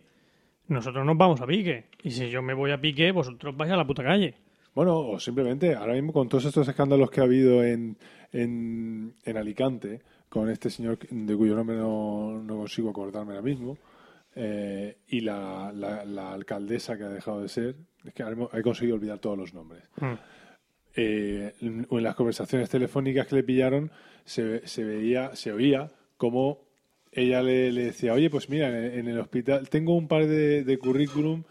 nosotros nos vamos a pique. Y si yo me voy a pique, vosotros vais a la puta calle. Bueno, o simplemente, ahora mismo con todos estos escándalos que ha habido en, en, en Alicante, con este señor de cuyo nombre no, no consigo acordarme ahora mismo, eh, y la, la, la alcaldesa que ha dejado de ser, es que he conseguido olvidar todos los nombres. Mm. Eh, en las conversaciones telefónicas que le pillaron, se, se veía, se oía como ella le, le decía, oye, pues mira, en, el hospital tengo un par de, de currículum,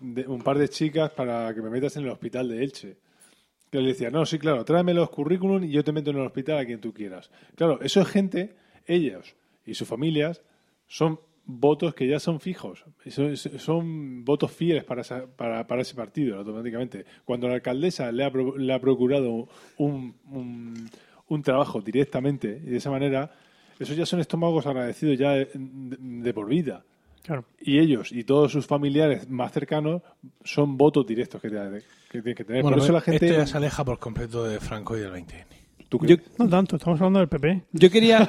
un par de chicas para que me metas en el hospital de Elche. Que le decía, no, sí, claro, tráeme los currículum y yo te meto en el hospital a quien tú quieras. Claro, eso es gente, ellos y sus familias son votos que ya son fijos, son, votos fieles para, para, ese partido automáticamente. Cuando la alcaldesa le ha, pro- le ha procurado un, un, un trabajo directamente y de esa manera, esos ya son estómagos agradecidos ya de, de- de por vida. Claro. Y ellos y todos sus familiares más cercanos son votos directos que, tienen que, tener. Bueno, por eso la gente... esto ya se aleja por completo de Franco y del 20N. ¿Tú Yo, crees? No tanto, estamos hablando del PP. yo quería,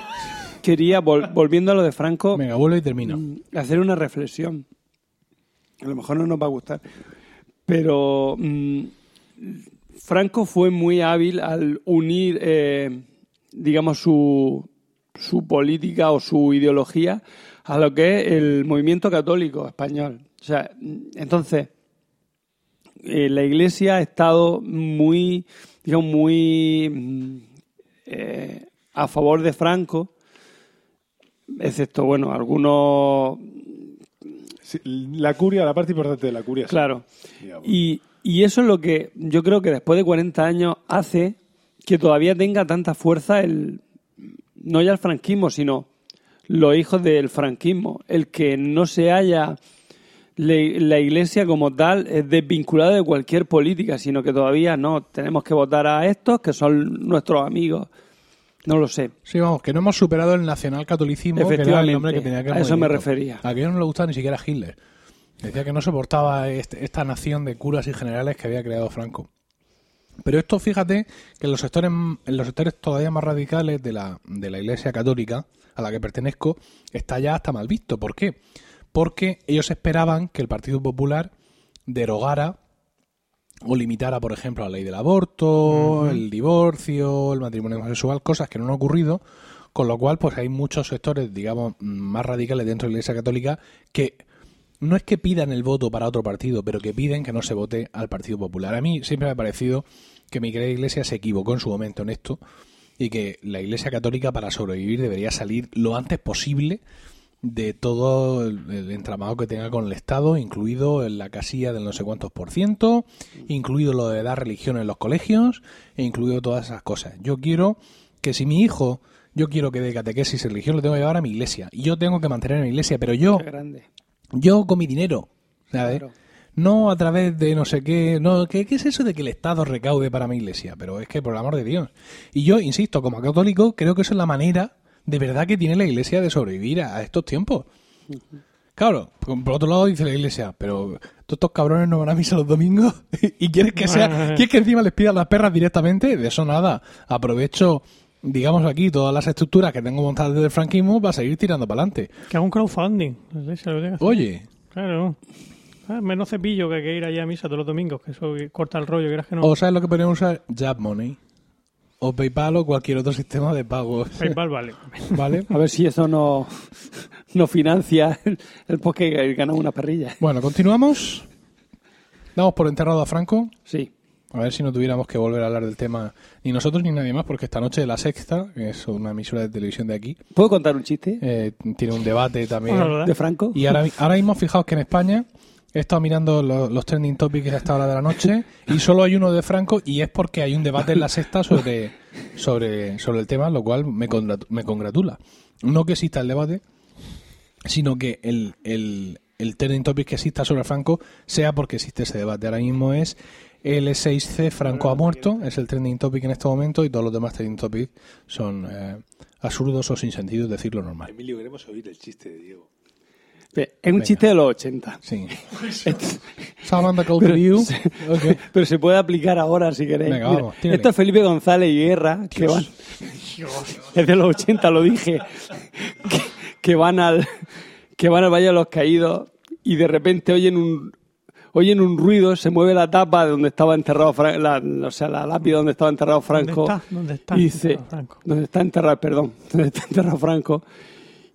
quería vol- volviendo a lo de Franco, Venga, vuelvo y termino. mm, hacer una reflexión. A lo mejor no nos va a gustar. Pero mm, Franco fue muy hábil al unir, eh, digamos, su, su política o su ideología a lo que es el movimiento católico español. O sea, entonces, eh, la Iglesia ha estado muy, digamos, muy mm, eh, a favor de Franco, excepto, bueno, algunos Sí, la curia, la parte importante de la curia. sí. Claro. Digamos. Y, y eso es lo que yo creo que después de 40 años hace que todavía tenga tanta fuerza el no ya el franquismo, sino los hijos del franquismo. El que no se haya la iglesia como tal es desvinculada de cualquier política, sino que todavía no, tenemos que votar a estos que son nuestros amigos. No lo sé. Sí, vamos, que no hemos superado el nacionalcatolicismo, que era el Efectivamente, nombre que tenía que a eso me refería. A aquello no le gustaba ni siquiera Hitler. Decía que no soportaba este- esta nación de curas y generales que había creado Franco. Pero esto, fíjate, que en los sectores, en los sectores todavía más radicales de la, de la Iglesia Católica, a la que pertenezco, está ya hasta mal visto. ¿Por qué? Porque ellos esperaban que el Partido Popular derogara o limitara, por ejemplo, la ley del aborto, el divorcio, el matrimonio homosexual, cosas que no han ocurrido, con lo cual pues hay muchos sectores, digamos, más radicales dentro de la Iglesia Católica que no es que pidan el voto para otro partido, pero que piden que no se vote al Partido Popular. A mí siempre me ha parecido que mi querida Iglesia se equivocó en su momento en esto y que la Iglesia Católica para sobrevivir debería salir lo antes posible de todo el, entramado que tenga con el Estado, incluido en la casilla del no sé cuántos por ciento, incluido lo de dar religión en los colegios, e incluido todas esas cosas. Yo quiero que si mi hijo, yo quiero que de catequesis y religión lo tengo que llevar a mi iglesia, y yo tengo que mantener a mi iglesia, pero yo. Yo con mi dinero, ¿sabes? Claro. No a través de no sé qué, no, ¿qué, ¿qué es eso de que el Estado recaude para mi iglesia? Pero es que, por el amor de Dios. Y yo, insisto, como católico, creo que esa es la manera de verdad que tiene la iglesia de sobrevivir a, a estos tiempos. Claro, por por otro lado dice la iglesia, pero todos estos cabrones no van a misa los domingos *laughs* y quieres que sea, *laughs* quieres que encima les pidan las perras directamente, de eso nada. Aprovecho, digamos aquí, todas las estructuras que tengo montadas desde el franquismo para seguir tirando para adelante. Que haga un crowdfunding. lo que. Oye, Claro. Ah, menos cepillo que hay que ir allá a misa todos los domingos, que eso corta el rollo, quieras que no. o sabes lo que podríamos usar, Jab Money. O PayPal o cualquier otro sistema de pago. PayPal vale. *laughs* ¿Vale? A ver si eso no, no financia el, el podcast que ganamos una perrilla. Bueno, continuamos. Damos por enterrado a Franco. Sí. A ver si no tuviéramos que volver a hablar del tema ni nosotros ni nadie más, porque esta noche La Sexta, que es una emisora de televisión de aquí, ¿Puedo contar un chiste eh, tiene un debate también. De Franco? Y ahora, ahora mismo fijaos que en España he estado mirando lo- los trending topics a esta hora de la noche *laughs* y solo hay uno de Franco y es porque hay un debate en La Sexta sobre, sobre, sobre el tema, lo cual me, me congratula. No que exista el debate, sino que el, el, el trending topic que exista sobre Franco sea porque existe ese debate. Ahora mismo es L6C Franco ha muerto, es el trending topic en este momento y todos los demás trending topics son eh, absurdos o sin sentido, es decir, lo normal. Emilio, queremos oír el chiste de Diego. Es un chiste de los 80. Sí. *laughs* To Pero, You. *laughs* pero se puede aplicar ahora si queréis. Venga, vamos, esto es Felipe González y Guerra, que van. *laughs* Es de los 80, lo dije. Que, que van al que van al Valle de los Caídos y de repente oyen un oyen un ruido, se mueve la tapa de donde estaba enterrado Franco, la, o sea, la lápida donde estaba enterrado Franco. está? ¿Dónde está Y dice, enterrado Franco? donde está enterrado, perdón, *laughs* donde está enterrado Franco.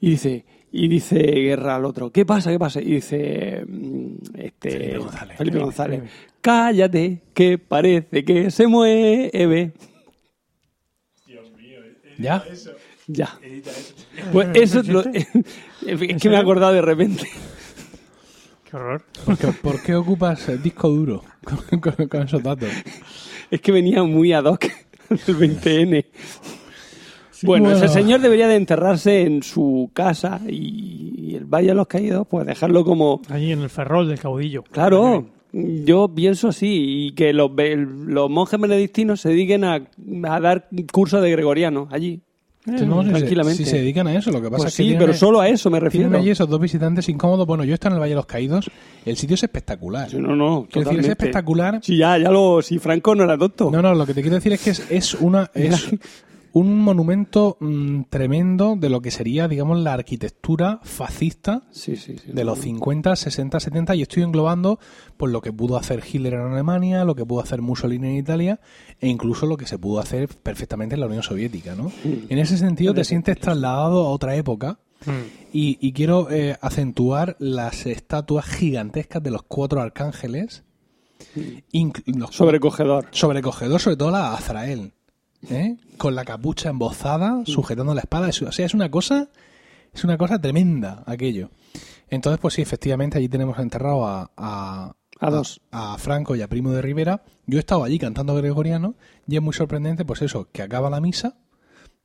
Y dice, y dice Guerra al otro, ¿qué pasa? ¿Qué pasa? Y dice mm, este Felipe González. Felipe González, cállate, que parece que se mueve. ¿Ya? Ya. Pues eso es, lo- *laughs* es que me he acordado de repente. Qué horror. ¿Por qué, por qué ocupas el disco duro *laughs* con, con- con esos datos? Es que venía muy ad hoc *laughs* del 20N. Bueno, Bueno. ese señor debería de enterrarse en su casa y, y el Valle de los Caídos, pues dejarlo como... Allí en el ferrol del caudillo. Claro, yo pienso así, y que los, los monjes benedictinos se dediquen a, a dar cursos de gregoriano allí. Sí, no, si se-. Si se dedican a eso, lo que pasa Pues es que sí, tienen- pero solo a eso me refiero. Tienen allí esos dos visitantes incómodos. Bueno, yo estoy en el Valle de los Caídos. El sitio es espectacular. No, no, Quiero decir, es espectacular. Si ya, ya lo, si Franco no era tonto. No, no, lo que te quiero decir es que es, es una *laughs* es un monumento mm, tremendo de lo que sería, digamos, la arquitectura fascista Sí, sí, sí. de los 50, 60, 70 y estoy englobando pues lo que pudo hacer Hitler en Alemania, lo que pudo hacer Mussolini en Italia e incluso lo que se pudo hacer perfectamente en la Unión Soviética, ¿no? En ese sentido te sientes trasladado a otra época y, y quiero eh, acentuar las estatuas gigantescas de los cuatro arcángeles inclu- Sobrecogedor. sobrecogedor, sobre todo la Azrael, ¿eh? con la capucha embozada, sujetando la espada. Es- O sea, es una cosa, es una cosa tremenda aquello. Entonces, pues sí, efectivamente, allí tenemos enterrado a, a, A dos. a Franco y a Primo de Rivera. Yo he estado allí cantando gregoriano y es muy sorprendente, pues eso, que acaba la misa,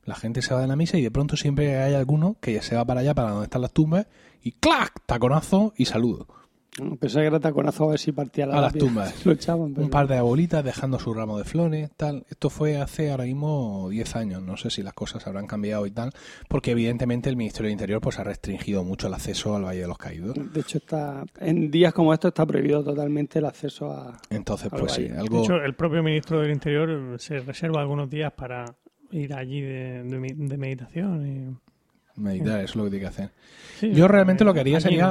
la gente se va de la misa y de pronto siempre hay alguno que ya se va para allá, para donde están las tumbas, y ¡clac! Taconazo y saludo. Pensé que era taconazo a ver si partía la A las tumbas. *laughs* Lo echaban, pero Un par de abuelitas dejando su ramo de flores, tal. Esto fue hace ahora mismo 10 años. No sé si las cosas habrán cambiado y tal, porque evidentemente el Ministerio del Interior pues ha restringido mucho el acceso al Valle de los Caídos. De hecho, está en días como estos está prohibido totalmente el acceso a... Entonces, pues sí, valle. De algo... hecho, el propio ministro del Interior se reserva algunos días para ir allí de, de mi- de meditación. Meditar, eso es lo que tiene que hacer. Sí, Yo realmente lo que haría sería,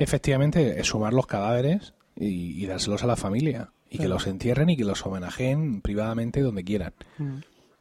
efectivamente, es sumar los cadáveres y, y dárselos a la familia. Y que los entierren y que los homenajeen privadamente donde quieran. Mm.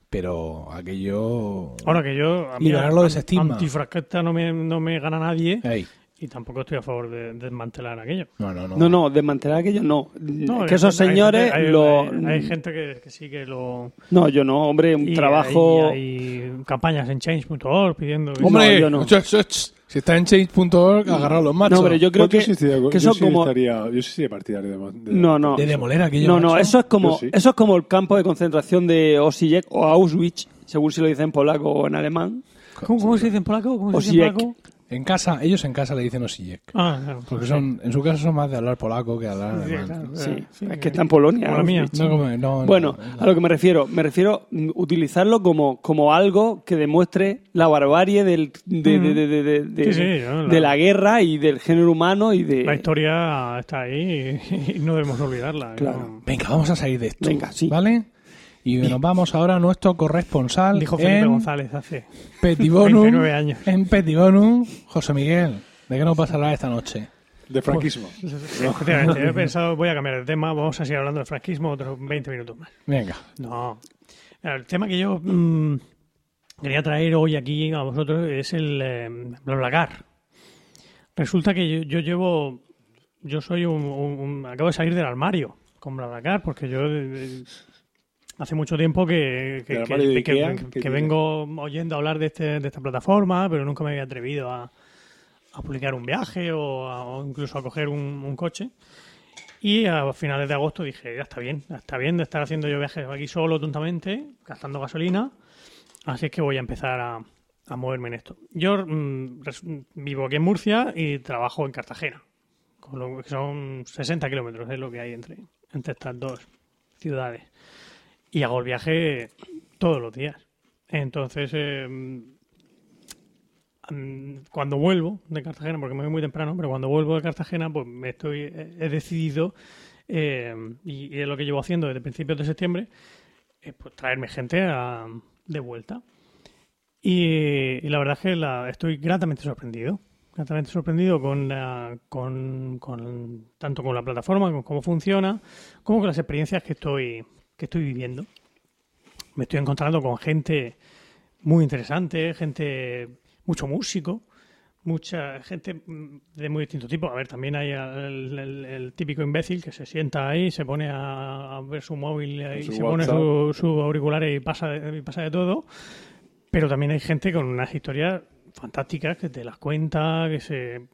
Pero aquello... Ahora que yo, a mí, Liberarlo de ese estigma. Antifrasqueta no me, no me gana nadie Ey, y tampoco estoy a favor de, desmantelar aquello. no, no, no. No, no, desmantelar aquello no. No, que esos hay- señores hay, lo... hay- hay gente que, que sí que lo... No, yo no, hombre, un y trabajo... Hay, hay campañas en change.org pidiendo... que- Hombre, yo no. ch- ch- ch- si está en change.org, agarraros los machos. No, pero yo creo que, que yo eso sí como... estaría, yo sí sería partidario de, de- No, no. De demoler aquello. No, no, macho. eso es como sí. eso es como el campo de concentración de Osijek o Auschwitz, según si lo dicen en polaco o en alemán. ¿Cómo, cómo se dice en polaco? ¿Cómo se dice en polaco? En casa, ellos en casa le dicen osijek. Ah, claro. Porque son, en su caso son más de hablar polaco que hablar Sí, alemán. claro, Sí, eh, sí, es que está en Polonia. Mía. No, como- no, Bueno, no. a lo que me refiero, me refiero mm, utilizarlo como, como algo que demuestre la barbarie del, de, Sí, sí, la- guerra y del género humano y de... La historia está ahí y, y *laughs* no debemos olvidarla. Claro. ¿no? Venga, vamos a salir de esto. Venga, sí. ¿Vale? Y nos vamos ahora a nuestro corresponsal Dijo Felipe en González hace... Petibonum. 29 años. En Petibonum, José Miguel. ¿De qué nos vas a hablar esta noche? de franquismo. Efectivamente, he pensado, voy a cambiar de tema, vamos a seguir hablando del franquismo otros 20 minutos más. Venga. No. El tema que yo mm, quería traer hoy aquí a vosotros es el eh, BlaBlaCar. Resulta que yo, yo llevo, yo soy un, un- un- acabo de salir del armario con BlaBlaCar porque yo eh, hace mucho tiempo que, que, vengo oyendo hablar de, este, de esta plataforma, pero nunca me había atrevido a, a publicar un viaje o, a- o incluso a coger un, un coche. Y a finales de agosto dije, ya está bien, ya está bien de estar haciendo yo viajes aquí solo tontamente, gastando gasolina. Así es que voy a empezar a, a moverme en esto. Yo mm, vivo aquí en Murcia y trabajo en Cartagena. Con lo que son 60 kilómetros, es lo que hay entre, entre estas dos ciudades. Y hago el viaje todos los días. Entonces, eh, cuando vuelvo de Cartagena, porque me voy muy temprano, pero cuando vuelvo de Cartagena, pues me estoy, he decidido, eh, y, es lo que llevo haciendo desde principios de septiembre, eh, pues traerme gente a- de vuelta. Y, la verdad es que la- estoy gratamente sorprendido. Gratamente sorprendido con, con- tanto con la plataforma, con cómo funciona, como con las experiencias que estoy, que estoy viviendo. Me estoy encontrando con gente muy interesante, gente, mucho músico, mucha gente de muy distinto tipo. A ver, también hay el, el- el típico imbécil que se sienta ahí, se pone a, a ver su móvil y Su se pone WhatsApp. su, auriculares y pasa, de- y pasa de todo. Pero también hay gente con unas historias fantásticas que te las cuenta, que se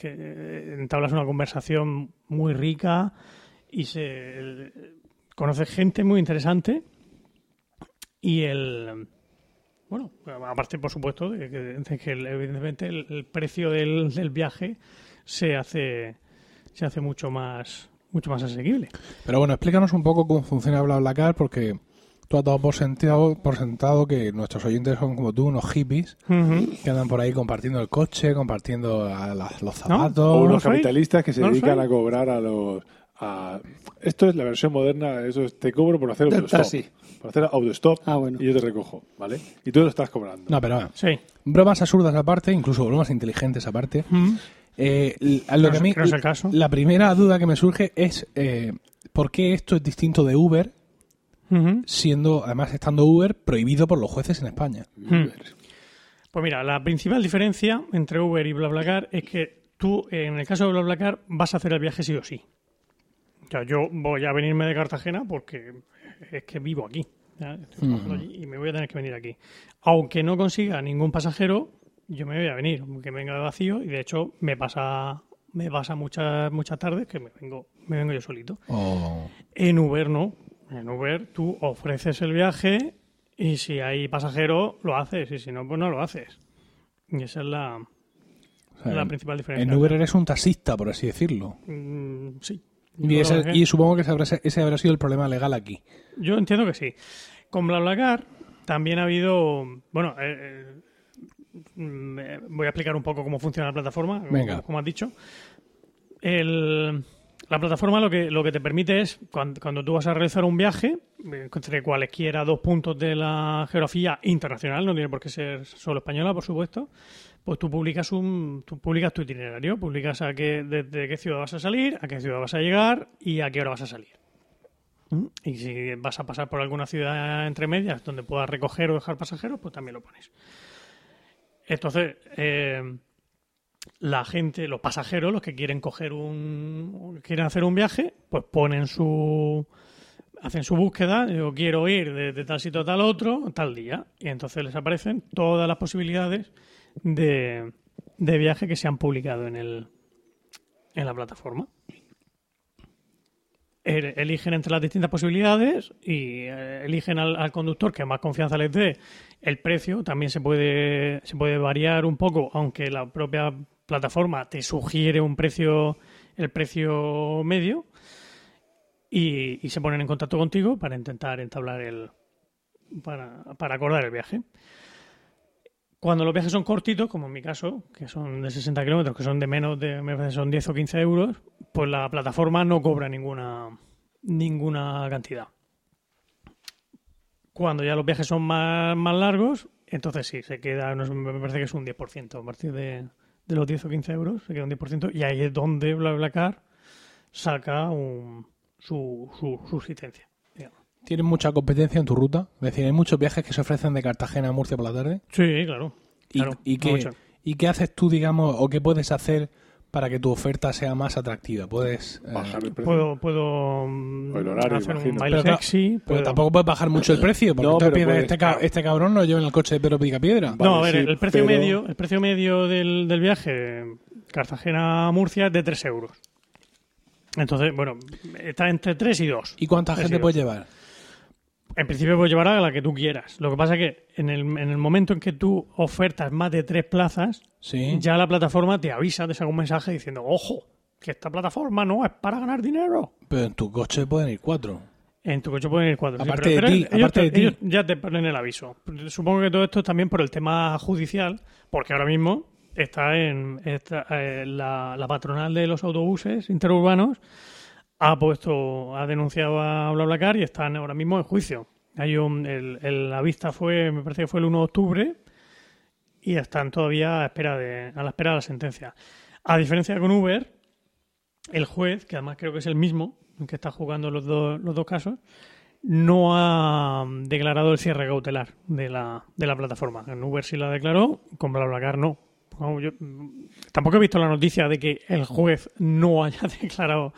que eh, entablas una conversación muy rica y se conoces gente muy interesante y el bueno aparte por supuesto de que, de que el- evidentemente el, el precio del, del viaje se hace se hace mucho más mucho más asequible Pero bueno, explícanos un poco cómo funciona BlaBlaCar, porque tú has dado por sentado, por sentado que nuestros oyentes son como tú, unos hippies, que andan por ahí compartiendo el coche, compartiendo a las- los zapatos. O no unos soy. capitalistas que se No dedican soy. a cobrar a los... a- Esto es la versión moderna, eso es, te cobro por hacer autostop. taxi. Por hacer autostop Ah, bueno. y yo te recojo, ¿vale? Y tú lo estás cobrando. No, pero bueno, sí bromas absurdas aparte, incluso bromas inteligentes aparte. Mm. Eh, lo No que es- a mí- que no es el caso. La primera duda que me surge es eh, ¿por qué esto es distinto de Uber, siendo, además estando Uber prohibido por los jueces en España? Pues mira, la principal diferencia entre Uber y BlaBlaCar es que tú, en el caso de BlaBlaCar, vas a hacer el viaje sí o sí. Yo voy a venirme de Cartagena porque es que vivo aquí. y me voy a tener que venir aquí. Aunque no consiga ningún pasajero, yo me voy a venir, que venga de vacío y de hecho me pasa me pasa muchas muchas tardes que me vengo me vengo yo solito. O- En Uber no. En Uber tú ofreces el viaje y si hay pasajero lo haces y si no, pues no lo haces. Y esa es la, o sea, la en- principal diferencia. En Uber eres un taxista, por así decirlo. Mm, sí. Y, ese- supongo que ese habrá, ese habrá sido el problema legal aquí. yo entiendo que sí. Con BlaBlaCar también ha habido... Bueno, eh, eh, mm, eh, voy a explicar un poco cómo funciona la plataforma, como- Venga. como has dicho. El- la plataforma lo que, lo que te permite es, cuando, cuando tú vas a realizar un viaje, eh, entre cualesquiera dos puntos de la geografía internacional, no tiene por qué ser solo española, por supuesto, pues tú publicas un tú publicas tu itinerario, publicas a qué, desde qué ciudad vas a salir, a qué ciudad vas a llegar y a qué hora vas a salir. ¿Mm? Y si vas a pasar por alguna ciudad entre medias donde puedas recoger o dejar pasajeros, pues también lo pones. Entonces, eh, la gente, los pasajeros, los que quieren coger un, quieren hacer un viaje, pues ponen su, hacen su búsqueda, yo quiero ir de, de tal sitio a tal otro, tal día, y entonces les aparecen todas las posibilidades de, de viaje que se han publicado en el, en la plataforma. El- Eligen entre las distintas posibilidades y eh, eligen al, al conductor que más confianza les dé. El precio también se puede, se puede variar un poco, aunque la propia plataforma te sugiere un precio, el precio medio, y, y se ponen en contacto contigo para intentar entablar el. para, para acordar el viaje. Cuando los viajes son cortitos, como en mi caso, que son de 60 kilómetros, que son de menos de, son 10 o 15 euros, pues la plataforma no cobra ninguna, ninguna cantidad. Cuando ya los viajes son más, más largos, entonces sí, se queda, me parece que es un 10%, a partir de, de los 10 o 15 euros, se queda un 10%, y ahí es donde BlaBlaCar saca un, su, su subsistencia. ¿Tienes mucha competencia en tu ruta? Es decir, hay muchos viajes que se ofrecen de Cartagena a Murcia por la tarde. Sí, claro. ¿Y, claro, y qué, mucho. ¿Y qué haces tú, digamos, o qué puedes hacer para que tu oferta sea más atractiva? Puedes... eh, Bajar el precio. Puedo, puedo el horario, hacer un imagino. baile Pero claro, sexy. Pero puedo- tampoco puedes bajar mucho el precio, porque No, pero piensas, puedes- este, ca- este cabrón no lleva en el coche de Pedro Picapiedra. Vale, no, a ver, sí, el precio pero- medio, el precio medio del, del viaje Cartagena-Murcia es de 3 euros. Entonces, bueno, está entre 3 y 2. ¿Y cuánta gente puedes llevar? En principio puedes llevar a la que tú quieras. Lo que pasa es que en el, en el momento en que tú ofertas más de tres plazas, Sí. ya la plataforma te avisa, te saca un mensaje diciendo, ojo, que esta plataforma no es para ganar dinero. Pero en tu coche pueden ir cuatro. En tu coche pueden ir cuatro. sí, Aparte pero de ti, ellos, aparte te- de ellos ya te ponen el aviso. Supongo que todo esto es también por el tema judicial, porque ahora mismo está en está, eh, la, la patronal de los autobuses interurbanos ha puesto, ha denunciado a BlaBlaCar y están ahora mismo en juicio. Hay un, la vista fue, me parece que fue el 1 de octubre y están todavía a, espera de, a la espera de la sentencia. A diferencia con Uber, el juez, que además creo que es el mismo, que está jugando los dos, los dos casos, no ha declarado el cierre cautelar de la, de la plataforma. En Uber sí la declaró, con BlaBlaCar no. Tampoco he visto la noticia de que el juez no haya *laughs* declarado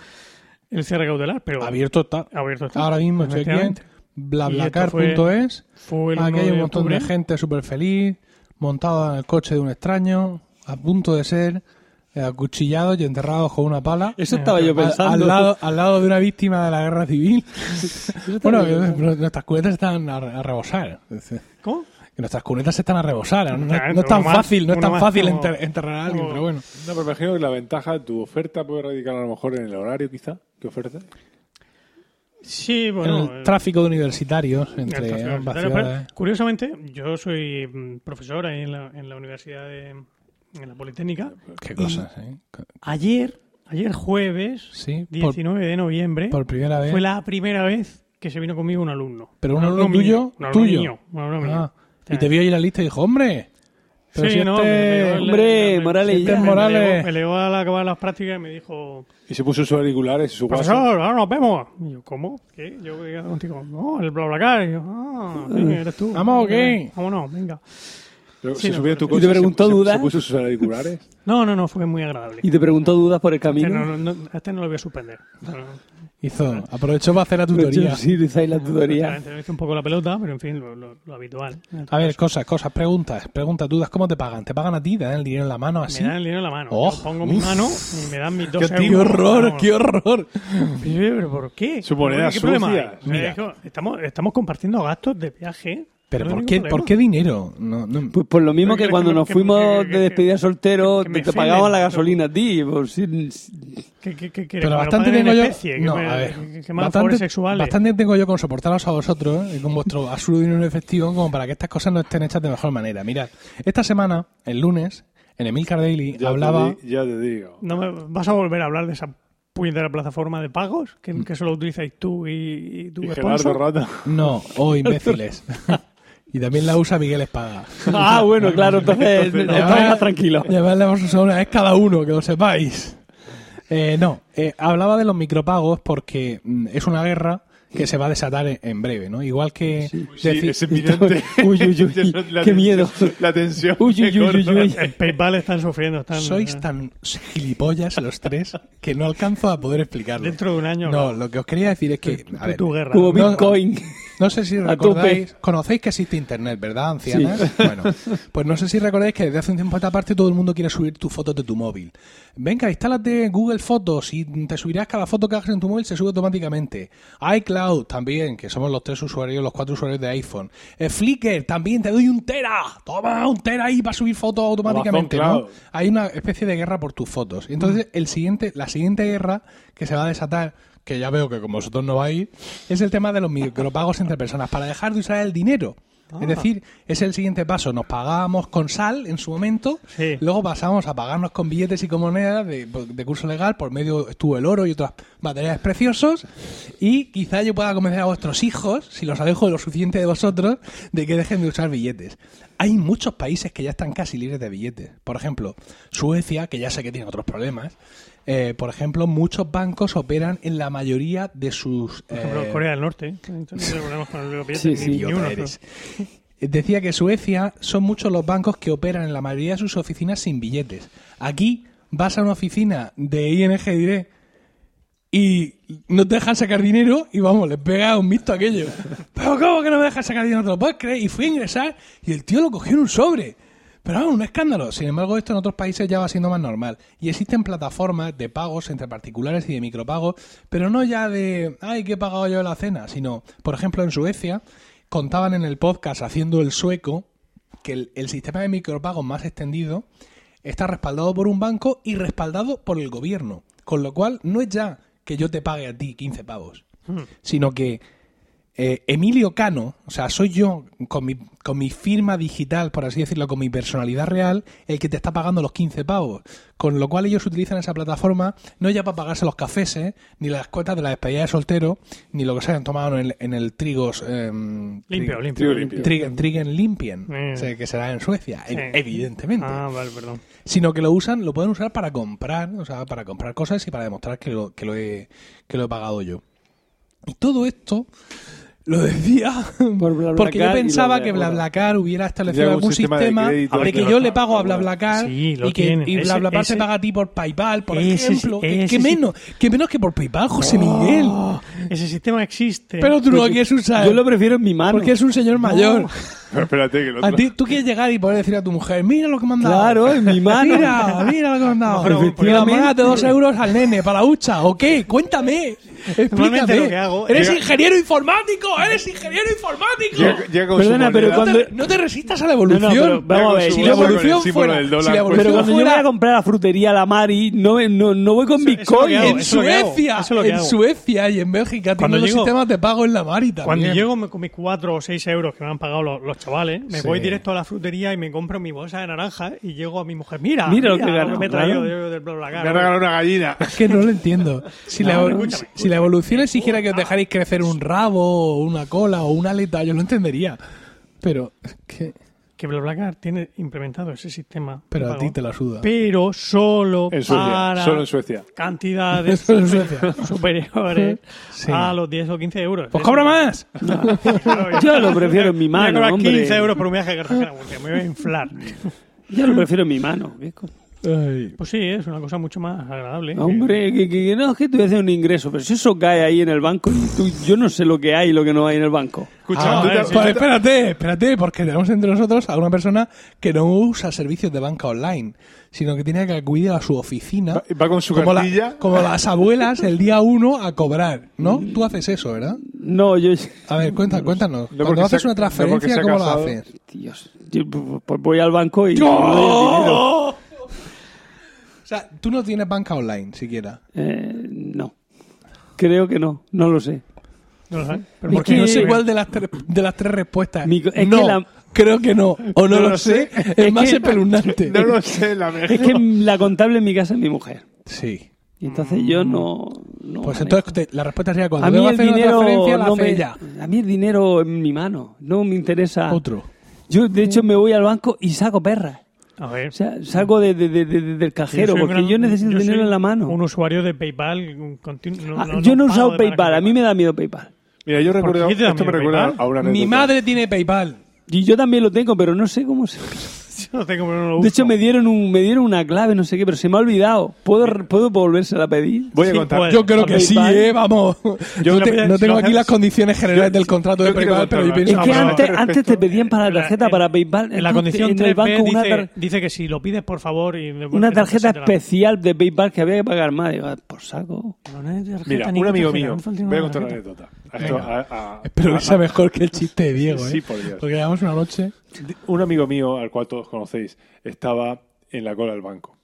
el cierre cautelar, pero Abierto está. abierto está. Ahora mismo estoy aquí en Efectivamente. blablacar.es. Fue el Aquí 1 hay un montón de gente súper feliz, montada en el coche de un extraño, a punto de ser eh, acuchillados y enterrados con una pala. Eso estaba yo pensando. al lado, al lado de una víctima de la guerra civil. *laughs* bueno, nuestras cunetas están a, a rebosar. ¿Cómo? Que nuestras cunetas están a rebosar. No, no Efectivamente, es tan más, fácil, no es tan fácil como- enter- enterrar a alguien, pero bueno. No, pero me imagino que la ventaja de tu oferta puede radicar a lo mejor en el horario, quizá, que ofreces. Sí, En bueno. el eh, tráfico de universitarios el entre tráfico ambas ciudades. curiosamente, yo soy mm, profesor ahí en la, en la universidad de en la Politécnica. Qué cosas, ¿eh? Ayer, ayer jueves, Sí, por, 19 de noviembre, por primera vez. fue la primera vez que se vino conmigo un alumno. Pero un alumno tuyo, un alumno tuyo. mío, un alumno mío. Y te vio ahí la lista y dijo, hombre, pero Sí, si no, este- me- me Hombre, me- Morales ya. Morales. Me llegó al acabar las prácticas y me dijo, Y se puso sus auriculares y su profesor, ahora nos vemos. Y yo, ¿cómo? ¿Qué? Yo contigo. No, el BlaBlaCar. Y yo, ah, sí, eres tú. Vamos, ¿qué? Vámonos, venga. Pero Sí, se no, subió tu pero- ¿Y coche. te preguntó se, se- dudas? Se puso sus auriculares. *laughs* No, no, no, fue muy agradable. Y te preguntó dudas por el Este camino. no, no, no, este no lo voy a suspender. No, no. hizo, aprovechó para hacer la tutoría. Sí, dice la tutoría. Efectivamente, me hice un poco la pelota, pero en fin, lo, lo- lo habitual. A ver, cosas, cosas, preguntas, preguntas, dudas, ¿cómo te pagan? ¿Te pagan a ti? ¿Te dan el dinero en la mano así? Me dan el dinero en la mano. Oh, pongo mi uf. mano y me dan mis dos ¡Qué, euros. qué horror, Vamos. qué horror! Pero ¿por qué? Su moneda ¿Qué problema hay? que estamos, estamos compartiendo gastos de viaje. ¿Pero No por qué, por qué dinero? No, no, Pues por lo mismo ¿Pero que cuando que nos que- fuimos de despedida soltero, que me te pagaban la gasolina a ti. Por si- ¿Qué, qué, qué quieres? pero ¿Que me lo bastante tengo yo... especie? Bastante tengo yo con soportaros a vosotros ¿eh? y con vuestro *laughs* absurdo dinero efectivo como para que estas cosas no estén hechas de mejor manera. Mirad, esta semana, el lunes, en Emilcar Daily Ya hablaba... Te di- ya te digo. ¿No me vas a volver a hablar de esa puñetera plataforma de pagos que, que solo utilizáis tú y, y tu Y? Gerardo Rato. No, oh, *laughs* imbéciles. *laughs* y también la usa Miguel Espada. *laughs* Ah, bueno, claro, entonces además- más tranquilos. Y además le hemos usado una vez cada uno, que lo sepáis. Eh, no, eh, hablaba de los micropagos porque mm, es una guerra que se va a desatar en, en breve, ¿no? Igual que Sí, decir- es evidente. *laughs* Uy, uy, uy, *laughs* la qué miedo. La tensión. Uy, uy, uy, uy. En PayPal están sufriendo. Están, sois eh, tan gilipollas los tres que no alcanzo a poder explicarlo. Dentro de un año. No, lo que os quería decir es que... a ver, tu guerra. Como No- Bitcoin. No sé si *laughs* recordáis, conocéis que existe Internet, ¿verdad, ancianas? Bueno, pues no sé si recordáis que desde hace un tiempo a esta parte todo el mundo quiere subir tus fotos de tu móvil. Venga, instálate Google Fotos y te subirás cada foto que hagas en tu móvil, se sube automáticamente. iCloud también, que somos los tres usuarios, los cuatro usuarios de iPhone. Eh, Flickr también, te doy un tera. Toma, un tera ahí para subir fotos automáticamente, ¿no? Hay una especie de guerra por tus fotos. Entonces, el siguiente, la siguiente guerra que se va a desatar, que ya veo que como vosotros no vais, es el tema de los micropagos entre personas, para dejar de usar el dinero. Es decir, es el siguiente paso. Nos pagábamos con sal en su momento, Sí. luego pasamos a pagarnos con billetes y con monedas de, de curso legal, por medio estuvo el oro y otros materiales preciosos, y quizá yo pueda convencer a vuestros hijos, si los alejo lo suficiente de vosotros, de que dejen de usar billetes. Hay muchos países que ya están casi libres de billetes. Por ejemplo, Suecia, que ya sé que tiene otros problemas. Eh, por ejemplo, muchos bancos operan en la mayoría de sus... Por ejemplo, eh, Corea del Norte. Decía que Suecia son muchos los bancos que operan en la mayoría de sus oficinas sin billetes. Aquí vas a una oficina de ING, diré, y no te dejan sacar dinero y vamos, les pega un visto aquello. *laughs* Pero ¿cómo que no me dejan sacar dinero? ¿Te lo puedes creer? Y fui a ingresar y el tío lo cogió en un sobre. Pero vamos, un escándalo. Sin embargo, esto en otros países ya va siendo más normal. Y existen plataformas de pagos entre particulares y de micropagos, pero no ya de, ay, que he pagado yo la cena, sino, por ejemplo, en Suecia, contaban en el podcast haciendo el sueco que el, el sistema de micropagos más extendido está respaldado por un banco y respaldado por el gobierno. Con lo cual, no es ya que yo te pague a ti 15 pavos. sino que eh, Emilio Cano, o sea, soy yo con mi, con mi firma digital, por así decirlo, con mi personalidad real, el que te está pagando los 15 pavos. Con lo cual ellos utilizan esa plataforma no ya para pagarse los cafés, ¿eh? ni las cuotas de la despedida de soltero, ni lo que se hayan tomado en el, en el Trigos... em, Limpio, Tri- limpio. Trigo limpio. Trigen, Trigen Limpien, Eh. o sea, que será en Suecia, Sí. evidentemente. Ah, vale, perdón. Sino que lo usan, lo pueden usar para comprar, o sea, para comprar cosas y para demostrar que lo, que lo, he, que lo he pagado yo. Y todo esto lo decía *laughs* Por porque yo pensaba que. BlaBlaCar hubiera establecido algún sistema de sistema de, crédito que que yo le pago a. BlaBlaCar Sí, y que y BlaBlaCar ese- te paga a ti por PayPal, por Ese- ejemplo. que, ese que sí- menos, que menos que por PayPal, José Miguel. Oh, ese sistema existe. Pero tú no lo quieres usar Yo lo prefiero en mi mano. porque es un señor mayor. Pero *laughs* espérate, que. A ti, tú quieres llegar y poder decir a tu mujer, mira lo que me han dado. Claro, en mi mano. Mira, mira lo que me han dado. *laughs* Moneda de dos euros al nene para la hucha. ¿O qué? Cuéntame. Explícame. lo que hago- Eres ingeniero informático. Eres ingeniero informático. Llega, llega con Perdona, pero moneda. No te, no te resistas a la evolución. No, no, pero vamos a ver, si la evolución símbolo fuera, del dólar, si la pues- evolución Pero cuando yo fuera voy a comprar a la frutería La Mari, no, no, no voy con Eso- eso es lo que Bitcoin. hago, en eso es lo que hago, Suecia, eso es lo que en hago. Suecia y en Bélgica Cuando tienen los llego- sistemas de pago en la Mari también. Cuando llego me- con mis 4 o 6 euros que me han pagado los, los chavales, me Sí. voy directo a la frutería y me compro mi bolsa de naranja y llego a mi mujer. Mira, Mira lo que me he traído claro. del. Me ha regalado una gallina. *laughs* Es que no lo entiendo. Si, la, No, evol- escúchame, si la evolución exigiera que os dejarais crecer un rabo, o una cola o una aleta, yo lo entendería. Pero, es que, Que BlaBlaCar tiene implementado ese sistema. pero a ti te la suda. Pero solo En Suecia. para Solo en Suecia. cantidades *laughs* Solo en Suecia. *laughs* superiores *laughs* Sí. a los 10 o 15 euros. Pues cobra más. Yo lo prefiero en mi mano, hombre. 15 euros por un viaje a Cartagena porque me voy a inflar. Yo lo prefiero en mi mano. ¿qué co- Pues sí, es una cosa mucho más agradable. Hombre, que, que- que no, es que hacer un ingreso, pero si eso cae ahí en el banco, y tú- yo no sé lo que hay y lo que no hay en el banco. Escucha, Ah, tú te- pues tú te- espérate, espérate, porque tenemos entre nosotros a una persona que no usa servicios de banca online, sino que tiene que acudir a su oficina. Va- va con su como la- cartilla. como las abuelas el día uno a cobrar, ¿no? Tú haces eso, ¿verdad? No, yo... A ver, cuenta, cuéntanos. No Cuando haces una no porque transferencia, ¿cómo la casado. haces? Dios, yo, pues voy al banco y... le doy el dinero. O sea, tú no tienes banca online siquiera. Eh, no. Creo que no, no lo sé. No lo sé. Pero Es ¿por Porque no sé cuál de las tres, de las tres respuestas. Mi- es no, que la- creo que no. O no, lo sé. Es, Es más que- espeluznante. No lo sé, la mejor. Es que la contable en mi casa es mi mujer. Sí. Y entonces yo no... no Pues manejo. entonces te- la respuesta sería cuando a mí el hacer una dinero la no me, ella. a mí el dinero en mi mano no me interesa Otro. yo de hecho me voy al banco y saco perras A ver. o sea saco de, de- de- de- del cajero un porque gran- yo necesito yo dinero en la mano Un usuario de PayPal un continu- no- Ah, no- yo no he usado PayPal a mí me da miedo PayPal Mira, yo recuerdo. Esto me recuerda a una Mi anécdota. madre tiene PayPal. y yo también lo tengo pero no sé cómo se *laughs* Yo no tengo, pero no lo de hecho me dieron un me dieron una clave no sé qué pero se me ha olvidado puedo puedo volvérsela a pedir Voy a Sí, contar. pues. Yo creo que sí. ¿eh? Vamos. Yo no, te- lo- no tengo lo aquí las condiciones generales del contrato de yo PayPal, pero yo contarlo, pienso es que antes, antes te pedían para la tarjeta en- para PayPal En la tú- condición en 3 el banco una, tar- dice que si lo pides, por favor. Y una tarjeta especial de PayPal que había que pagar más Digo, ah, por saco No, no hay tarjeta, Mira, un amigo mío. Voy a contar una anécdota. Esto, a- a- Espero a- que sea mejor que el chiste de Diego, ¿eh? Sí, por Dios. Porque llevamos una noche. Un amigo mío, al cual todos conocéis, estaba en la cola del banco.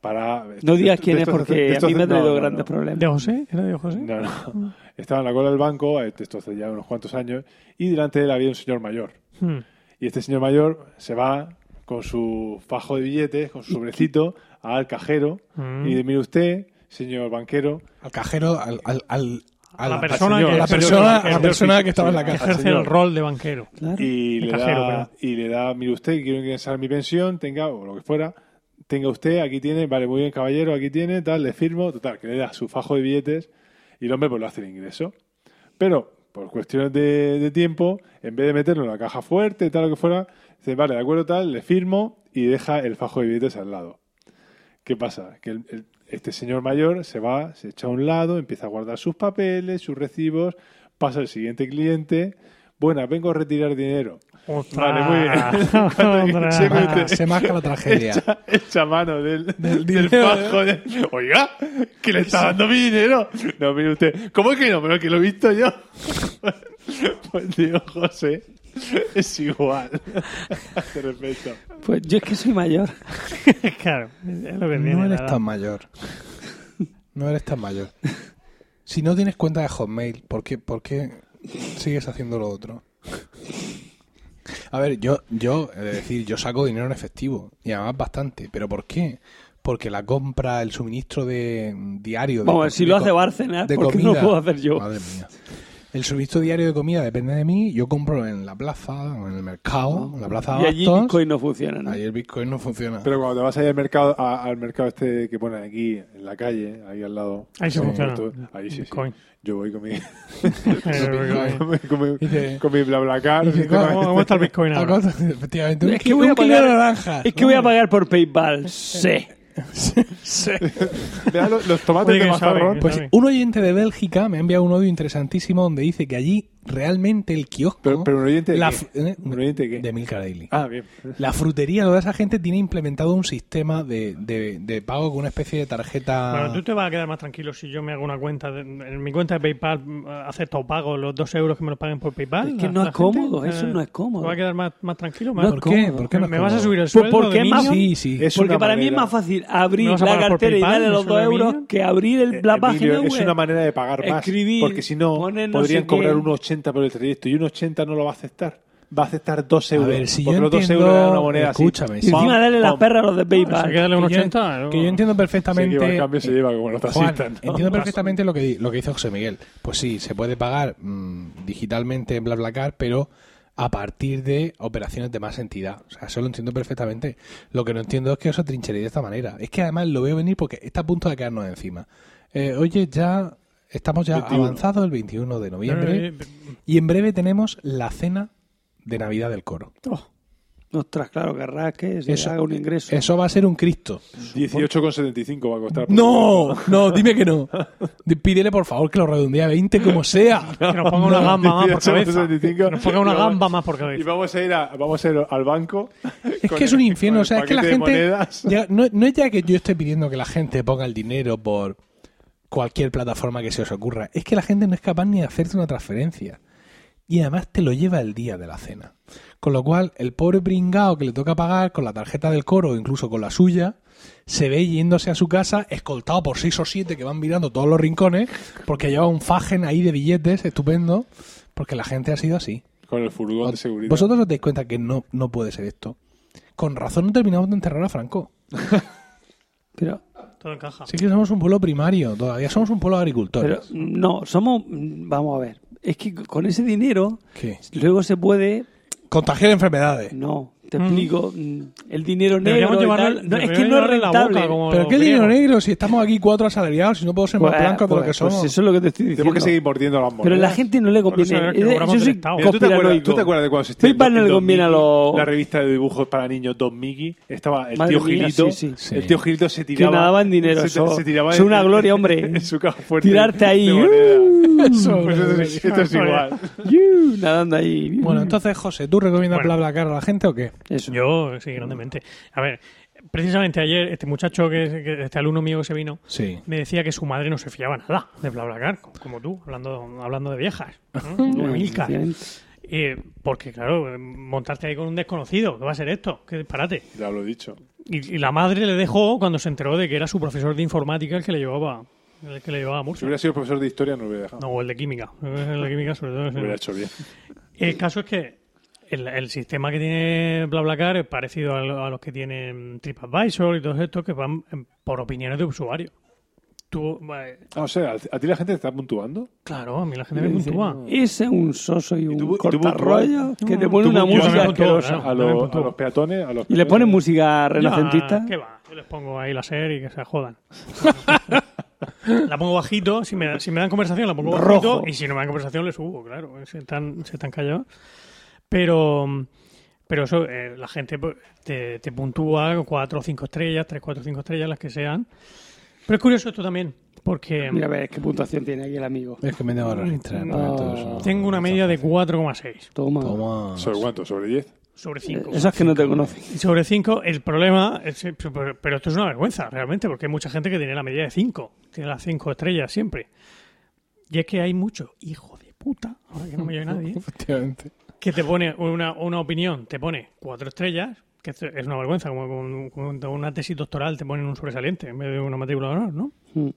Para, no digas quién es estos- porque a mí me ha traído no, grandes no. problemas ¿De José? ¿Era de José? No, no. Estaba en la cola del banco, eh, esto hace ya unos cuantos años, y delante de él había un señor mayor. Hmm. Y este señor mayor se va con su fajo de billetes, con su sobrecito, al cajero, Mm. y dice, mire usted, señor banquero, Al cajero, al, al, al, A la persona señor, que- la persona, la persona que estaba en la caja. ejerce el rol de banquero. Claro. y De le, cajero, da, y le da, mire usted, quiero ingresar mi pensión, tenga, o lo que fuera, tenga usted, aquí tiene, vale, muy bien, caballero, aquí tiene, tal, le firmo, total, que le da su fajo de billetes y el hombre pues lo hace el ingreso. Pero, por cuestiones de, de tiempo, en vez de meterlo en la caja fuerte, tal, lo que fuera, dice, vale, de acuerdo, tal, le firmo y deja el fajo de billetes al lado. ¿Qué pasa? Que el- el- este señor mayor se va, se echa a un lado, empieza a guardar sus papeles, sus recibos, pasa el siguiente cliente. Buena, vengo a retirar dinero. Vale, muy bien. *laughs* Cuando Ostras. se masca la tragedia. echa, echa mano del, del, fajo. de- Oiga, que le está dando mi dinero. No, mire usted. ¿Cómo que no? Pero que lo he visto yo. *laughs* Pues digo, José, *laughs* es igual. *laughs* De respeto. Pues yo es que soy mayor. *laughs* claro, es lo que. No eres tan mayor. No eres tan mayor. Si no tienes cuenta de Hotmail, ¿por qué, por qué sigues haciendo lo otro? A ver, yo, yo, es decir, yo saco dinero en efectivo, y además bastante, pero ¿por qué? Porque la compra, el suministro de diario de Vamos, si de lo hace de ¿por qué no lo comida. puedo hacer yo? Madre mía. El suministro diario de comida depende de mí. Yo compro en la plaza, o en el mercado, en la plaza de Y allí Abastos. Bitcoin no funciona, ¿no? Ahí el Bitcoin no funciona. Pero cuando te vas ahí al mercado, a- al mercado este que ponen aquí, en la calle, ahí al lado. Ahí sí funciona. tú- Ahí sí, sí. Bitcoin. Yo voy con mi, con *laughs* mi, con mi, Dice- con mi BlaBlaCar. dice, sistema ¿Cómo, cómo está el Bitcoin Ah, ahora? *laughs* Efectivamente. Es que voy a un kilo pagar- de naranjas. Es que voy a pagar por PayPal. Sí. *laughs* *laughs* Vea los, los tomates Oye, de sabe, mazarrón. Pues sabe. un oyente de Bélgica me ha enviado un audio interesantísimo donde dice que allí realmente el kiosco. Pero, pero un oyente de la qué? ¿eh? ¿Un oyente de qué? de Milka Daily. Ah, bien. La frutería, toda esa gente tiene implementado un sistema de, de, de pago con una especie de tarjeta. Bueno, tú te vas a quedar más tranquilo si yo me hago una cuenta. de- en mi cuenta de PayPal mm, acepto pago los dos euros que me lo paguen por PayPal. Es que la- no la es gente, cómodo, eso no es cómodo. ¿Te vas a quedar más, más tranquilo? Más, es ¿Por qué? ¿Por qué no ¿Me vas a subir el Pues sueldo porque de es más-? Sí, sí. Es Porque para mí es manera- más fácil abrir ¿No vas a la por cartera y PayPal? darle los ¿Eso dos euros que abrir el- Eh, la Emilio, página web. Es una manera de pagar más. Escribir, porque si no, podrían cobrar qué. un 80 por el trayecto y un 80 no lo va a aceptar. Va a aceptar 2 A euros. ver, si porque yo los 2 entiendo. euros eran una moneda así. escúchame, Y si- encima darle las perras a los de Hay que PayPal. darle un que yo- 80. ¿no? que yo entiendo Sí, que perfectamente. el cambio se lleva como los taxistas. ¿no? entiendo perfectamente lo que, lo que dice José Miguel. Pues sí, se puede pagar mm, digitalmente en BlaBlaCar, pero a partir de operaciones de más entidad. O sea, eso lo entiendo perfectamente. Lo que no entiendo es que os atrincheréis de esta manera. Es que además lo veo venir porque está a punto de caernos encima. Eh, oye, ya estamos ya 21. avanzados el 21 de No, no, noviembre eh, y en breve tenemos la cena de Navidad del Coro. Ostras, claro, que se Eso- haga un ingreso. Eso va a ser un Cristo. 18,75 va a costar. No, no, dime que no. Pídele por favor que lo redondee a 20 como sea. *laughs* Que nos ponga una gamba más por 18,75. cabeza. Que nos ponga una Y vamos- gamba más por Y cabeza. vamos a ir, a, vamos a ir al banco. Es que es un infierno, o sea, es que la gente... ya- no, no es ya que yo esté pidiendo que la gente ponga el dinero por cualquier plataforma que se os ocurra, es que la gente no es capaz ni de hacerte una transferencia. Y además te lo lleva el día de la cena. Con lo cual, el pobre pringao que le toca pagar con la tarjeta del coro o incluso con la suya, se ve yéndose a su casa escoltado por seis o siete que van mirando todos los rincones porque lleva un fajen ahí de billetes estupendo porque la gente ha sido así. Con el furgón de seguridad. ¿Vosotros os dais cuenta que no, no puede ser esto? Con razón no terminamos de enterrar a Franco. *laughs* Pero, Todo encaja. Sí que somos un pueblo primario, todavía somos un pueblo pero no, somos. Vamos a ver. Es que con ese dinero ¿Qué? luego se puede. Contagiar enfermedades. No, te explico. mm, El dinero negro. llevarle- no, es que no es llevarle la boca rentable. como ¿Pero qué dinero negro si estamos aquí cuatro asalariados y no puedo ser más Pues, blancos de lo que pues, somos? pues eso es lo que te estoy diciendo. Tenemos que seguir mordiendo las monedas. Pero a la gente no le conviene. que Yo soy ¿tú, te acuerdas, conspiranoico. ¿Tú te acuerdas de cuando se PayPal no le Don conviene a Mickey, los- La revista de dibujos para niños Don Mickey. Estaba el Madre tío Gilito. sí, sí. Sí. El tío Gilito se Que tiraba. nadaban dinero. se, tiraba es una en- gloria, hombre. *laughs* En su caja fuerte. Tirarte ahí. Pues esto es, igual. *laughs* Nadando ahí. Bueno, entonces, José, ¿tú recomiendas. BlaBlaCar a la gente o qué? Eso. Yo, sí, grandemente. A ver, precisamente ayer, este muchacho, que, que este alumno mío que se vino, Sí. me decía que su madre no se fiaba nada de BlaBlaCar, como tú, hablando, hablando de viejas. ¿no? *laughs* Eh, porque, claro, montarte ahí con un desconocido, ¿qué va a ser esto? ¿Qué disparate? Ya lo he dicho. Y, y la madre le dejó cuando se enteró de que era su profesor de informática el que le llevaba, el que le llevaba a Si hubiera sido profesor de historia, no lo hubiera dejado. No, o el de química. *laughs* El de química, sobre todo. Hubiera hecho bien. El caso es que el, el sistema que tiene BlaBlaCar es parecido a, lo- a los que tienen TripAdvisor y todos estos que van en- por opiniones de usuarios. Tú, eh, Ah, o sea, ¿a ti la gente te está puntuando? claro, a mí la gente me puntúa. Ese es un soso y un tú- y tú cortarrollo que te pone una música asquerosa. A, los- a los peatones, a los Y le ponen música renacentista. ¿Qué va? Yo les pongo ahí la serie y que se jodan. *laughs* la pongo bajito, si me, da- si me dan conversación la pongo bajito Rojo. y si no me dan conversación le subo, claro, se están, se están callados. Pero, pero eso, eh, la gente pues, te, te puntúa cuatro o cinco estrellas, tres, cuatro o cinco estrellas, las que sean. Pero es curioso esto también, porque Mira a ver qué puntuación tiene aquí el amigo. Es que me debo registrar. todo eso. tengo una media de 4,6 Toma. Toma. ¿Sobre cuánto? ¿Sobre 10? sobre 5. Esas que no te conocen. Sobre 5, el problema, es, pero, pero esto es una vergüenza realmente, porque hay mucha gente que tiene la medida de 5, tiene las 5 estrellas siempre. Y es que hay mucho hijo de puta, ahora que no me oye nadie, *laughs* Efectivamente. Que te pone una, una opinión, te pone 4 estrellas, que es una vergüenza, como con, con una tesis doctoral te ponen un sobresaliente en vez de una matrícula de honor, ¿no? Mm.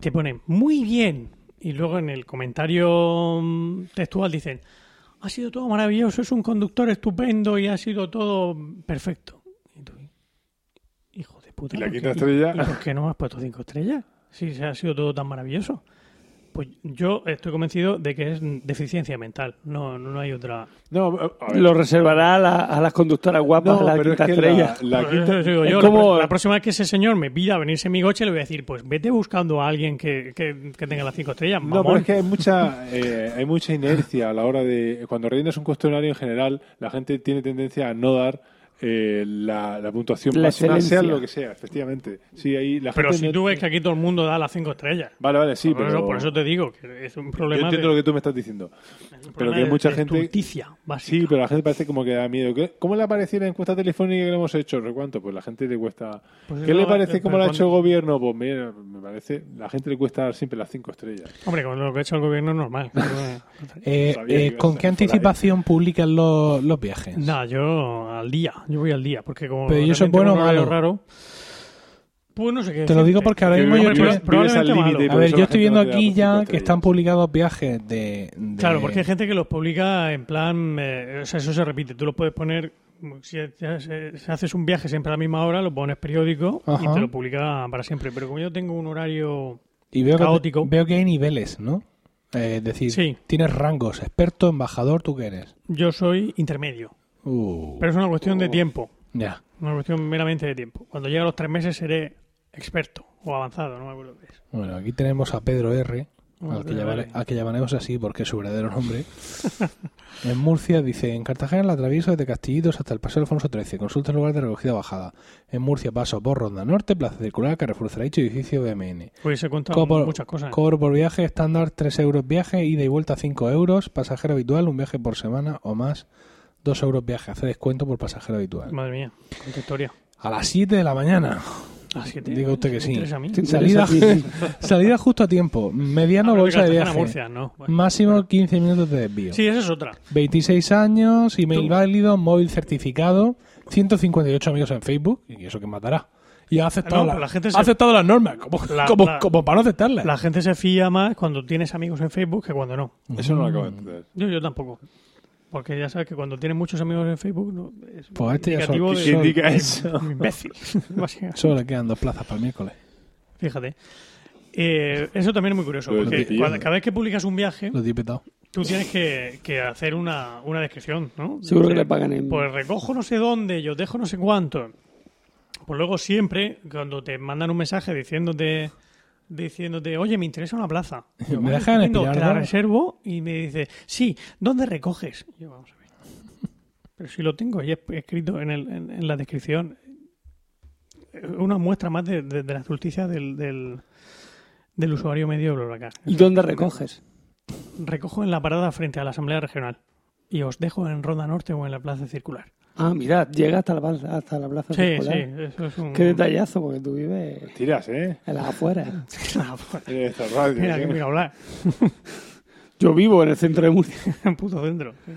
te ponen muy bien y luego en el comentario mm, textual dicen ha sido todo maravilloso, es un conductor estupendo y ha sido todo perfecto. Y tú, hijo de puta. ¿Y la ¿por quinta estrella? ¿Y por qué no me has puesto cinco estrellas? Si se ha sido todo tan maravilloso. Pues yo estoy convencido de que es deficiencia mental. No, no hay otra. No. Lo reservará a, la- a las conductoras guapas No, la pero es quinta que estrella. la, la quinta... eso digo es yo, como- la, la próxima vez que ese señor me pida venirse en mi coche, le voy a decir, pues vete buscando a alguien que, que- que tenga las cinco estrellas. No, pero es que hay mucha, eh, hay mucha inercia a la hora de... Cuando rellenas un cuestionario en general, la gente tiene tendencia a no dar eh, la, la puntuación La máxima, sea lo que sea, efectivamente. Sí, ahí la Pero gente si no- tú ves que aquí todo el mundo da las cinco estrellas. Vale, vale, sí, por, pero... eso, por eso te digo que es un Yo problema entiendo de, lo que tú me estás diciendo. un Pero que hay mucha de gente... básica. Sí, pero la gente parece como que da miedo. ¿Qué- ¿Cómo le apareció la encuesta telefónica que le hemos hecho? ¿Re cuánto? Pues la gente le cuesta... Pues ¿Qué le parece cómo lo ha hecho el gobierno? Pues mira, me parece... La gente le cuesta dar siempre las cinco estrellas. Hombre, con lo que ha hecho el gobierno es normal. *laughs* Eh, eh, ¿Con qué anticipación publican los, los viajes? Nada, yo al día. Yo voy al día. Porque como Pero ¿y eso es bueno o malo? raro. Pues no sé qué Te lo digo porque ahora mismo yo estoy... probablemente malo. A ver, yo estoy viendo aquí ya que están publicados viajes de, de- Claro, porque hay gente que los publica en plan. eh, o sea, eso se repite. Tú los puedes poner. Si, haces un viaje siempre a la misma hora, lo pones periódico y te lo publica para siempre. Pero como yo tengo un horario. Y veo que, caótico. veo que hay niveles, ¿no? Eh, es decir, Sí. tienes rangos, experto, embajador, ¿tú qué eres? Yo soy intermedio. Uh, Pero es una cuestión de tiempo. ya. Una cuestión meramente de tiempo. Cuando llegue a los tres meses seré experto o avanzado, no me acuerdo qué es. Bueno, aquí tenemos a Pedro R, al que, R. al que llamaremos así porque es su verdadero nombre. *laughs* en Murcia dice, en Cartagena la atravieso desde Castillitos hasta el Paseo Alfonso XIII, consulta el lugar de recogida bajada. En Murcia paso por Ronda Norte, Plaza Circular, Carrefour Ceraicho, edificio BMN. Pues se cuentan Cobro, muchas cosas. cobro por viaje estándar 3 euros viaje, ida y vuelta 5 euros, pasajero habitual, un viaje por semana o más, 2 euros viaje, hace descuento por pasajero habitual. Madre mía, cuánta historia. A las 7 de la mañana. Ah, siete. Diga usted que sí. a mí. Salida, *laughs* salida justo a tiempo, mediano Ah, pero bolsa de viaje. Murcia, no. Bueno. Máximo 15 minutos de desvío. Sí, esa es otra. 26 años, email Tú- válido, móvil certificado, 158 amigos en Facebook, y eso que matará. Y ha aceptado, No, la- la gente ha se- aceptado las normas, como, La- como, la- como para no aceptarlas. La gente se fía más cuando tienes amigos en Facebook que cuando no. Eso no lo acabo de entender. Yo, yo tampoco. Porque ya sabes que cuando tienes muchos amigos en Facebook no, es Pues este ya son- de, ¿Qué indica eso? de imbécil. *laughs* básicamente. Solo le quedan dos plazas para el miércoles. Fíjate. Eh, eso también es muy curioso, Lo porque cuando- cada vez que publicas un viaje, Lo tú tienes que, que hacer una, una descripción, ¿no? Seguro que le pagan en... Pues recojo no sé dónde, yo dejo no sé cuánto. Pues luego siempre, cuando te mandan un mensaje diciéndote, diciéndote oye, me interesa una plaza. *laughs* Yo, ¿Me "Vale, dejan Te la reservo y me dice, sí, ¿dónde recoges? Y yo, vamos a ver. *laughs* Pero si lo tengo ya escrito en, el- en- en la descripción. Una muestra más de, de, de la estulticia del, del, del usuario medio de BlaBlaCar. ¿Y dónde recoges? Recojo en la parada frente a la Asamblea Regional y os dejo en Ronda Norte o en la Plaza Circular. Ah, mira, llega hasta la, plaza- hasta la plaza Sí, sí, circular. eso es un... Qué detallazo, porque tú vives Tiras, ¿eh? en las afueras. *laughs* En esta radio. Mira, ¿eh? que mira hablar. *laughs* Yo vivo en el centro de Murcia. *laughs* En puto centro. sí.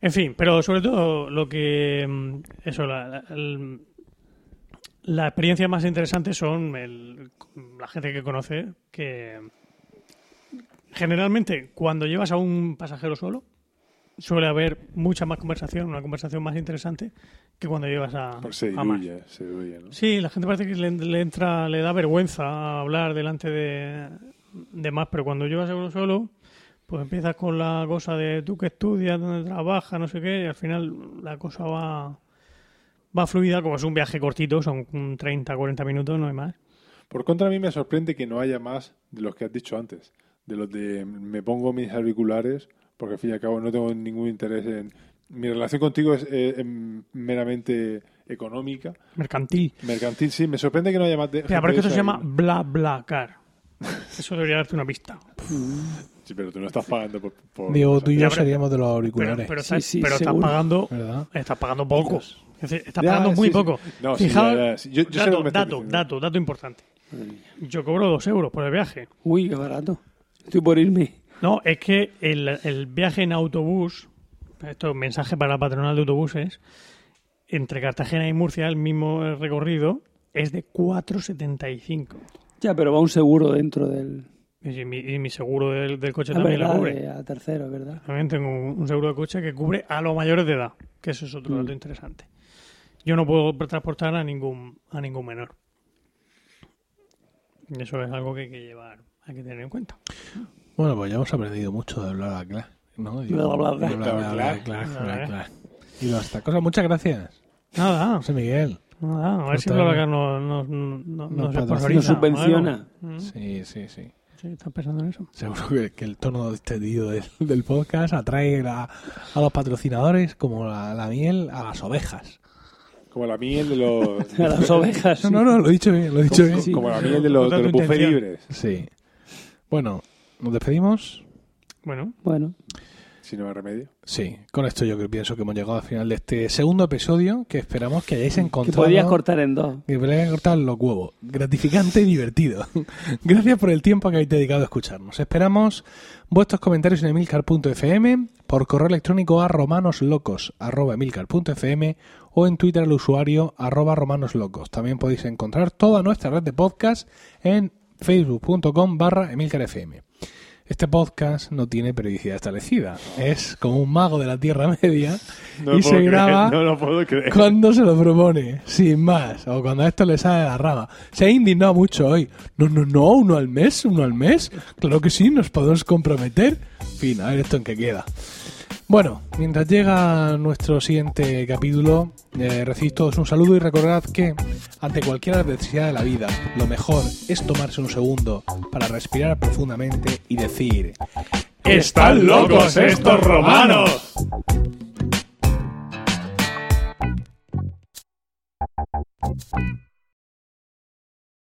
En fin, pero sobre todo lo que... mm, Eso, la, la, el- la experiencia más interesante son el- la gente que conoce que generalmente cuando llevas a un pasajero solo suele haber mucha más conversación, una conversación más interesante que cuando llevas a, Pues se a más. se diluye, ¿no? Sí, la gente parece que le, le entra, le da vergüenza hablar delante de, de más, pero cuando llevas a uno solo, pues empiezas con la cosa de tú que estudias, dónde trabajas, no sé qué, y al final la cosa va, va fluida, como es un viaje cortito, son un 30, 40 minutos, no hay más. Por contra, a mí me sorprende que no haya más de los que has dicho antes. De los de me pongo mis auriculares, porque al fin y al cabo no tengo ningún interés en. Mi relación contigo es eh, em, meramente económica. Mercantil. Mercantil, sí. Me sorprende que no haya más de. Mira, pero es que esto se llama bla bla car. Eso debería darte una pista. Sí, pero tú no estás pagando por. por Digo, tú y yo pero- seríamos de los Pero, auriculares. pero, Sí, estás, sí, pero estás pagando ¿Verdad? Estás pagando poco. Es decir, estás Ya, pagando muy sí, poco. No, Fijaos- ya, ya, sí. Yo- yo sé lo dato, dato, dato importante. Yo cobro dos euros por el viaje. Uy, qué barato. Estoy por irme. No, es que el, el viaje en autobús, esto es mensaje para la patronal de autobuses, entre Cartagena y Murcia, el mismo recorrido, es de 4,75. Ya, pero va un seguro dentro del... Y mi, y mi seguro del, del coche Ah, también verdad, lo cubre. eh, a tercero, ¿verdad? También tengo un, seguro de coche que cubre a los mayores de edad, que eso es otro Mm. dato interesante. Yo no puedo transportar a ningún a ningún menor. Y eso es algo que hay que llevar, hay que tener en cuenta. Bueno, pues ya hemos aprendido mucho de bla bla bla. ¿no? Digo, Bla, bla, bla. bla, bla, bla, bla, bla, bla, bla. Y todas estas cosas. Muchas gracias, Nada, José Miguel. nada, a ver si Total. BlaBlaCar nos. Nos subvenciona. Mm, Sí, sí, sí. Sí, ¿estás pensando en eso? Seguro que, que el tono extendido del, del podcast atrae a, a los patrocinadores como la, la miel a las ovejas. Como la miel de los. *laughs* A las ovejas. No, sí. no, no, lo he dicho bien, lo he dicho bien. Sí. Como la miel de los, de los libres. Sí. Bueno, nos despedimos. Bueno, Bueno, Si no hay remedio. Sí, con esto yo que pienso que hemos llegado al final de este segundo episodio que esperamos que hayáis que encontrado. podías cortar en dos. Que podíais cortar los huevos. Gratificante y divertido. *laughs* Gracias por el tiempo que habéis dedicado a escucharnos. Esperamos vuestros comentarios en emilcar.fm, por correo electrónico a romanoslocos.emilcar.fm o en Twitter al usuario arroba romanoslocos. También podéis encontrar toda nuestra red de podcast en facebook.com barra emilcarfm. Este podcast no tiene periodicidad establecida. Es como un mago de la Tierra Media y se graba No lo puedo creer. cuando se lo propone, sin más, o cuando a esto le sale de la rama. Se ha indignado mucho hoy. No, no, no, uno al mes, uno al mes. Claro que sí, nos podemos comprometer. En fin, a ver esto en qué queda. Bueno, mientras llega nuestro siguiente capítulo, eh, todos un saludo y recordad que, ante cualquier adversidad de la vida, lo mejor es tomarse un segundo para respirar profundamente y decir: ¡Están locos estos romanos!